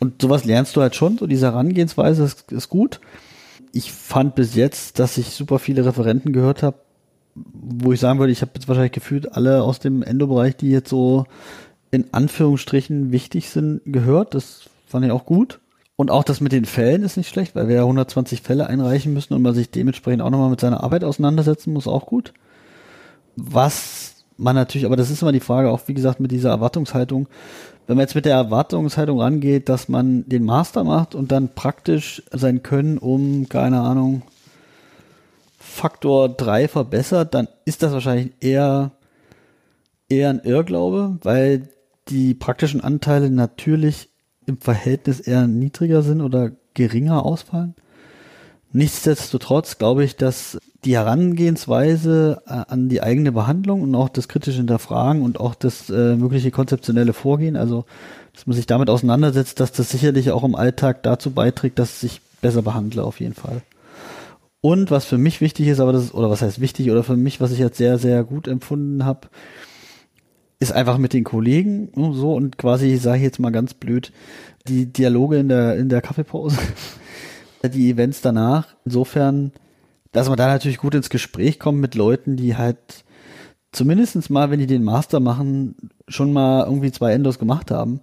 C: Und sowas lernst du halt schon, so diese Herangehensweise ist, ist gut. Ich fand bis jetzt, dass ich super viele Referenten gehört habe, wo ich sagen würde, ich habe jetzt wahrscheinlich gefühlt alle aus dem Endo-Bereich, die jetzt so in Anführungsstrichen wichtig sind, gehört. Das fand ich auch gut. Und auch das mit den Fällen ist nicht schlecht, weil wir ja 120 Fälle einreichen müssen und man sich dementsprechend auch nochmal mit seiner Arbeit auseinandersetzen muss, auch gut. Was man natürlich, aber das ist immer die Frage, auch wie gesagt, mit dieser Erwartungshaltung. Wenn man jetzt mit der Erwartungshaltung rangeht, dass man den Master macht und dann praktisch sein Können um, keine Ahnung, Faktor 3 verbessert, dann ist das wahrscheinlich eher, eher ein Irrglaube, weil die praktischen Anteile natürlich im Verhältnis eher niedriger sind oder geringer ausfallen. Nichtsdestotrotz glaube ich, dass die Herangehensweise äh, an die eigene Behandlung und auch das kritische Hinterfragen und auch das äh, mögliche konzeptionelle Vorgehen, also dass man sich damit auseinandersetzt, dass das sicherlich auch im Alltag dazu beiträgt, dass ich besser behandle auf jeden Fall. Und was für mich wichtig ist, aber das ist, oder was heißt wichtig, oder für mich, was ich jetzt sehr, sehr gut empfunden habe, ist einfach mit den Kollegen ne, so und quasi, sage ich jetzt mal ganz blöd, die Dialoge in der, in der Kaffeepause, die Events danach. Insofern, dass man da natürlich gut ins Gespräch kommt mit Leuten, die halt zumindestens mal, wenn die den Master machen, schon mal irgendwie zwei Endos gemacht haben.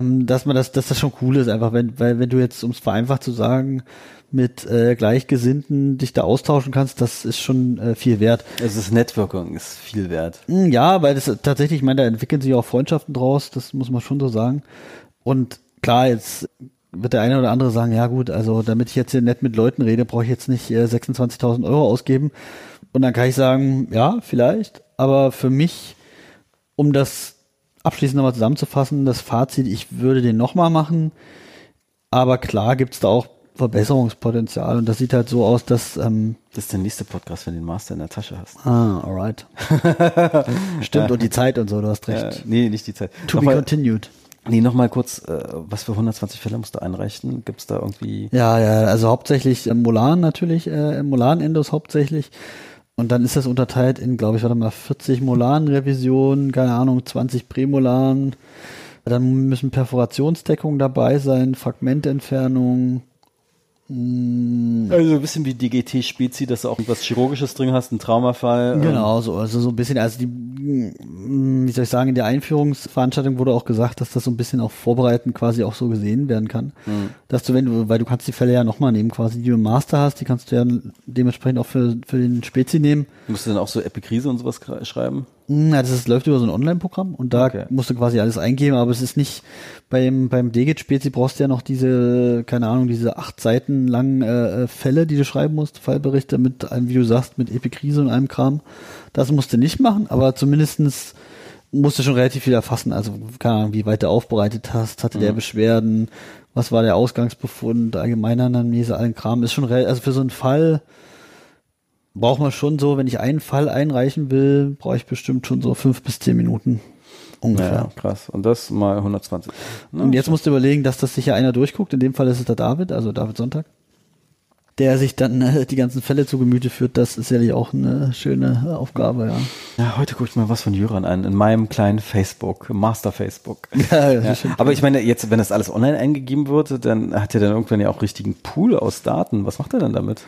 C: Ähm, Dass man das, dass das schon cool ist, einfach, wenn, weil wenn du jetzt, um es vereinfacht zu sagen, mit äh, Gleichgesinnten dich da austauschen kannst, das ist schon äh, viel wert.
B: Also das Networking ist viel wert.
C: Mm, Ja, weil das tatsächlich, ich meine, da entwickeln sich auch Freundschaften draus, das muss man schon so sagen. Und klar, jetzt wird der eine oder andere sagen, ja gut, also damit ich jetzt hier nett mit Leuten rede, brauche ich jetzt nicht äh, 26.000 Euro ausgeben. Und dann kann ich sagen, ja, vielleicht, aber für mich, um das abschließend nochmal zusammenzufassen, das Fazit, ich würde den nochmal machen, aber klar gibt's da auch Verbesserungspotenzial und das sieht halt so aus, dass ähm,
B: Das ist der nächste Podcast, wenn du den Master in der Tasche hast.
C: Ah, alright. Stimmt, und die Zeit und so, du hast recht.
B: Äh, nee, nicht die Zeit.
C: to be
B: Nochmal,
C: continued.
B: nee, nochmal kurz, äh, was für 120 Fälle musst du einreichen? Gibt's da irgendwie...
C: Ja, ja, also hauptsächlich äh, Molan natürlich, äh, Molan-Endos hauptsächlich. Und dann ist das unterteilt in, glaube ich, warte mal, 40 Molan-Revisionen, keine Ahnung, 20 Prämolan. Dann müssen Perforationsdeckungen dabei sein, Fragmententfernung. Mm,
B: Also ein bisschen wie DGT-Spezi, dass du auch irgendwas Chirurgisches drin hast, einen Traumafall. ähm,
C: Genau, so, also so ein bisschen, also die, mm, wie soll ich sagen, in der Einführungsveranstaltung wurde auch gesagt, dass das so ein bisschen auch vorbereitend quasi auch so gesehen werden kann. Dass du, wenn du, weil du kannst die Fälle ja nochmal nehmen, quasi, die du im Master hast, die kannst du ja dementsprechend auch für, für den Spezi nehmen.
B: Musst du dann auch so Epikrise und sowas schreiben?
C: Mm, Ja, das ist, läuft über so ein Online-Programm und da
B: Okay.
C: musst du quasi alles eingeben, aber es ist nicht beim, beim DGIT-Spezi brauchst du ja noch diese, keine Ahnung, diese acht Seiten langen äh, äh, Fälle, die du schreiben musst, Fallberichte mit einem, wie du sagst, mit Epikrise und allem Kram. Das musst du nicht machen, aber zumindestens musst du schon relativ viel erfassen. Also, keine Ahnung, wie weit du aufbereitet hast, hatte der Beschwerden, was war der Ausgangsbefund, allgemeine Anamnese, allen Kram. Ist schon, also für so einen Fall, braucht man schon so, wenn ich einen Fall einreichen will, brauche ich bestimmt schon so fünf bis zehn Minuten ungefähr.
B: Ja, krass. Und das mal 120.
C: Und jetzt musst du überlegen, dass das sicher einer durchguckt. In dem Fall ist es der David, also David Sonntag, der sich dann äh, die ganzen Fälle zu Gemüte führt. Das ist sicherlich auch eine schöne Aufgabe, ja.
B: Ja, heute gucke ich mal was von Jöran an, in meinem kleinen Facebook, Master Facebook.
C: Ja,
B: Ja, aber ich meine, jetzt, wenn das alles online eingegeben wird, dann hat er dann irgendwann ja auch richtigen Pool aus Daten. Was macht er dann damit?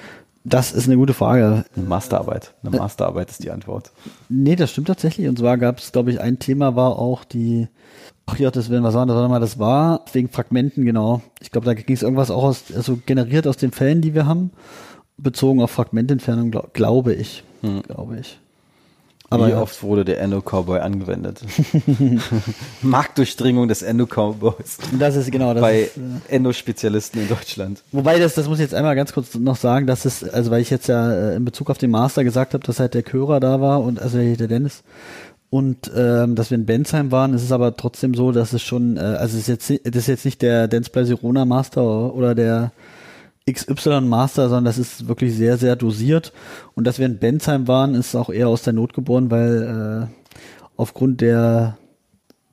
C: Das ist eine gute Frage.
B: Eine Masterarbeit. Eine Masterarbeit ist die Antwort.
C: Nee, das stimmt tatsächlich. Und zwar gab es, glaube ich, ein Thema war auch die, ach ja, das werden was sagen, das war mal, das war wegen Fragmenten, genau. Ich glaube, da ging es irgendwas auch aus, also generiert aus den Fällen, die wir haben, bezogen auf Fragmententfernung, glaub, glaube ich.
B: Hm.
C: Glaube ich.
B: Aber Wie oft wurde der Endo-Cowboy angewendet? Marktdurchdringung des Endo-Cowboys
C: Das ist genau das.
B: bei
C: äh,
B: Endo-Spezialisten in Deutschland.
C: Wobei das, das muss ich jetzt einmal ganz kurz noch sagen, dass es, also weil ich jetzt ja äh, in Bezug auf den Master gesagt habe, dass halt der Körer da war und also der Dennis und ähm, dass wir in Bensheim waren, ist es aber trotzdem so, dass es schon, äh, also es ist jetzt nicht- das ist jetzt nicht der Dance Play Sirona Master oder der XY Master, sondern das ist wirklich sehr, sehr dosiert. Und dass wir in Bensheim waren, ist auch eher aus der Not geboren, weil äh, aufgrund der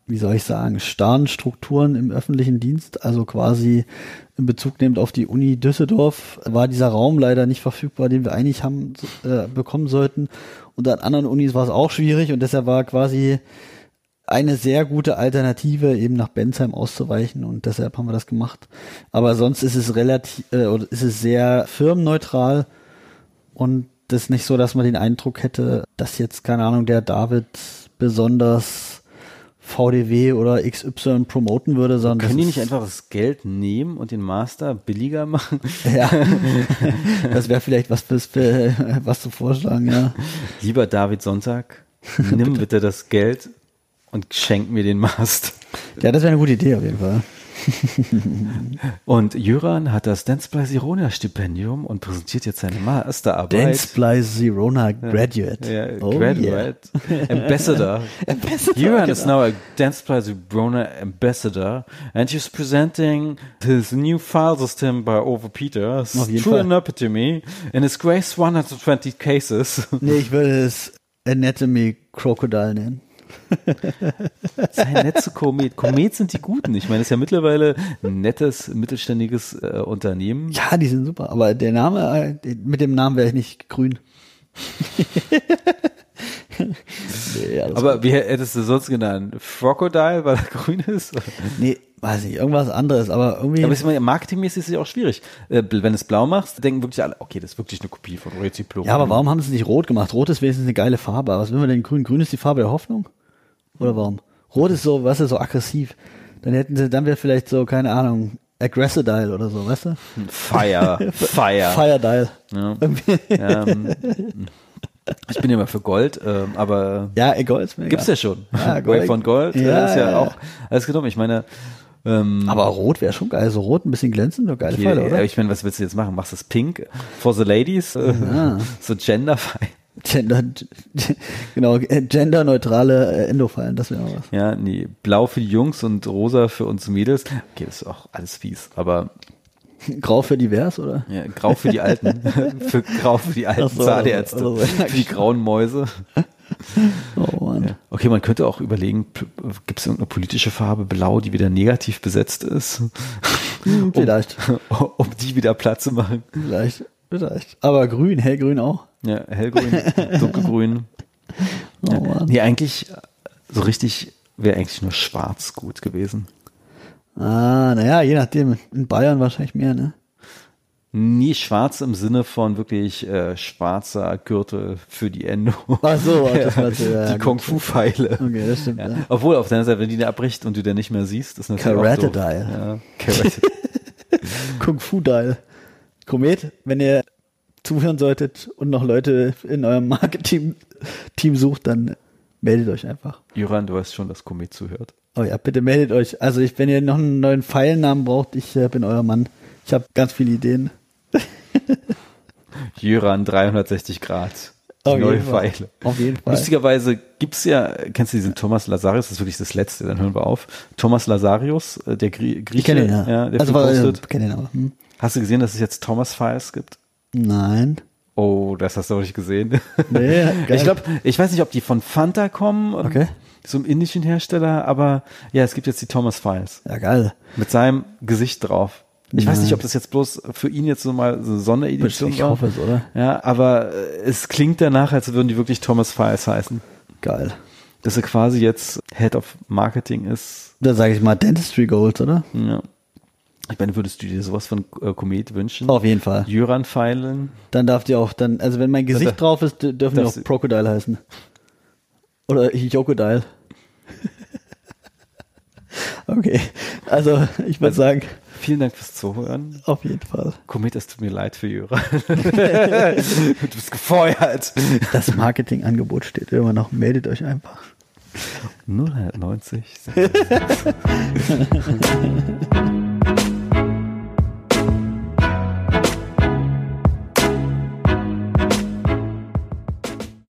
C: wie soll ich sagen, starren Strukturen im öffentlichen Dienst, also quasi in Bezug nehmend auf die Uni Düsseldorf, war dieser Raum leider nicht verfügbar, den wir eigentlich haben äh, bekommen sollten. Und an anderen Unis war es auch schwierig und deshalb war quasi eine sehr gute Alternative, eben nach Bensheim auszuweichen und deshalb haben wir das gemacht. Aber sonst ist es relativ, äh, oder ist es sehr firmenneutral und das ist nicht so, dass man den Eindruck hätte, dass jetzt, keine Ahnung, der David besonders VDW oder XY promoten würde, sondern
B: Können die nicht einfach das Geld nehmen und den Master billiger machen?
C: ja, das wäre vielleicht was fürs, für, was zu vorschlagen, ja.
B: Lieber David Sonntag, nimm bitte das Geld und schenk mir den Master.
C: Ja, das wäre eine gute Idee auf jeden Fall.
B: Und Jöran hat das Dance by Sirona Stipendium und präsentiert jetzt seine Masterarbeit.
C: Dance Zerona Graduate.
B: Ja,
C: Oh,
B: graduate. Ambassador.
C: Ambassador,
B: Jöran is
C: genau.
B: now a Dance by Sirona Ambassador and he's presenting his new file system by Over Peter,
C: Auf jeden
B: True
C: Fall.
B: Epitome, in his Grace 120 cases.
C: Nee, ich würde es Anatomy Crocodile nennen.
B: Sei nett zu Komet. Komet sind die Guten. Ich meine, es ist ja mittlerweile ein nettes, mittelständiges äh, Unternehmen.
C: Ja, die sind super, aber der Name, äh, mit dem Namen wäre ich nicht grün. nee,
B: Aber wie hättest du sonst genannt? Crocodile, weil er grün ist?
C: Nee, weiß nicht, irgendwas anderes, aber irgendwie.
B: Aber ich meine, marketingmäßig ist es ja auch schwierig. Äh, Wenn du es blau machst, denken wirklich alle, okay, das ist wirklich eine Kopie von Reziplo.
C: ja, aber warum haben sie es nicht rot gemacht? Rot ist wenigstens eine geile Farbe. Was will man denn grün? Grün ist die Farbe der Hoffnung? Oder warum? Rot ist so, was ist so aggressiv. Dann hätten sie, dann wäre vielleicht so, keine Ahnung, Aggressadile oder so, weißt du?
B: Fire, Fire.
C: Fire Dial.
B: Ja. Ähm, ich bin immer für Gold, ähm, aber
C: Ja, egal, ist mir
B: gibt's
C: egal.
B: ja schon.
C: Ja,
B: Wave
C: Gold.
B: von Gold
C: Ja,
B: ja, ist ja,
C: ja, ja.
B: auch alles genommen. Ich meine, ähm,
C: Aber rot wäre schon geil. So rot, ein bisschen glänzend, eine geile Pfeile, oder?
B: äh, ich meine, was willst du jetzt machen? Machst du das pink for the ladies? Äh, So genderfrei.
C: Gender, genau, äh, genderneutrale äh, Endofallen, das wäre was.
B: Ja, nee, blau für die Jungs und rosa für uns Mädels. Okay, das ist auch alles fies, aber
C: Grau für divers, oder?
B: ja, grau für die Alten. für grau für die alten
C: so,
B: Zahnärzte.
C: oder so.
B: Für die grauen Mäuse.
C: Oh Mann.
B: Ja. Okay, man könnte auch überlegen, gibt es irgendeine politische Farbe blau, die wieder negativ besetzt ist?
C: Hm, vielleicht,
B: um, um die wieder Platz zu machen.
C: vielleicht, vielleicht. Aber grün, hellgrün auch.
B: Ja, hellgrün, dunkelgrün.
C: Oh
B: Ja.
C: Mann.
B: Nee, eigentlich, äh, so richtig wäre eigentlich nur schwarz gut gewesen.
C: Ah, naja, je nachdem. In Bayern wahrscheinlich mehr, ne?
B: Nie schwarz im Sinne von wirklich äh, schwarzer Gürtel für die Endo.
C: Ach so, das du, ja,
B: die
C: gut.
B: Kung-Fu-Pfeile.
C: Okay, das stimmt,
B: Ja.
C: ja.
B: Obwohl, auf deiner Seite, wenn die da abbricht und du den nicht mehr siehst, ist natürlich auch doof. Ja, Karate.
C: Kung Fu Dial. Komet, wenn ihr zuhören solltet und noch Leute in eurem Marketing-Team sucht, dann meldet euch einfach.
B: Jöran, du weißt schon, dass Komet zuhört.
C: Oh ja, bitte meldet euch. Also ich, wenn ihr noch einen neuen Pfeilnamen braucht, ich äh, bin euer Mann. Ich habe ganz viele Ideen.
B: Jöran 360 Grad. Die
C: Auf
B: neue. Pfeile.
C: Auf jeden Fall.
B: Lustigerweise gibt's ja, kennst du diesen Thomas Lazarius, das ist wirklich das Letzte, dann hören wir auf. Thomas Lazarius, äh, der Grie Grieche,
C: Ich kenne ihn, ja.
B: der
C: also war, äh, kenne ihn aber. Hm?
B: Hast du gesehen, dass es jetzt Thomas Files gibt?
C: Nein.
B: Oh, das hast du noch nicht gesehen.
C: Nee, geil.
B: ich glaube, ich weiß nicht, ob die von Fanta kommen, ähm,
C: Okay.
B: so einem indischen Hersteller, aber ja, es gibt jetzt die Thomas Files
C: Ja, geil.
B: mit seinem Gesicht drauf. Ich weiß
C: Nein.
B: nicht, ob das jetzt bloß für ihn jetzt so mal so eine Sonderedition
C: Ich
B: war.
C: hoffe es, oder?
B: Ja, aber äh, es klingt danach, als würden die wirklich Thomas Files heißen.
C: Geil.
B: Dass er quasi jetzt Head of Marketing ist.
C: Da sage ich mal Dentistry Gold, oder?
B: Ja. Ich meine, würdest du dir sowas von äh, Komet wünschen?
C: Auf jeden Fall.
B: Juran feilen?
C: Dann darf die auch dann, also wenn mein Gesicht
B: Da-
C: drauf ist, dürfen die auch Crocodile heißen. Oder Jokodile. okay. Also ich würde sagen,
B: Vielen Dank fürs Zuhören.
C: auf jeden Fall.
B: Komet, es tut mir leid für Juran. du bist gefeuert.
C: Das Marketingangebot steht immer noch. Meldet euch einfach.
B: 090.